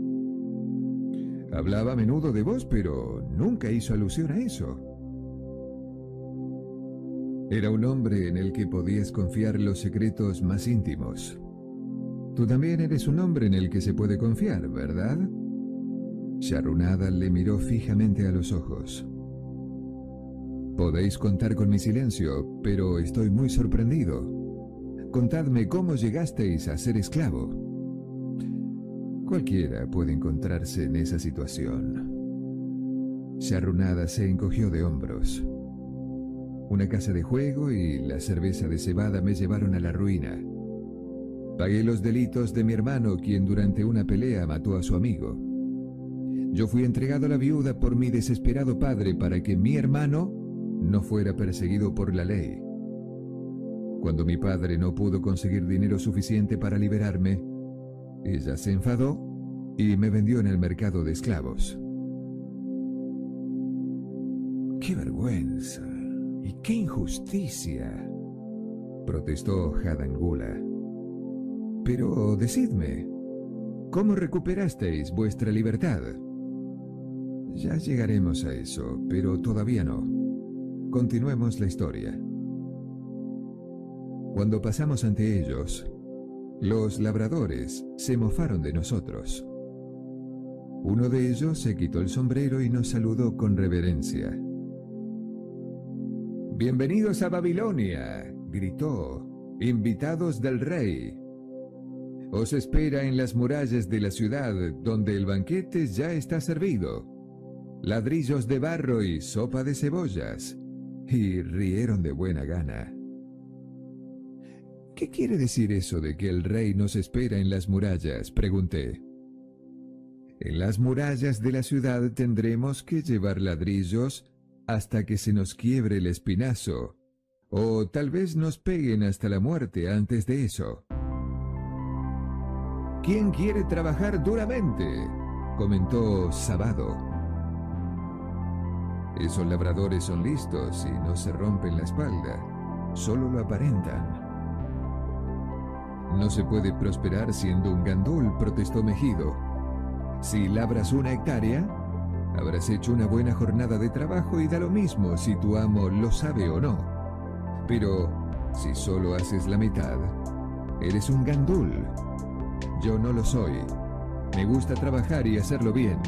Hablaba a menudo de vos, pero nunca hizo alusión a eso. Era un hombre en el que podías confiar los secretos más íntimos. Tú también eres un hombre en el que se puede confiar, ¿verdad? Sharunada le miró fijamente a los ojos. Podéis contar con mi silencio, pero estoy muy sorprendido. Contadme cómo llegasteis a ser esclavo. Cualquiera puede encontrarse en esa situación. Sharunada se encogió de hombros. Una casa de juego y la cerveza de cebada me llevaron a la ruina. Pagué los delitos de mi hermano, quien durante una pelea mató a su amigo. Yo fui entregado a la viuda por mi desesperado padre para que mi hermano no fuera perseguido por la ley. Cuando mi padre no pudo conseguir dinero suficiente para liberarme, ella se enfadó y me vendió en el mercado de esclavos. ¡Qué vergüenza! ¡Y qué injusticia! protestó Hadangula. Pero decidme, ¿cómo recuperasteis vuestra libertad? Ya llegaremos a eso, pero todavía no. Continuemos la historia. Cuando pasamos ante ellos, los labradores se mofaron de nosotros. Uno de ellos se quitó el sombrero y nos saludó con reverencia. Bienvenidos a Babilonia, gritó, invitados del rey. Os espera en las murallas de la ciudad, donde el banquete ya está servido. Ladrillos de barro y sopa de cebollas. Y rieron de buena gana. ¿Qué quiere decir eso de que el rey nos espera en las murallas? pregunté. En las murallas de la ciudad tendremos que llevar ladrillos hasta que se nos quiebre el espinazo, o tal vez nos peguen hasta la muerte antes de eso. ¿Quién quiere trabajar duramente? comentó Sabado. Esos labradores son listos y no se rompen la espalda, solo lo aparentan. No se puede prosperar siendo un gandul, protestó Mejido. Si labras una hectárea, habrás hecho una buena jornada de trabajo y da lo mismo si tu amo lo sabe o no. Pero si solo haces la mitad, eres un gandul. Yo no lo soy. Me gusta trabajar y hacerlo bien,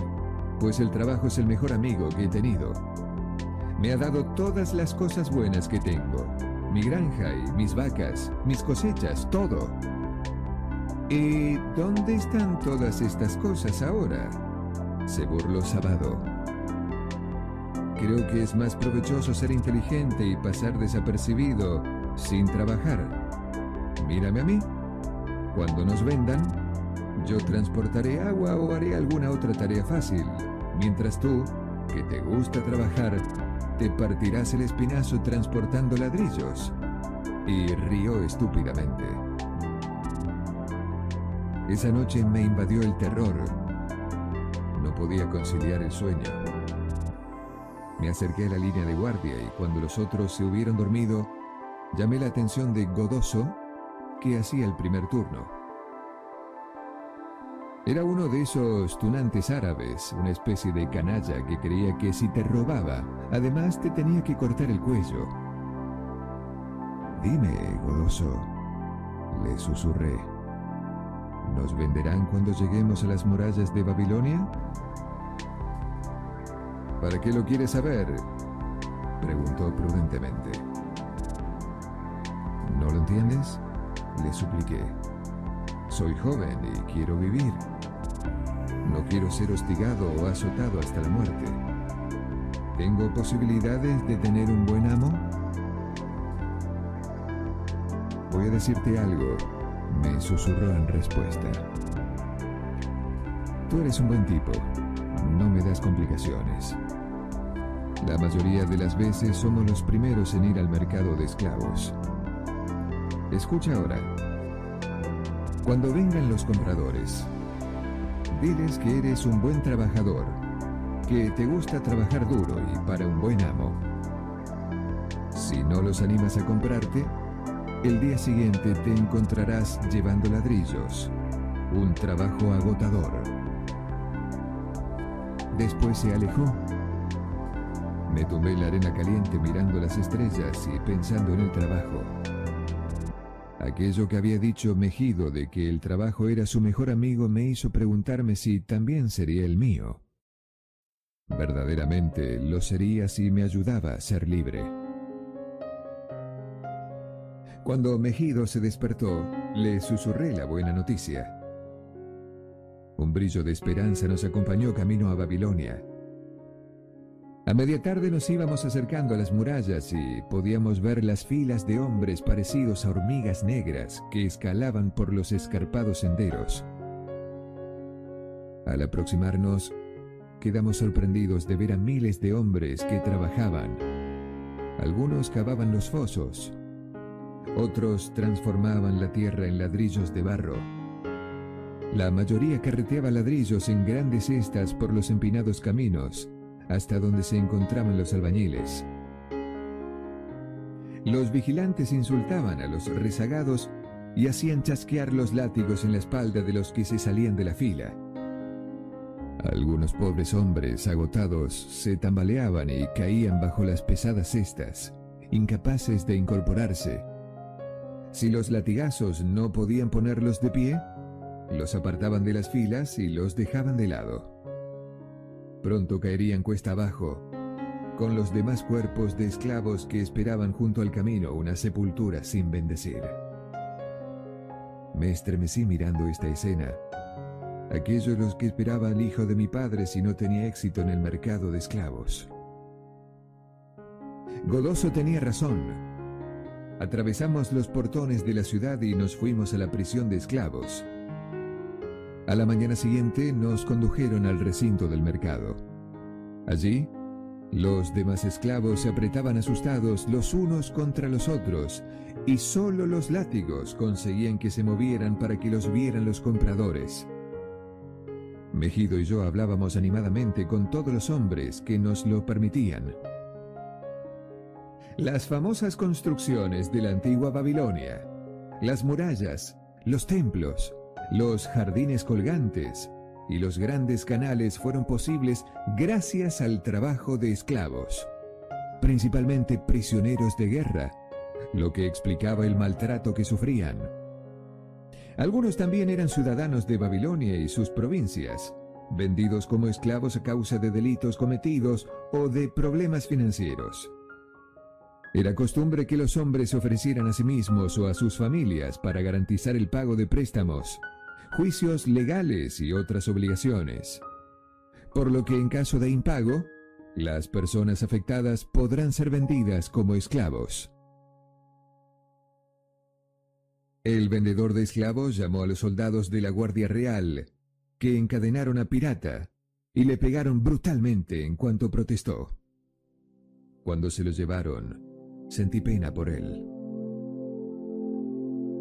pues el trabajo es el mejor amigo que he tenido. Me ha dado todas las cosas buenas que tengo. Mi granja y mis vacas, mis cosechas, todo. ¿Y dónde están todas estas cosas ahora? Se burló Sabado. Creo que es más provechoso ser inteligente y pasar desapercibido sin trabajar. Mírame a mí. Cuando nos vendan, yo transportaré agua o haré alguna otra tarea fácil, mientras tú, que te gusta trabajar, te partirás el espinazo transportando ladrillos. Y rió estúpidamente. Esa noche me invadió el terror. No podía conciliar el sueño. Me acerqué a la línea de guardia y cuando los otros se hubieron dormido, llamé la atención de Godoso, que hacía el primer turno. Era uno de esos tunantes árabes, una especie de canalla que creía que si te robaba, además te tenía que cortar el cuello. Dime, Godoso, le susurré. ¿Nos venderán cuando lleguemos a las murallas de Babilonia? ¿Para qué lo quieres saber? Preguntó prudentemente. ¿No lo entiendes? Le supliqué. Soy joven y quiero vivir. No quiero ser hostigado o azotado hasta la muerte. ¿Tengo posibilidades de tener un buen amo? Voy a decirte algo, me susurró en respuesta. Tú eres un buen tipo, no me das complicaciones. La mayoría de las veces somos los primeros en ir al mercado de esclavos. Escucha ahora. Cuando vengan los compradores, diles que eres un buen trabajador, que te gusta trabajar duro y para un buen amo. Si no los animas a comprarte, el día siguiente te encontrarás llevando ladrillos, un trabajo agotador. Después se alejó. Me tomé la arena caliente mirando las estrellas y pensando en el trabajo. Aquello que había dicho Mejido de que el trabajo era su mejor amigo me hizo preguntarme si también sería el mío. Verdaderamente lo sería si me ayudaba a ser libre. Cuando Mejido se despertó, le susurré la buena noticia. Un brillo de esperanza nos acompañó camino a Babilonia. A media tarde nos íbamos acercando a las murallas y podíamos ver las filas de hombres parecidos a hormigas negras que escalaban por los escarpados senderos. Al aproximarnos, quedamos sorprendidos de ver a miles de hombres que trabajaban. Algunos cavaban los fosos, otros transformaban la tierra en ladrillos de barro. La mayoría carreteaba ladrillos en grandes cestas por los empinados caminos hasta donde se encontraban los albañiles. Los vigilantes insultaban a los rezagados y hacían chasquear los látigos en la espalda de los que se salían de la fila. Algunos pobres hombres agotados se tambaleaban y caían bajo las pesadas cestas, incapaces de incorporarse. Si los latigazos no podían ponerlos de pie, los apartaban de las filas y los dejaban de lado. Pronto caerían cuesta abajo, con los demás cuerpos de esclavos que esperaban junto al camino una sepultura sin bendecir. Me estremecí mirando esta escena. Aquellos los que esperaba al hijo de mi padre si no tenía éxito en el mercado de esclavos. Godoso tenía razón. Atravesamos los portones de la ciudad y nos fuimos a la prisión de esclavos. A la mañana siguiente nos condujeron al recinto del mercado. Allí, los demás esclavos se apretaban asustados los unos contra los otros, y solo los látigos conseguían que se movieran para que los vieran los compradores. Mejido y yo hablábamos animadamente con todos los hombres que nos lo permitían. Las famosas construcciones de la antigua Babilonia, las murallas, los templos, los jardines colgantes y los grandes canales fueron posibles gracias al trabajo de esclavos, principalmente prisioneros de guerra, lo que explicaba el maltrato que sufrían. Algunos también eran ciudadanos de Babilonia y sus provincias, vendidos como esclavos a causa de delitos cometidos o de problemas financieros. Era costumbre que los hombres ofrecieran a sí mismos o a sus familias para garantizar el pago de préstamos juicios legales y otras obligaciones. Por lo que en caso de impago, las personas afectadas podrán ser vendidas como esclavos. El vendedor de esclavos llamó a los soldados de la Guardia Real, que encadenaron a Pirata y le pegaron brutalmente en cuanto protestó. Cuando se lo llevaron, sentí pena por él.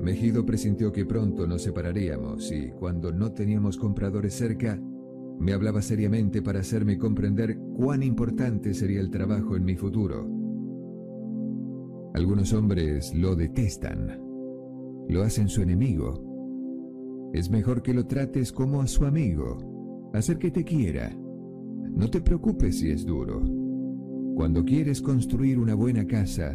Mejido presintió que pronto nos separaríamos y cuando no teníamos compradores cerca, me hablaba seriamente para hacerme comprender cuán importante sería el trabajo en mi futuro. Algunos hombres lo detestan, lo hacen su enemigo. Es mejor que lo trates como a su amigo, hacer que te quiera. No te preocupes si es duro. Cuando quieres construir una buena casa,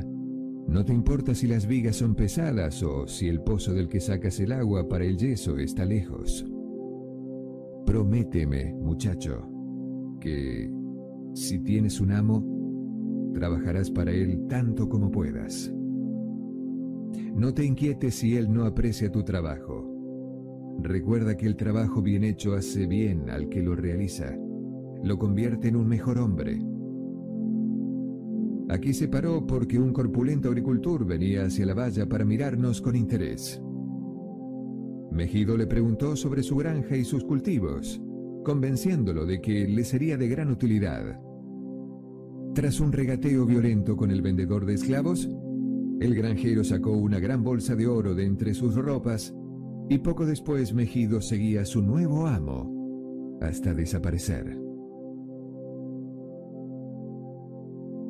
no te importa si las vigas son pesadas o si el pozo del que sacas el agua para el yeso está lejos. Prométeme, muchacho, que si tienes un amo, trabajarás para él tanto como puedas. No te inquietes si él no aprecia tu trabajo. Recuerda que el trabajo bien hecho hace bien al que lo realiza. Lo convierte en un mejor hombre Aquí se paró porque un corpulento agricultor venía hacia la valla para mirarnos con interés. Mejido le preguntó sobre su granja y sus cultivos, convenciéndolo de que le sería de gran utilidad. Tras un regateo violento con el vendedor de esclavos, el granjero sacó una gran bolsa de oro de entre sus ropas y poco después Mejido seguía a su nuevo amo hasta desaparecer.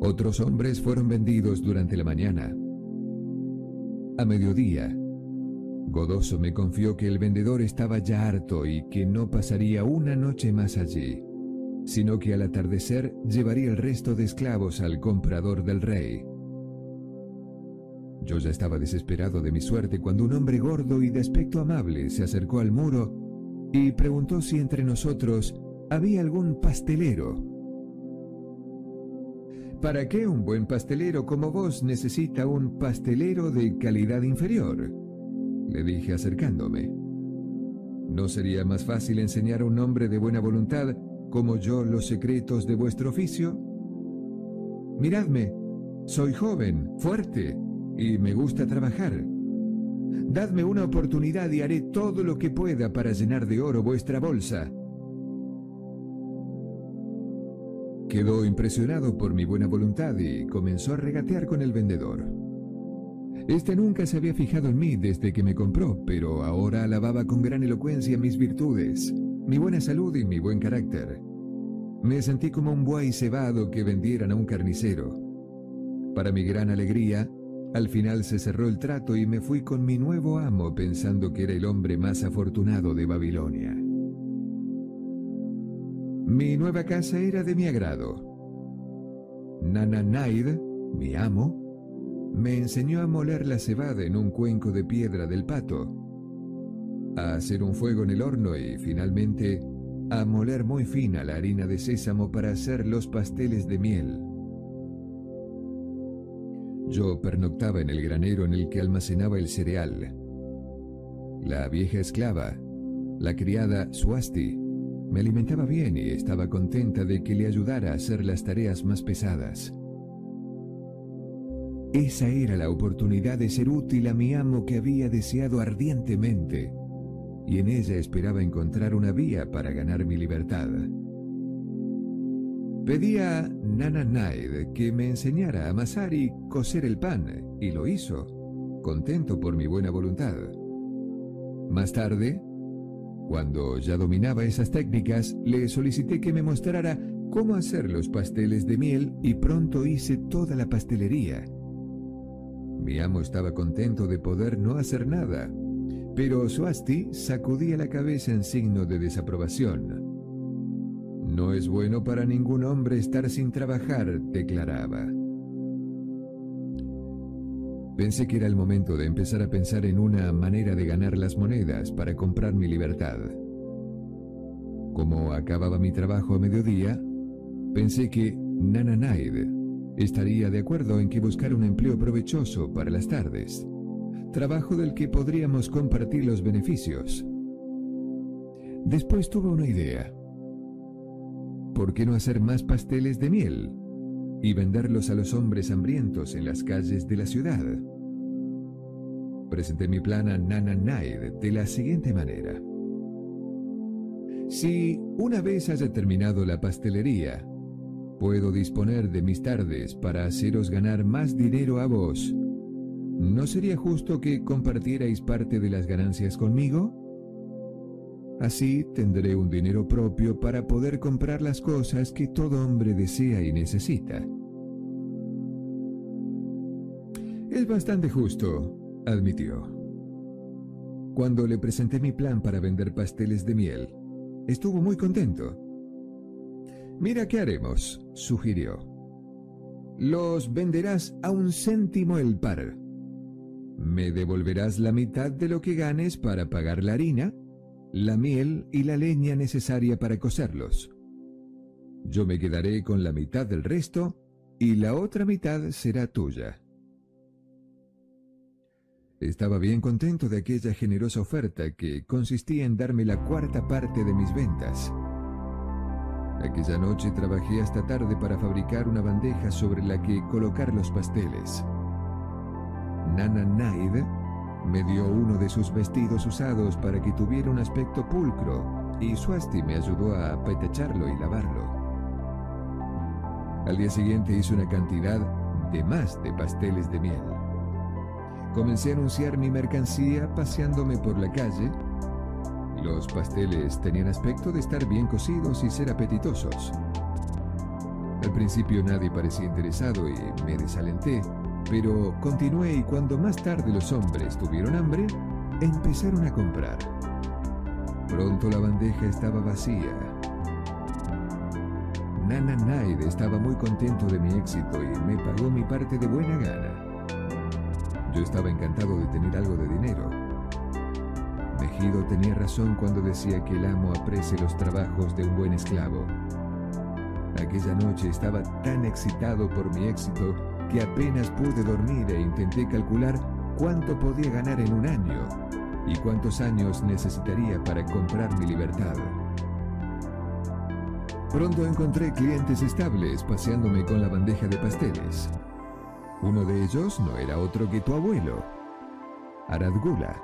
Otros hombres fueron vendidos durante la mañana. A mediodía, Godoso me confió que el vendedor estaba ya harto y que no pasaría una noche más allí, sino que al atardecer llevaría el resto de esclavos al comprador del rey. Yo ya estaba desesperado de mi suerte cuando un hombre gordo y de aspecto amable se acercó al muro y preguntó si entre nosotros había algún pastelero. ¿Para qué un buen pastelero como vos necesita un pastelero de calidad inferior? Le dije acercándome. ¿No sería más fácil enseñar a un hombre de buena voluntad como yo los secretos de vuestro oficio? Miradme, soy joven, fuerte, y me gusta trabajar. Dadme una oportunidad y haré todo lo que pueda para llenar de oro vuestra bolsa. Quedó impresionado por mi buena voluntad y comenzó a regatear con el vendedor. Este nunca se había fijado en mí desde que me compró, pero ahora alababa con gran elocuencia mis virtudes, mi buena salud y mi buen carácter. Me sentí como un buey cebado que vendieran a un carnicero. Para mi gran alegría, al final se cerró el trato y me fui con mi nuevo amo pensando que era el hombre más afortunado de Babilonia. Mi nueva casa era de mi agrado. Nananaid, mi amo, me enseñó a moler la cebada en un cuenco de piedra del pato, a hacer un fuego en el horno y finalmente a moler muy fina la harina de sésamo para hacer los pasteles de miel. Yo pernoctaba en el granero en el que almacenaba el cereal. La vieja esclava, la criada Suasti, me alimentaba bien y estaba contenta de que le ayudara a hacer las tareas más pesadas. Esa era la oportunidad de ser útil a mi amo que había deseado ardientemente, y en ella esperaba encontrar una vía para ganar mi libertad. Pedí a Nana Naid que me enseñara a amasar y cocer el pan, y lo hizo, contento por mi buena voluntad. Más tarde, cuando ya dominaba esas técnicas, le solicité que me mostrara cómo hacer los pasteles de miel y pronto hice toda la pastelería. Mi amo estaba contento de poder no hacer nada, pero Suasti sacudía la cabeza en signo de desaprobación. No es bueno para ningún hombre estar sin trabajar, declaraba. Pensé que era el momento de empezar a pensar en una manera de ganar las monedas para comprar mi libertad. Como acababa mi trabajo a mediodía, pensé que Nana Naid estaría de acuerdo en que buscar un empleo provechoso para las tardes, trabajo del que podríamos compartir los beneficios. Después tuve una idea. ¿por qué no hacer más pasteles de miel y venderlos a los hombres hambrientos en las calles de la ciudad? Presenté mi plan a Nana Naid de la siguiente manera. Si una vez haya terminado la pastelería, puedo disponer de mis tardes para haceros ganar más dinero a vos, ¿no sería justo que compartierais parte de las ganancias conmigo? Así tendré un dinero propio para poder comprar las cosas que todo hombre desea y necesita. Es bastante justo, admitió. Cuando le presenté mi plan para vender pasteles de miel, estuvo muy contento. Mira qué haremos, sugirió. Los venderás a un céntimo el par. Me devolverás la mitad de lo que ganes para pagar la harina la miel y la leña necesaria para cocerlos. Yo me quedaré con la mitad del resto y la otra mitad será tuya. Estaba bien contento de aquella generosa oferta que consistía en darme la cuarta parte de mis ventas. Aquella noche trabajé hasta tarde para fabricar una bandeja sobre la que colocar los pasteles. Nana Naid me dio uno de sus vestidos usados para que tuviera un aspecto pulcro y Swasti me ayudó a petecharlo y lavarlo. Al día siguiente hice una cantidad de más de pasteles de miel. Comencé a anunciar mi mercancía paseándome por la calle. Los pasteles tenían aspecto de estar bien cocidos y ser apetitosos. Al principio nadie parecía interesado y me desalenté, pero continué y cuando más tarde los hombres tuvieron hambre, empezaron a comprar. Pronto la bandeja estaba vacía. Nana Naide estaba muy contento de mi éxito y me pagó mi parte de buena gana. Yo estaba encantado de tener algo de dinero. Mejido tenía razón cuando decía que el amo aprecia los trabajos de un buen esclavo. Aquella noche estaba tan excitado por mi éxito que apenas pude dormir e intenté calcular cuánto podía ganar en un año y cuántos años necesitaría para comprar mi libertad. Pronto encontré clientes estables paseándome con la bandeja de pasteles. Uno de ellos no era otro que tu abuelo, Aradgula.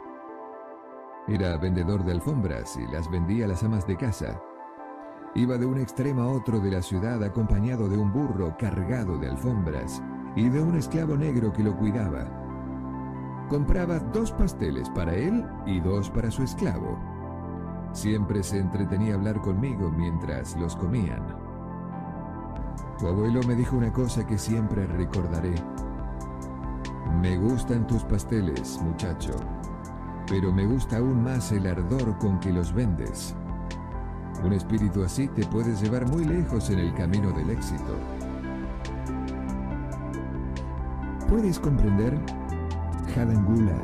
Era vendedor de alfombras y las vendía a las amas de casa. Iba de un extremo a otro de la ciudad acompañado de un burro cargado de alfombras y de un esclavo negro que lo cuidaba. Compraba dos pasteles para él y dos para su esclavo. Siempre se entretenía hablar conmigo mientras los comían. Tu abuelo me dijo una cosa que siempre recordaré. Me gustan tus pasteles, muchacho, pero me gusta aún más el ardor con que los vendes. Un espíritu así te puede llevar muy lejos en el camino del éxito. ¿Puedes comprender, Hadangula,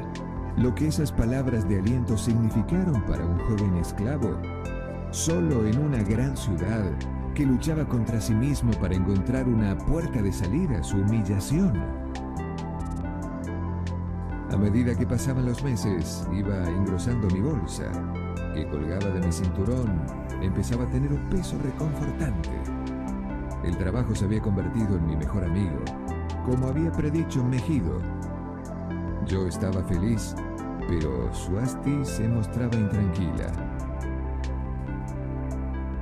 lo que esas palabras de aliento significaron para un joven esclavo? Solo en una gran ciudad que luchaba contra sí mismo para encontrar una puerta de salida a su humillación. A medida que pasaban los meses, iba engrosando mi bolsa, que colgaba de mi cinturón, empezaba a tener un peso reconfortante. El trabajo se había convertido en mi mejor amigo como había predicho Mejido. Yo estaba feliz, pero Suasti se mostraba intranquila.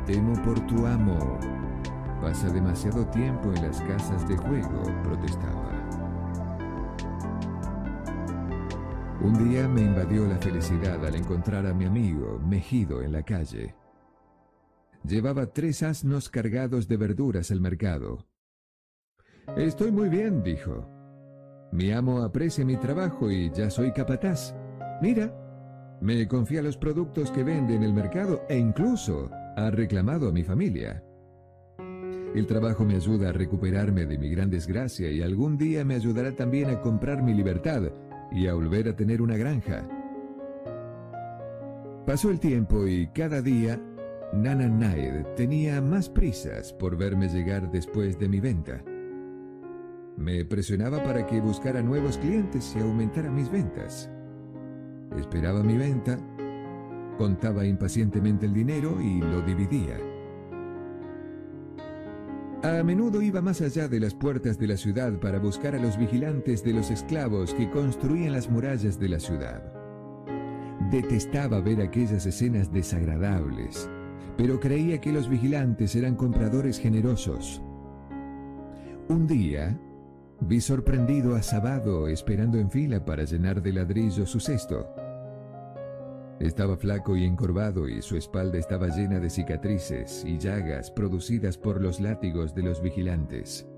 Temo por tu amo. Pasa demasiado tiempo en las casas de juego, protestaba. Un día me invadió la felicidad al encontrar a mi amigo Mejido en la calle. Llevaba tres asnos cargados de verduras al mercado. Estoy muy bien, dijo. Mi amo aprecia mi trabajo y ya soy capataz. Mira, me confía los productos que vende en el mercado e incluso ha reclamado a mi familia. El trabajo me ayuda a recuperarme de mi gran desgracia y algún día me ayudará también a comprar mi libertad y a volver a tener una granja. Pasó el tiempo y cada día Nana Naed tenía más prisas por verme llegar después de mi venta. Me presionaba para que buscara nuevos clientes y aumentara mis ventas. Esperaba mi venta, contaba impacientemente el dinero y lo dividía. A menudo iba más allá de las puertas de la ciudad para buscar a los vigilantes de los esclavos que construían las murallas de la ciudad. Detestaba ver aquellas escenas desagradables, pero creía que los vigilantes eran compradores generosos. Un día, Vi sorprendido a Sabado esperando en fila para llenar de ladrillo su cesto. Estaba flaco y encorvado y su espalda estaba llena de cicatrices y llagas producidas por los látigos de los vigilantes.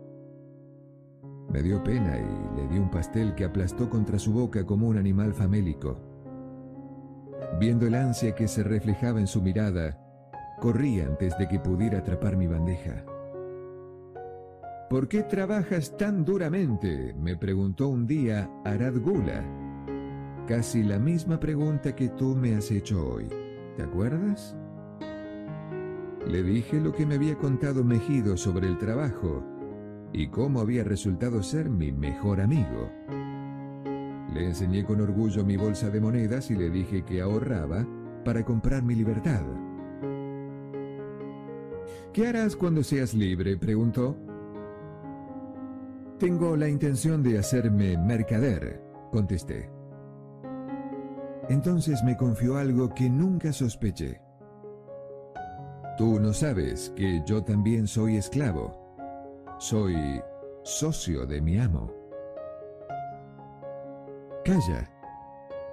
Me dio pena y le di un pastel que aplastó contra su boca como un animal famélico. Viendo el ansia que se reflejaba en su mirada, corrí antes de que pudiera atrapar mi bandeja. ¿Por qué trabajas tan duramente? me preguntó un día Arad Gula. Casi la misma pregunta que tú me has hecho hoy. ¿Te acuerdas? Le dije lo que me había contado Mejido sobre el trabajo y cómo había resultado ser mi mejor amigo. Le enseñé con orgullo mi bolsa de monedas y le dije que ahorraba para comprar mi libertad. ¿Qué harás cuando seas libre? preguntó. Tengo la intención de hacerme mercader, contesté. Entonces me confió algo que nunca sospeché. Tú no sabes que yo también soy esclavo. Soy socio de mi amo. Calla,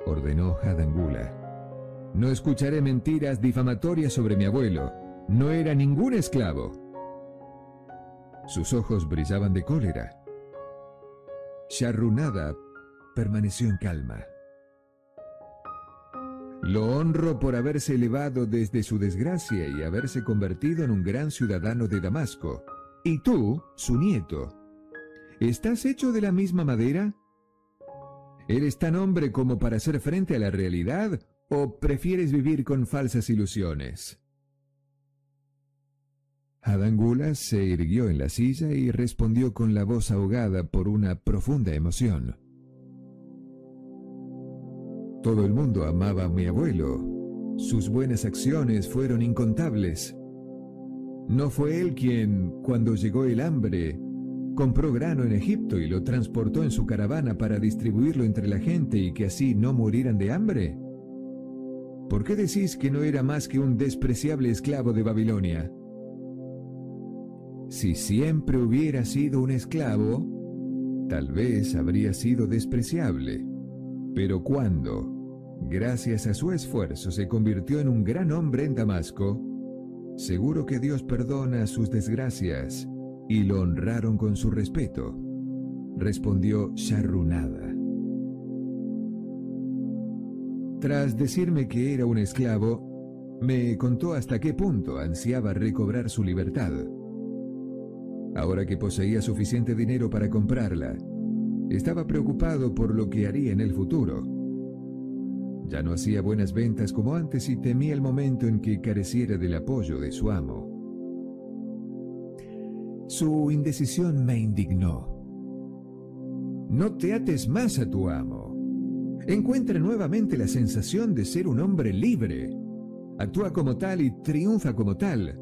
ordenó Hadangula. No escucharé mentiras difamatorias sobre mi abuelo. No era ningún esclavo. Sus ojos brillaban de cólera. Sharrunada permaneció en calma. Lo honro por haberse elevado desde su desgracia y haberse convertido en un gran ciudadano de Damasco. Y tú, su nieto, ¿estás hecho de la misma madera? ¿Eres tan hombre como para hacer frente a la realidad o prefieres vivir con falsas ilusiones? Adangula se irguió en la silla y respondió con la voz ahogada por una profunda emoción. Todo el mundo amaba a mi abuelo. Sus buenas acciones fueron incontables. ¿No fue él quien, cuando llegó el hambre, compró grano en Egipto y lo transportó en su caravana para distribuirlo entre la gente y que así no murieran de hambre? ¿Por qué decís que no era más que un despreciable esclavo de Babilonia? Si siempre hubiera sido un esclavo, tal vez habría sido despreciable. Pero cuando, gracias a su esfuerzo, se convirtió en un gran hombre en Damasco, seguro que Dios perdona sus desgracias y lo honraron con su respeto, respondió Sharrunada. Tras decirme que era un esclavo, me contó hasta qué punto ansiaba recobrar su libertad. Ahora que poseía suficiente dinero para comprarla, estaba preocupado por lo que haría en el futuro. Ya no hacía buenas ventas como antes y temía el momento en que careciera del apoyo de su amo. Su indecisión me indignó. No te ates más a tu amo. Encuentra nuevamente la sensación de ser un hombre libre. Actúa como tal y triunfa como tal.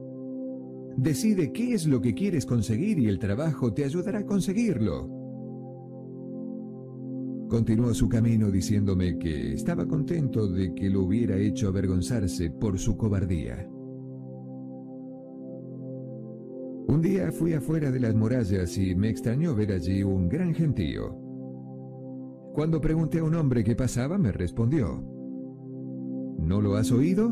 Decide qué es lo que quieres conseguir y el trabajo te ayudará a conseguirlo. Continuó su camino diciéndome que estaba contento de que lo hubiera hecho avergonzarse por su cobardía. Un día fui afuera de las murallas y me extrañó ver allí un gran gentío. Cuando pregunté a un hombre qué pasaba, me respondió, ¿No lo has oído?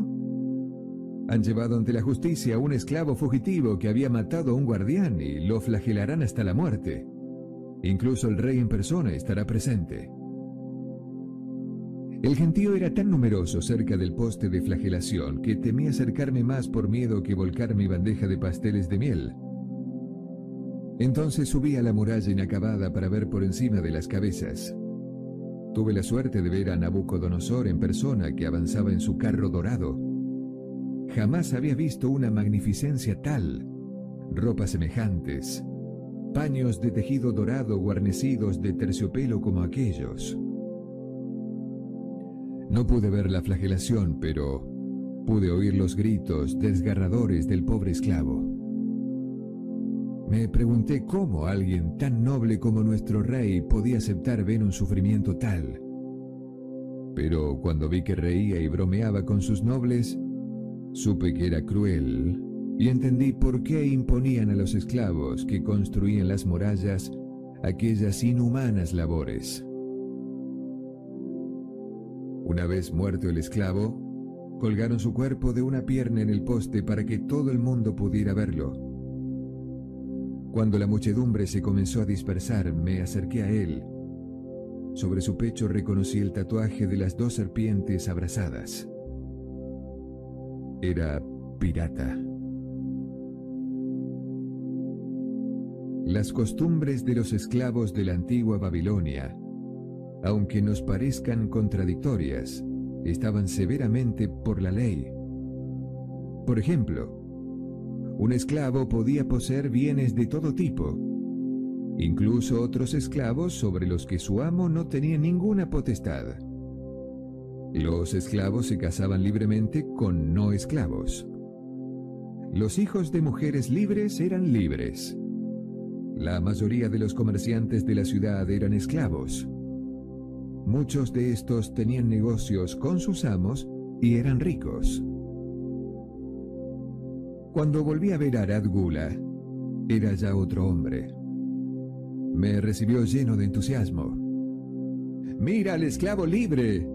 Han llevado ante la justicia a un esclavo fugitivo que había matado a un guardián y lo flagelarán hasta la muerte. Incluso el rey en persona estará presente. El gentío era tan numeroso cerca del poste de flagelación que temí acercarme más por miedo que volcar mi bandeja de pasteles de miel. Entonces subí a la muralla inacabada para ver por encima de las cabezas. Tuve la suerte de ver a Nabucodonosor en persona que avanzaba en su carro dorado. Jamás había visto una magnificencia tal. Ropas semejantes, paños de tejido dorado guarnecidos de terciopelo como aquellos. No pude ver la flagelación, pero pude oír los gritos desgarradores del pobre esclavo. Me pregunté cómo alguien tan noble como nuestro rey podía aceptar ver un sufrimiento tal. Pero cuando vi que reía y bromeaba con sus nobles, supe que era cruel y entendí por qué imponían a los esclavos que construían las murallas aquellas inhumanas labores. Una vez muerto el esclavo, colgaron su cuerpo de una pierna en el poste para que todo el mundo pudiera verlo. Cuando la muchedumbre se comenzó a dispersar, me acerqué a él. Sobre su pecho reconocí el tatuaje de las dos serpientes abrazadas. Era pirata. Las costumbres de los esclavos de la antigua Babilonia, aunque nos parezcan contradictorias, estaban severamente por la ley. Por ejemplo, un esclavo podía poseer bienes de todo tipo, incluso otros esclavos sobre los que su amo no tenía ninguna potestad. Los esclavos se casaban libremente con no esclavos. Los hijos de mujeres libres eran libres. La mayoría de los comerciantes de la ciudad eran esclavos. Muchos de estos tenían negocios con sus amos y eran ricos. Cuando volví a ver a Arad Gula, era ya otro hombre. Me recibió lleno de entusiasmo. Mira al esclavo libre.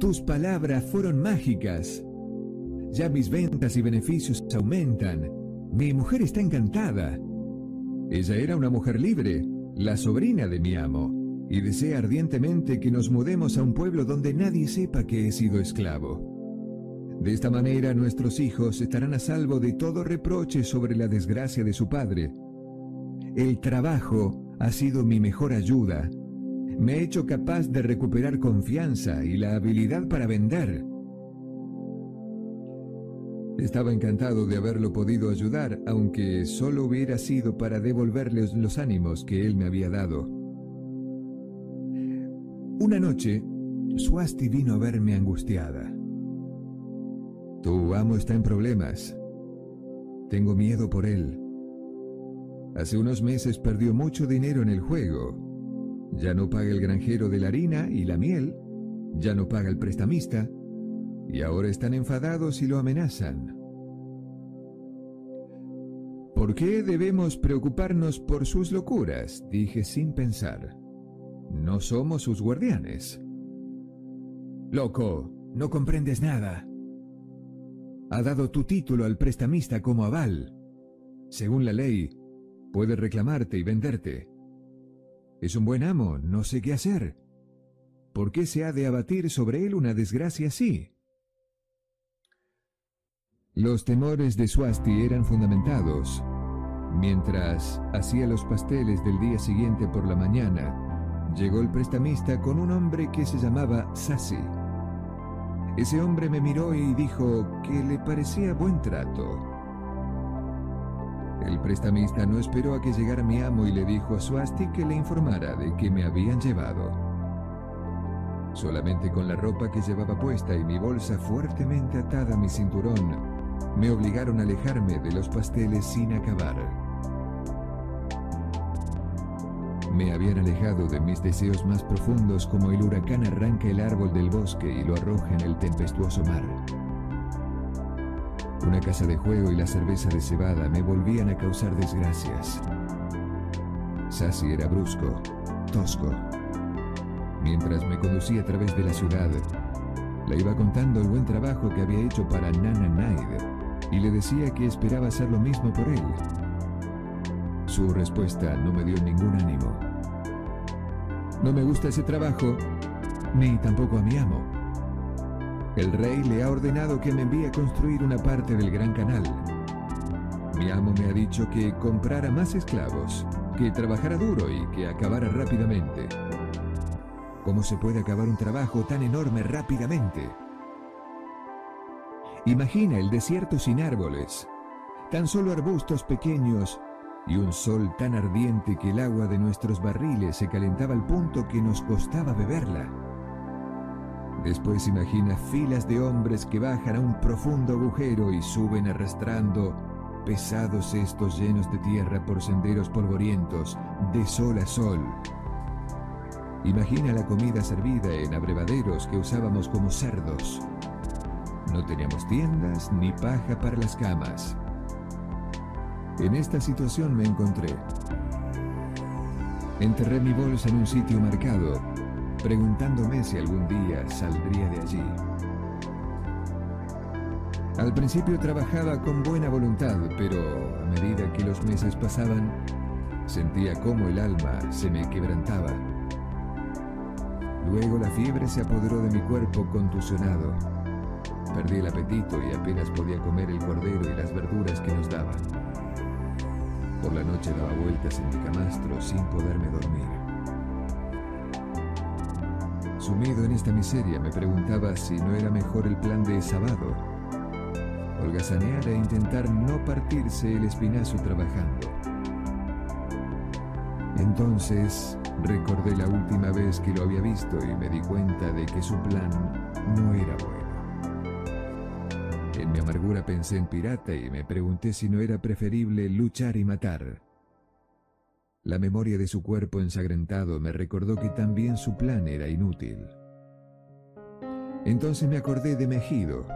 Tus palabras fueron mágicas. Ya mis ventas y beneficios aumentan. Mi mujer está encantada. Ella era una mujer libre, la sobrina de mi amo y desea ardientemente que nos mudemos a un pueblo donde nadie sepa que he sido esclavo. De esta manera nuestros hijos estarán a salvo de todo reproche sobre la desgracia de su padre. El trabajo ha sido mi mejor ayuda. Me ha hecho capaz de recuperar confianza y la habilidad para vender. Estaba encantado de haberlo podido ayudar, aunque solo hubiera sido para devolverles los ánimos que él me había dado. Una noche, Swasti vino a verme angustiada. Tu amo está en problemas. Tengo miedo por él. Hace unos meses perdió mucho dinero en el juego. Ya no paga el granjero de la harina y la miel. Ya no paga el prestamista. Y ahora están enfadados y lo amenazan. ¿Por qué debemos preocuparnos por sus locuras? Dije sin pensar. No somos sus guardianes. Loco, no comprendes nada. Ha dado tu título al prestamista como aval. Según la ley, puede reclamarte y venderte. Es un buen amo, no sé qué hacer. ¿Por qué se ha de abatir sobre él una desgracia así? Los temores de Swasti eran fundamentados. Mientras hacía los pasteles del día siguiente por la mañana, llegó el prestamista con un hombre que se llamaba Sassi. Ese hombre me miró y dijo que le parecía buen trato. El prestamista no esperó a que llegara mi amo y le dijo a Swasti que le informara de que me habían llevado. Solamente con la ropa que llevaba puesta y mi bolsa fuertemente atada a mi cinturón, me obligaron a alejarme de los pasteles sin acabar. Me habían alejado de mis deseos más profundos como el huracán arranca el árbol del bosque y lo arroja en el tempestuoso mar. Una casa de juego y la cerveza de cebada me volvían a causar desgracias. Sassy era brusco, tosco. Mientras me conducía a través de la ciudad, le iba contando el buen trabajo que había hecho para Nana Naid y le decía que esperaba hacer lo mismo por él. Su respuesta no me dio ningún ánimo. No me gusta ese trabajo, ni tampoco a mi amo. El rey le ha ordenado que me envíe a construir una parte del Gran Canal. Mi amo me ha dicho que comprara más esclavos, que trabajara duro y que acabara rápidamente. ¿Cómo se puede acabar un trabajo tan enorme rápidamente? Imagina el desierto sin árboles, tan solo arbustos pequeños y un sol tan ardiente que el agua de nuestros barriles se calentaba al punto que nos costaba beberla. Después imagina filas de hombres que bajan a un profundo agujero y suben arrastrando pesados cestos llenos de tierra por senderos polvorientos, de sol a sol. Imagina la comida servida en abrevaderos que usábamos como cerdos. No teníamos tiendas ni paja para las camas. En esta situación me encontré. Enterré mi bolsa en un sitio marcado, preguntándome si algún día saldría de allí. Al principio trabajaba con buena voluntad, pero a medida que los meses pasaban, sentía cómo el alma se me quebrantaba. Luego la fiebre se apoderó de mi cuerpo contusionado. Perdí el apetito y apenas podía comer el cordero y las verduras que nos daban. Por la noche daba vueltas en mi camastro sin poderme dormir. Sumido en esta miseria, me preguntaba si no era mejor el plan de sábado. Holgazanear e intentar no partirse el espinazo trabajando. Entonces recordé la última vez que lo había visto y me di cuenta de que su plan no era bueno. En mi amargura pensé en pirata y me pregunté si no era preferible luchar y matar. La memoria de su cuerpo ensangrentado me recordó que también su plan era inútil. Entonces me acordé de Mejido.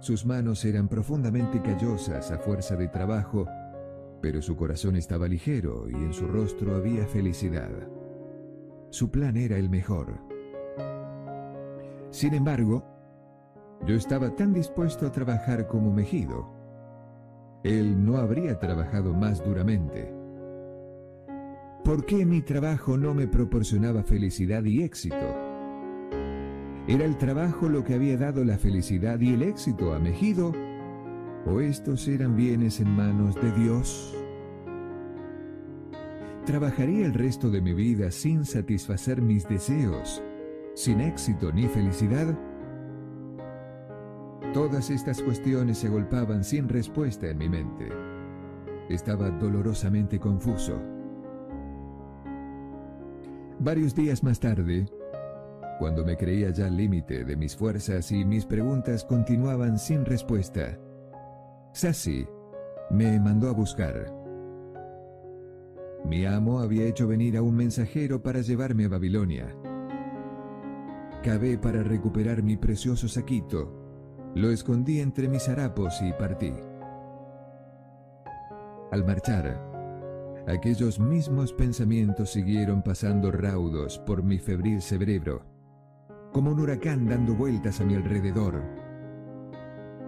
Sus manos eran profundamente callosas a fuerza de trabajo, pero su corazón estaba ligero y en su rostro había felicidad. Su plan era el mejor. Sin embargo, yo estaba tan dispuesto a trabajar como Mejido. Él no habría trabajado más duramente. ¿Por qué mi trabajo no me proporcionaba felicidad y éxito? ¿Era el trabajo lo que había dado la felicidad y el éxito a Mejido? ¿O estos eran bienes en manos de Dios? ¿Trabajaría el resto de mi vida sin satisfacer mis deseos, sin éxito ni felicidad? Todas estas cuestiones se agolpaban sin respuesta en mi mente. Estaba dolorosamente confuso. Varios días más tarde, cuando me creía ya al límite de mis fuerzas y mis preguntas continuaban sin respuesta, Sassy me mandó a buscar. Mi amo había hecho venir a un mensajero para llevarme a Babilonia. Cabé para recuperar mi precioso saquito lo escondí entre mis harapos y partí. Al marchar, aquellos mismos pensamientos siguieron pasando raudos por mi febril cerebro, como un huracán dando vueltas a mi alrededor.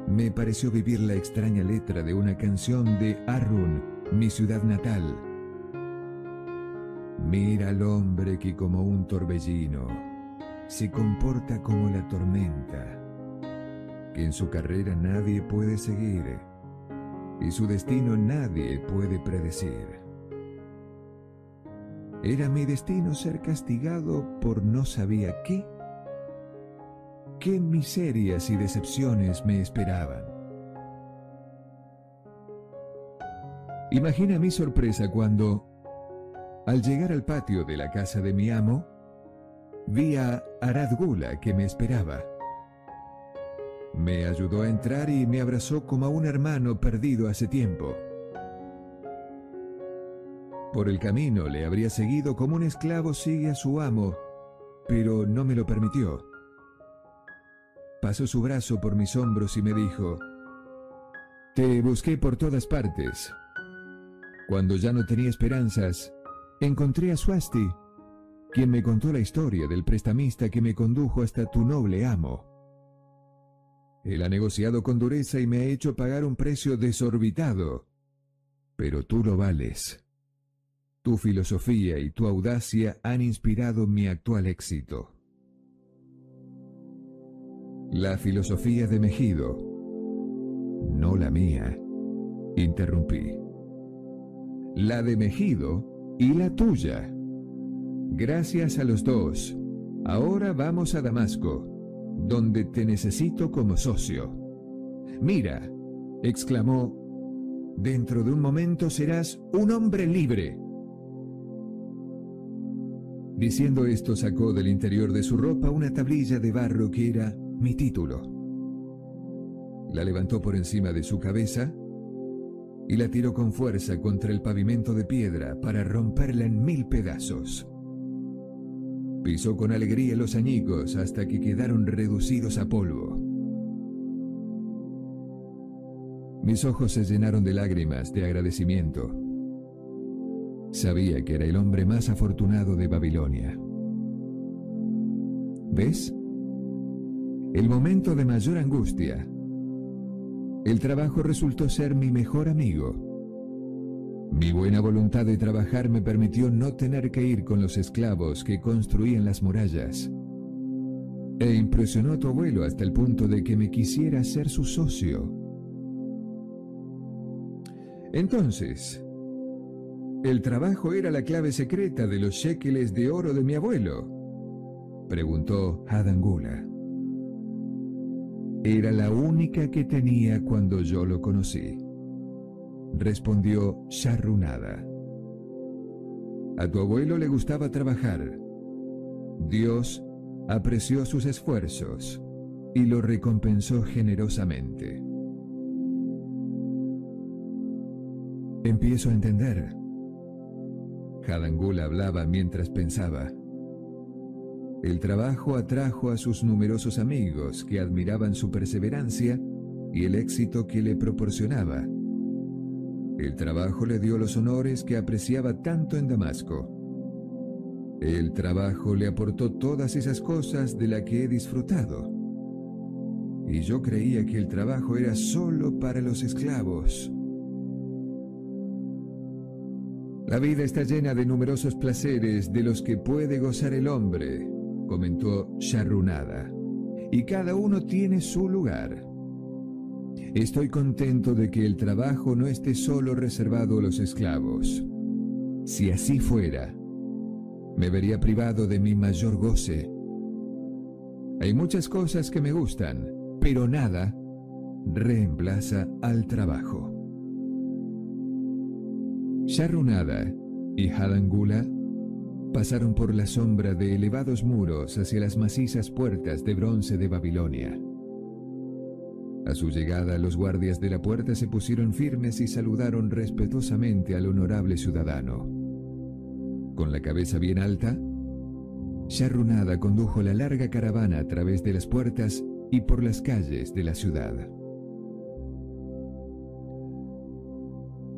Me pareció vivir la extraña letra de una canción de Arun, mi ciudad natal. Mira al hombre que como un torbellino se comporta como la tormenta que en su carrera nadie puede seguir y su destino nadie puede predecir. ¿Era mi destino ser castigado por no sabía qué? ¿Qué miserias y decepciones me esperaban? Imagina mi sorpresa cuando, al llegar al patio de la casa de mi amo, vi a Aradgula que me esperaba. Me ayudó a entrar y me abrazó como a un hermano perdido hace tiempo. Por el camino le habría seguido como un esclavo sigue a su amo, pero no me lo permitió. Pasó su brazo por mis hombros y me dijo, Te busqué por todas partes. Cuando ya no tenía esperanzas, encontré a Swasti, quien me contó la historia del prestamista que me condujo hasta tu noble amo. Él ha negociado con dureza y me ha hecho pagar un precio desorbitado. Pero tú lo vales. Tu filosofía y tu audacia han inspirado mi actual éxito. La filosofía de Mejido, no la mía, interrumpí. La de Mejido y la tuya. Gracias a los dos. Ahora vamos a Damasco donde te necesito como socio. Mira, exclamó, dentro de un momento serás un hombre libre. Diciendo esto sacó del interior de su ropa una tablilla de barro que era mi título. La levantó por encima de su cabeza y la tiró con fuerza contra el pavimento de piedra para romperla en mil pedazos. Pisó con alegría los añicos hasta que quedaron reducidos a polvo. Mis ojos se llenaron de lágrimas de agradecimiento. Sabía que era el hombre más afortunado de Babilonia. ¿Ves? El momento de mayor angustia. El trabajo resultó ser mi mejor amigo. Mi buena voluntad de trabajar me permitió no tener que ir con los esclavos que construían las murallas. E impresionó a tu abuelo hasta el punto de que me quisiera ser su socio. Entonces, ¿el trabajo era la clave secreta de los shekeles de oro de mi abuelo? Preguntó Hadangula. Era la única que tenía cuando yo lo conocí respondió Sharrunada. A tu abuelo le gustaba trabajar. Dios apreció sus esfuerzos y lo recompensó generosamente. Empiezo a entender. Hadangul hablaba mientras pensaba. El trabajo atrajo a sus numerosos amigos que admiraban su perseverancia y el éxito que le proporcionaba. El trabajo le dio los honores que apreciaba tanto en Damasco. El trabajo le aportó todas esas cosas de las que he disfrutado. Y yo creía que el trabajo era solo para los esclavos. La vida está llena de numerosos placeres de los que puede gozar el hombre, comentó Sharrunada, y cada uno tiene su lugar. Estoy contento de que el trabajo no esté solo reservado a los esclavos. Si así fuera, me vería privado de mi mayor goce. Hay muchas cosas que me gustan, pero nada reemplaza al trabajo. Sharrunada y Hadangula pasaron por la sombra de elevados muros hacia las macizas puertas de bronce de Babilonia. A su llegada, los guardias de la puerta se pusieron firmes y saludaron respetuosamente al honorable ciudadano. Con la cabeza bien alta, Sharrunada condujo la larga caravana a través de las puertas y por las calles de la ciudad.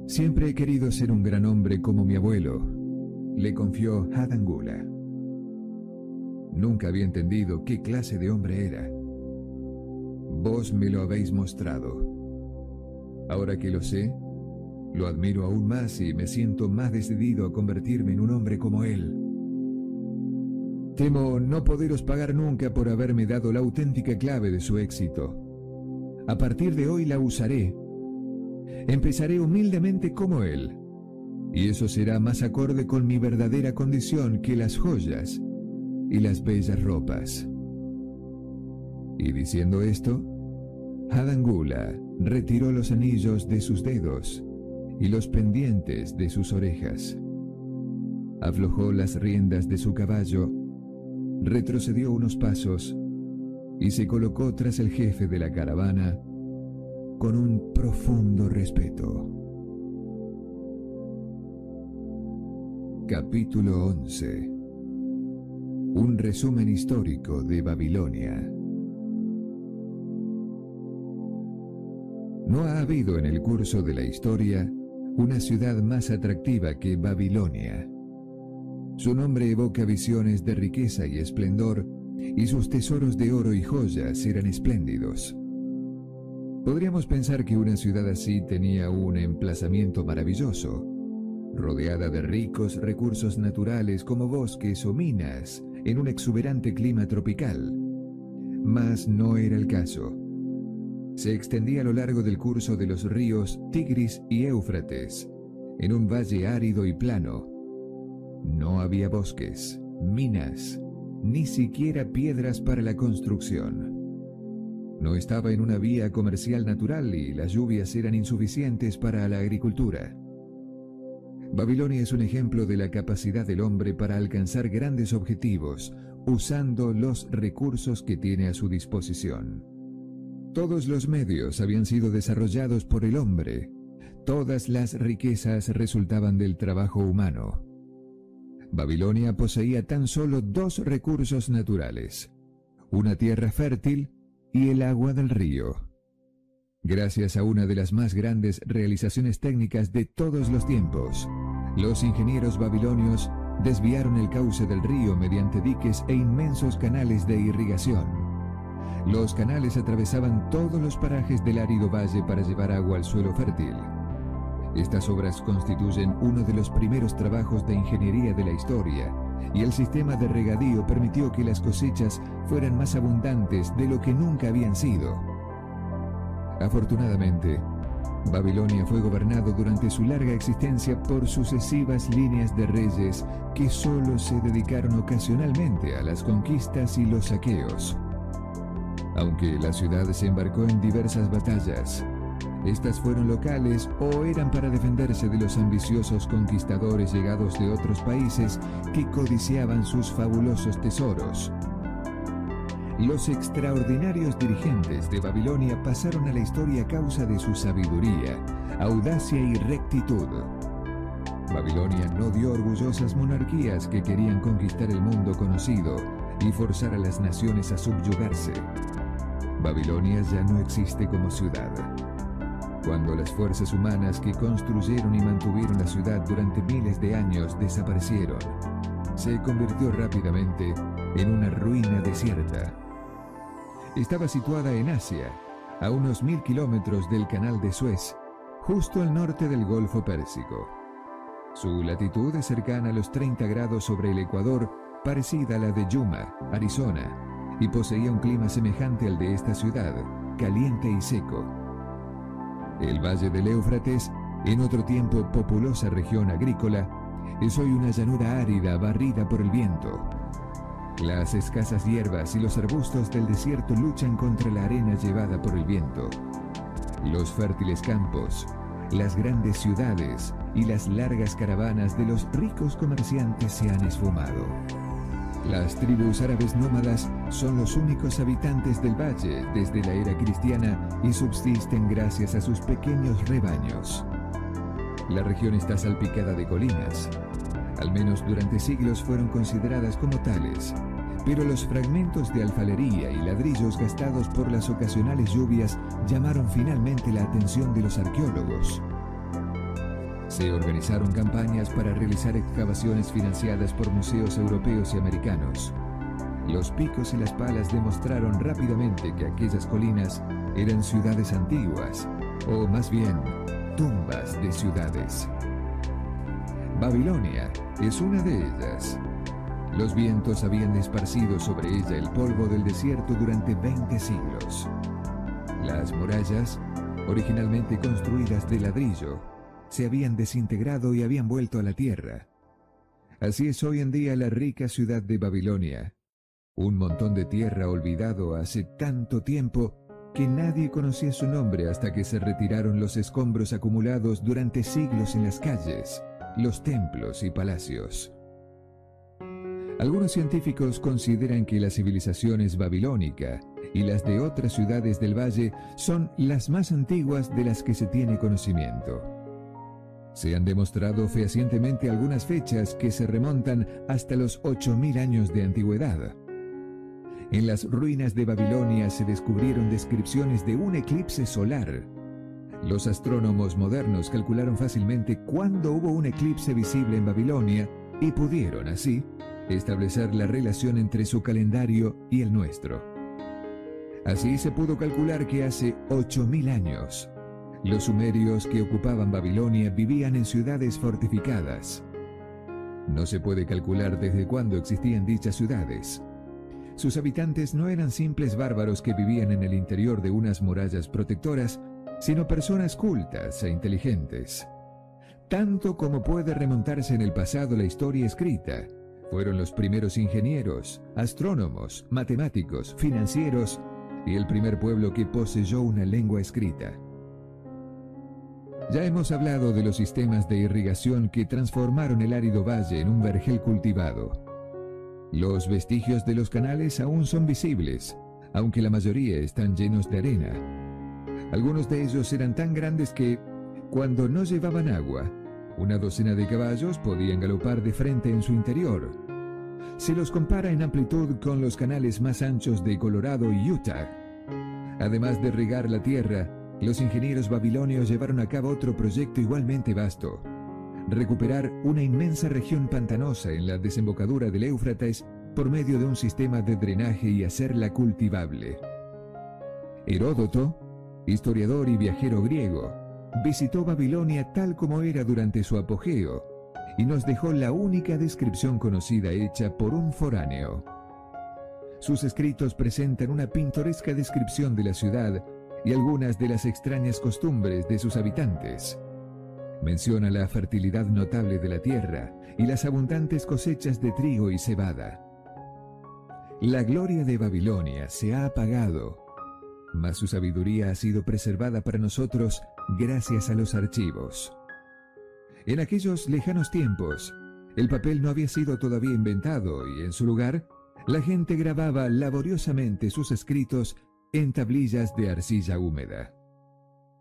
Siempre he querido ser un gran hombre como mi abuelo, le confió Hadangula. Nunca había entendido qué clase de hombre era. Vos me lo habéis mostrado. Ahora que lo sé, lo admiro aún más y me siento más decidido a convertirme en un hombre como él. Temo no poderos pagar nunca por haberme dado la auténtica clave de su éxito. A partir de hoy la usaré empezaré humildemente como Él, y eso será más acorde con mi verdadera condición que las joyas y las bellas ropas. Y diciendo esto, Hadangula retiró los anillos de sus dedos y los pendientes de sus orejas. Aflojó las riendas de su caballo, retrocedió unos pasos y se colocó tras el jefe de la caravana con un profundo respeto. Capítulo 11 Un resumen histórico de Babilonia. No ha habido en el curso de la historia una ciudad más atractiva que Babilonia. Su nombre evoca visiones de riqueza y esplendor, y sus tesoros de oro y joyas eran espléndidos. Podríamos pensar que una ciudad así tenía un emplazamiento maravilloso, rodeada de ricos recursos naturales como bosques o minas, en un exuberante clima tropical. Mas no era el caso. Se extendía a lo largo del curso de los ríos Tigris y Éufrates, en un valle árido y plano. No había bosques, minas, ni siquiera piedras para la construcción. No estaba en una vía comercial natural y las lluvias eran insuficientes para la agricultura. Babilonia es un ejemplo de la capacidad del hombre para alcanzar grandes objetivos usando los recursos que tiene a su disposición. Todos los medios habían sido desarrollados por el hombre. Todas las riquezas resultaban del trabajo humano. Babilonia poseía tan solo dos recursos naturales, una tierra fértil y el agua del río. Gracias a una de las más grandes realizaciones técnicas de todos los tiempos, los ingenieros babilonios desviaron el cauce del río mediante diques e inmensos canales de irrigación. Los canales atravesaban todos los parajes del árido valle para llevar agua al suelo fértil. Estas obras constituyen uno de los primeros trabajos de ingeniería de la historia y el sistema de regadío permitió que las cosechas fueran más abundantes de lo que nunca habían sido. Afortunadamente, Babilonia fue gobernado durante su larga existencia por sucesivas líneas de reyes que solo se dedicaron ocasionalmente a las conquistas y los saqueos. Aunque la ciudad se embarcó en diversas batallas, estas fueron locales o eran para defenderse de los ambiciosos conquistadores llegados de otros países que codiciaban sus fabulosos tesoros. Los extraordinarios dirigentes de Babilonia pasaron a la historia a causa de su sabiduría, audacia y rectitud. Babilonia no dio orgullosas monarquías que querían conquistar el mundo conocido y forzar a las naciones a subyugarse. Babilonia ya no existe como ciudad. Cuando las fuerzas humanas que construyeron y mantuvieron la ciudad durante miles de años desaparecieron, se convirtió rápidamente en una ruina desierta. Estaba situada en Asia, a unos mil kilómetros del canal de Suez, justo al norte del Golfo Pérsico. Su latitud es cercana a los 30 grados sobre el Ecuador, parecida a la de Yuma, Arizona, y poseía un clima semejante al de esta ciudad, caliente y seco. El Valle del Éufrates, en otro tiempo populosa región agrícola, es hoy una llanura árida barrida por el viento. Las escasas hierbas y los arbustos del desierto luchan contra la arena llevada por el viento. Los fértiles campos, las grandes ciudades y las largas caravanas de los ricos comerciantes se han esfumado. Las tribus árabes nómadas son los únicos habitantes del valle desde la era cristiana y subsisten gracias a sus pequeños rebaños. La región está salpicada de colinas. Al menos durante siglos fueron consideradas como tales, pero los fragmentos de alfarería y ladrillos gastados por las ocasionales lluvias llamaron finalmente la atención de los arqueólogos. Se organizaron campañas para realizar excavaciones financiadas por museos europeos y americanos. Los picos y las palas demostraron rápidamente que aquellas colinas eran ciudades antiguas, o más bien, tumbas de ciudades. Babilonia es una de ellas. Los vientos habían esparcido sobre ella el polvo del desierto durante 20 siglos. Las murallas, originalmente construidas de ladrillo, se habían desintegrado y habían vuelto a la tierra. Así es hoy en día la rica ciudad de Babilonia, un montón de tierra olvidado hace tanto tiempo que nadie conocía su nombre hasta que se retiraron los escombros acumulados durante siglos en las calles, los templos y palacios. Algunos científicos consideran que la civilización babilónica y las de otras ciudades del valle son las más antiguas de las que se tiene conocimiento. Se han demostrado fehacientemente algunas fechas que se remontan hasta los 8.000 años de antigüedad. En las ruinas de Babilonia se descubrieron descripciones de un eclipse solar. Los astrónomos modernos calcularon fácilmente cuándo hubo un eclipse visible en Babilonia y pudieron así establecer la relación entre su calendario y el nuestro. Así se pudo calcular que hace 8.000 años, los sumerios que ocupaban Babilonia vivían en ciudades fortificadas. No se puede calcular desde cuándo existían dichas ciudades. Sus habitantes no eran simples bárbaros que vivían en el interior de unas murallas protectoras, sino personas cultas e inteligentes. Tanto como puede remontarse en el pasado la historia escrita, fueron los primeros ingenieros, astrónomos, matemáticos, financieros y el primer pueblo que poseyó una lengua escrita. Ya hemos hablado de los sistemas de irrigación que transformaron el árido valle en un vergel cultivado. Los vestigios de los canales aún son visibles, aunque la mayoría están llenos de arena. Algunos de ellos eran tan grandes que, cuando no llevaban agua, una docena de caballos podían galopar de frente en su interior. Se los compara en amplitud con los canales más anchos de Colorado y Utah. Además de regar la tierra, los ingenieros babilonios llevaron a cabo otro proyecto igualmente vasto. Recuperar una inmensa región pantanosa en la desembocadura del Éufrates por medio de un sistema de drenaje y hacerla cultivable. Heródoto, historiador y viajero griego, visitó Babilonia tal como era durante su apogeo y nos dejó la única descripción conocida hecha por un foráneo. Sus escritos presentan una pintoresca descripción de la ciudad y algunas de las extrañas costumbres de sus habitantes. Menciona la fertilidad notable de la tierra y las abundantes cosechas de trigo y cebada. La gloria de Babilonia se ha apagado, mas su sabiduría ha sido preservada para nosotros gracias a los archivos. En aquellos lejanos tiempos, el papel no había sido todavía inventado y en su lugar, la gente grababa laboriosamente sus escritos en tablillas de arcilla húmeda.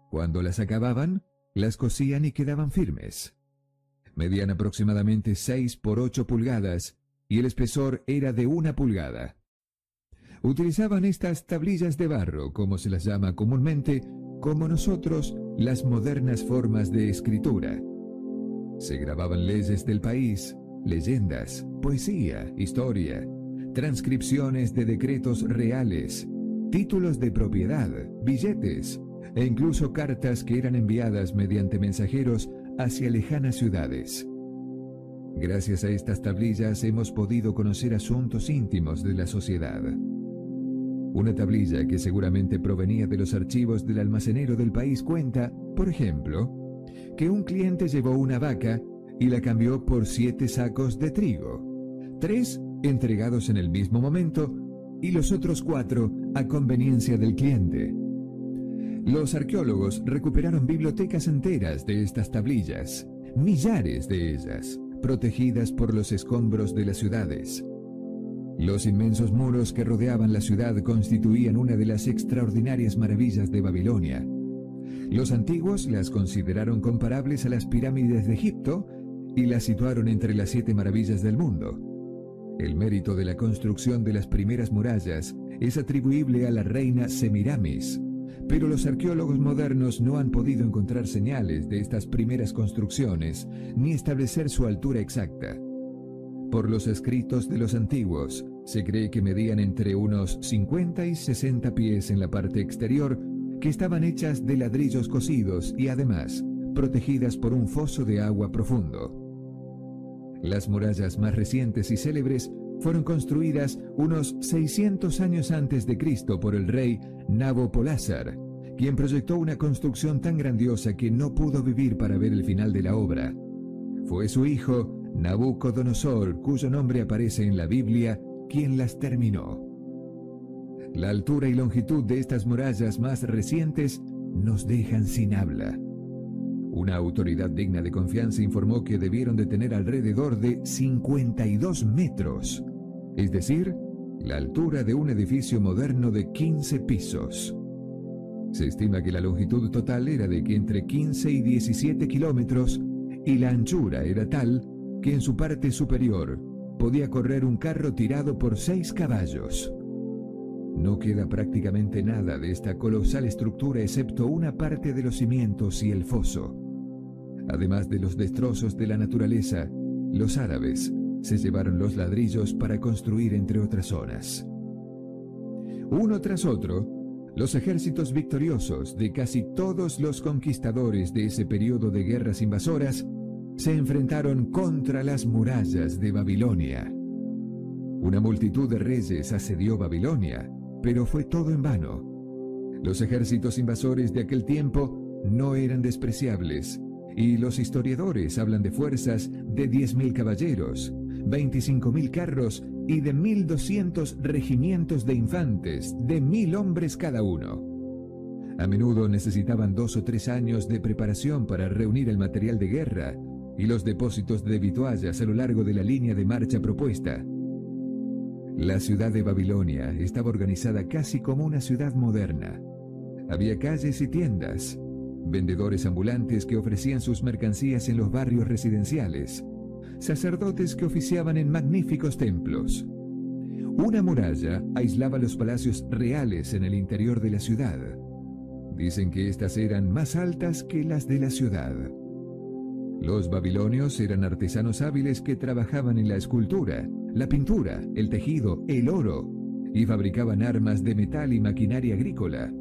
Cuando las acababan, las cosían y quedaban firmes. Medían aproximadamente 6 por 8 pulgadas y el espesor era de una pulgada. Utilizaban estas tablillas de barro, como se las llama comúnmente, como nosotros las modernas formas de escritura. Se grababan leyes del país, leyendas, poesía, historia, transcripciones de decretos reales, títulos de propiedad, billetes e incluso cartas que eran enviadas mediante mensajeros hacia lejanas ciudades. Gracias a estas tablillas hemos podido conocer asuntos íntimos de la sociedad. Una tablilla que seguramente provenía de los archivos del almacenero del país cuenta, por ejemplo, que un cliente llevó una vaca y la cambió por siete sacos de trigo, tres entregados en el mismo momento y los otros cuatro a conveniencia del cliente. Los arqueólogos recuperaron bibliotecas enteras de estas tablillas, millares de ellas, protegidas por los escombros de las ciudades. Los inmensos muros que rodeaban la ciudad constituían una de las extraordinarias maravillas de Babilonia. Los antiguos las consideraron comparables a las pirámides de Egipto y las situaron entre las siete maravillas del mundo. El mérito de la construcción de las primeras murallas es atribuible a la reina Semiramis, pero los arqueólogos modernos no han podido encontrar señales de estas primeras construcciones ni establecer su altura exacta. Por los escritos de los antiguos, se cree que medían entre unos 50 y 60 pies en la parte exterior, que estaban hechas de ladrillos cocidos y además protegidas por un foso de agua profundo. Las murallas más recientes y célebres fueron construidas unos 600 años antes de Cristo por el rey Nabopolázar, quien proyectó una construcción tan grandiosa que no pudo vivir para ver el final de la obra. Fue su hijo, Nabucodonosor, cuyo nombre aparece en la Biblia, quien las terminó. La altura y longitud de estas murallas más recientes nos dejan sin habla. Una autoridad digna de confianza informó que debieron de tener alrededor de 52 metros, es decir, la altura de un edificio moderno de 15 pisos. Se estima que la longitud total era de entre 15 y 17 kilómetros y la anchura era tal que en su parte superior podía correr un carro tirado por seis caballos. No queda prácticamente nada de esta colosal estructura excepto una parte de los cimientos y el foso. Además de los destrozos de la naturaleza, los árabes se llevaron los ladrillos para construir entre otras zonas. Uno tras otro, los ejércitos victoriosos de casi todos los conquistadores de ese periodo de guerras invasoras se enfrentaron contra las murallas de Babilonia. Una multitud de reyes asedió Babilonia, pero fue todo en vano. Los ejércitos invasores de aquel tiempo no eran despreciables, y los historiadores hablan de fuerzas de 10.000 caballeros, 25.000 carros y de 1.200 regimientos de infantes, de mil hombres cada uno. A menudo necesitaban dos o tres años de preparación para reunir el material de guerra y los depósitos de vituallas a lo largo de la línea de marcha propuesta. La ciudad de Babilonia estaba organizada casi como una ciudad moderna. Había calles y tiendas, vendedores ambulantes que ofrecían sus mercancías en los barrios residenciales, sacerdotes que oficiaban en magníficos templos. Una muralla aislaba los palacios reales en el interior de la ciudad. Dicen que éstas eran más altas que las de la ciudad. Los babilonios eran artesanos hábiles que trabajaban en la escultura, la pintura, el tejido, el oro, y fabricaban armas de metal y maquinaria agrícola.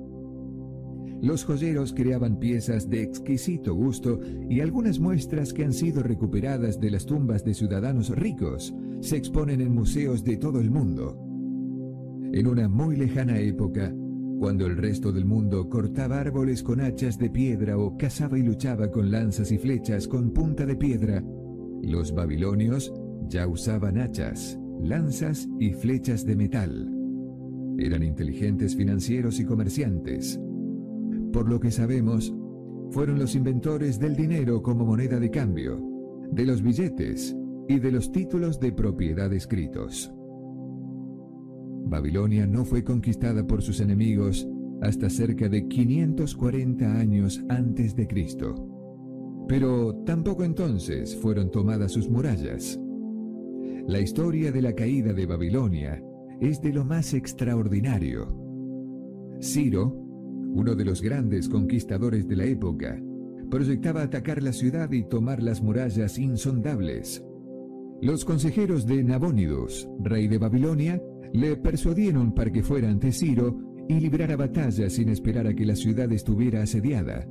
Los joyeros creaban piezas de exquisito gusto y algunas muestras que han sido recuperadas de las tumbas de ciudadanos ricos se exponen en museos de todo el mundo. En una muy lejana época, cuando el resto del mundo cortaba árboles con hachas de piedra o cazaba y luchaba con lanzas y flechas con punta de piedra, los babilonios ya usaban hachas, lanzas y flechas de metal. Eran inteligentes financieros y comerciantes. Por lo que sabemos, fueron los inventores del dinero como moneda de cambio, de los billetes y de los títulos de propiedad escritos. Babilonia no fue conquistada por sus enemigos hasta cerca de 540 años antes de Cristo. Pero tampoco entonces fueron tomadas sus murallas. La historia de la caída de Babilonia es de lo más extraordinario. Ciro, uno de los grandes conquistadores de la época, proyectaba atacar la ciudad y tomar las murallas insondables. Los consejeros de Nabónidos, rey de Babilonia, le persuadieron para que fuera ante Ciro y librara batalla sin esperar a que la ciudad estuviera asediada.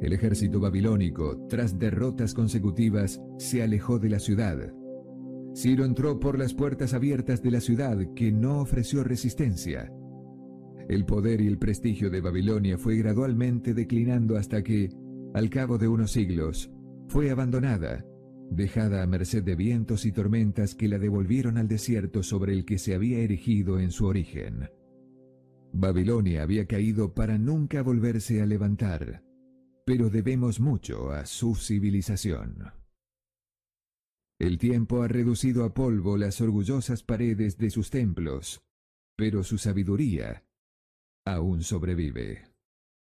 El ejército babilónico, tras derrotas consecutivas, se alejó de la ciudad. Ciro entró por las puertas abiertas de la ciudad, que no ofreció resistencia. El poder y el prestigio de Babilonia fue gradualmente declinando hasta que, al cabo de unos siglos, fue abandonada, dejada a merced de vientos y tormentas que la devolvieron al desierto sobre el que se había erigido en su origen. Babilonia había caído para nunca volverse a levantar, pero debemos mucho a su civilización. El tiempo ha reducido a polvo las orgullosas paredes de sus templos, pero su sabiduría aún sobrevive.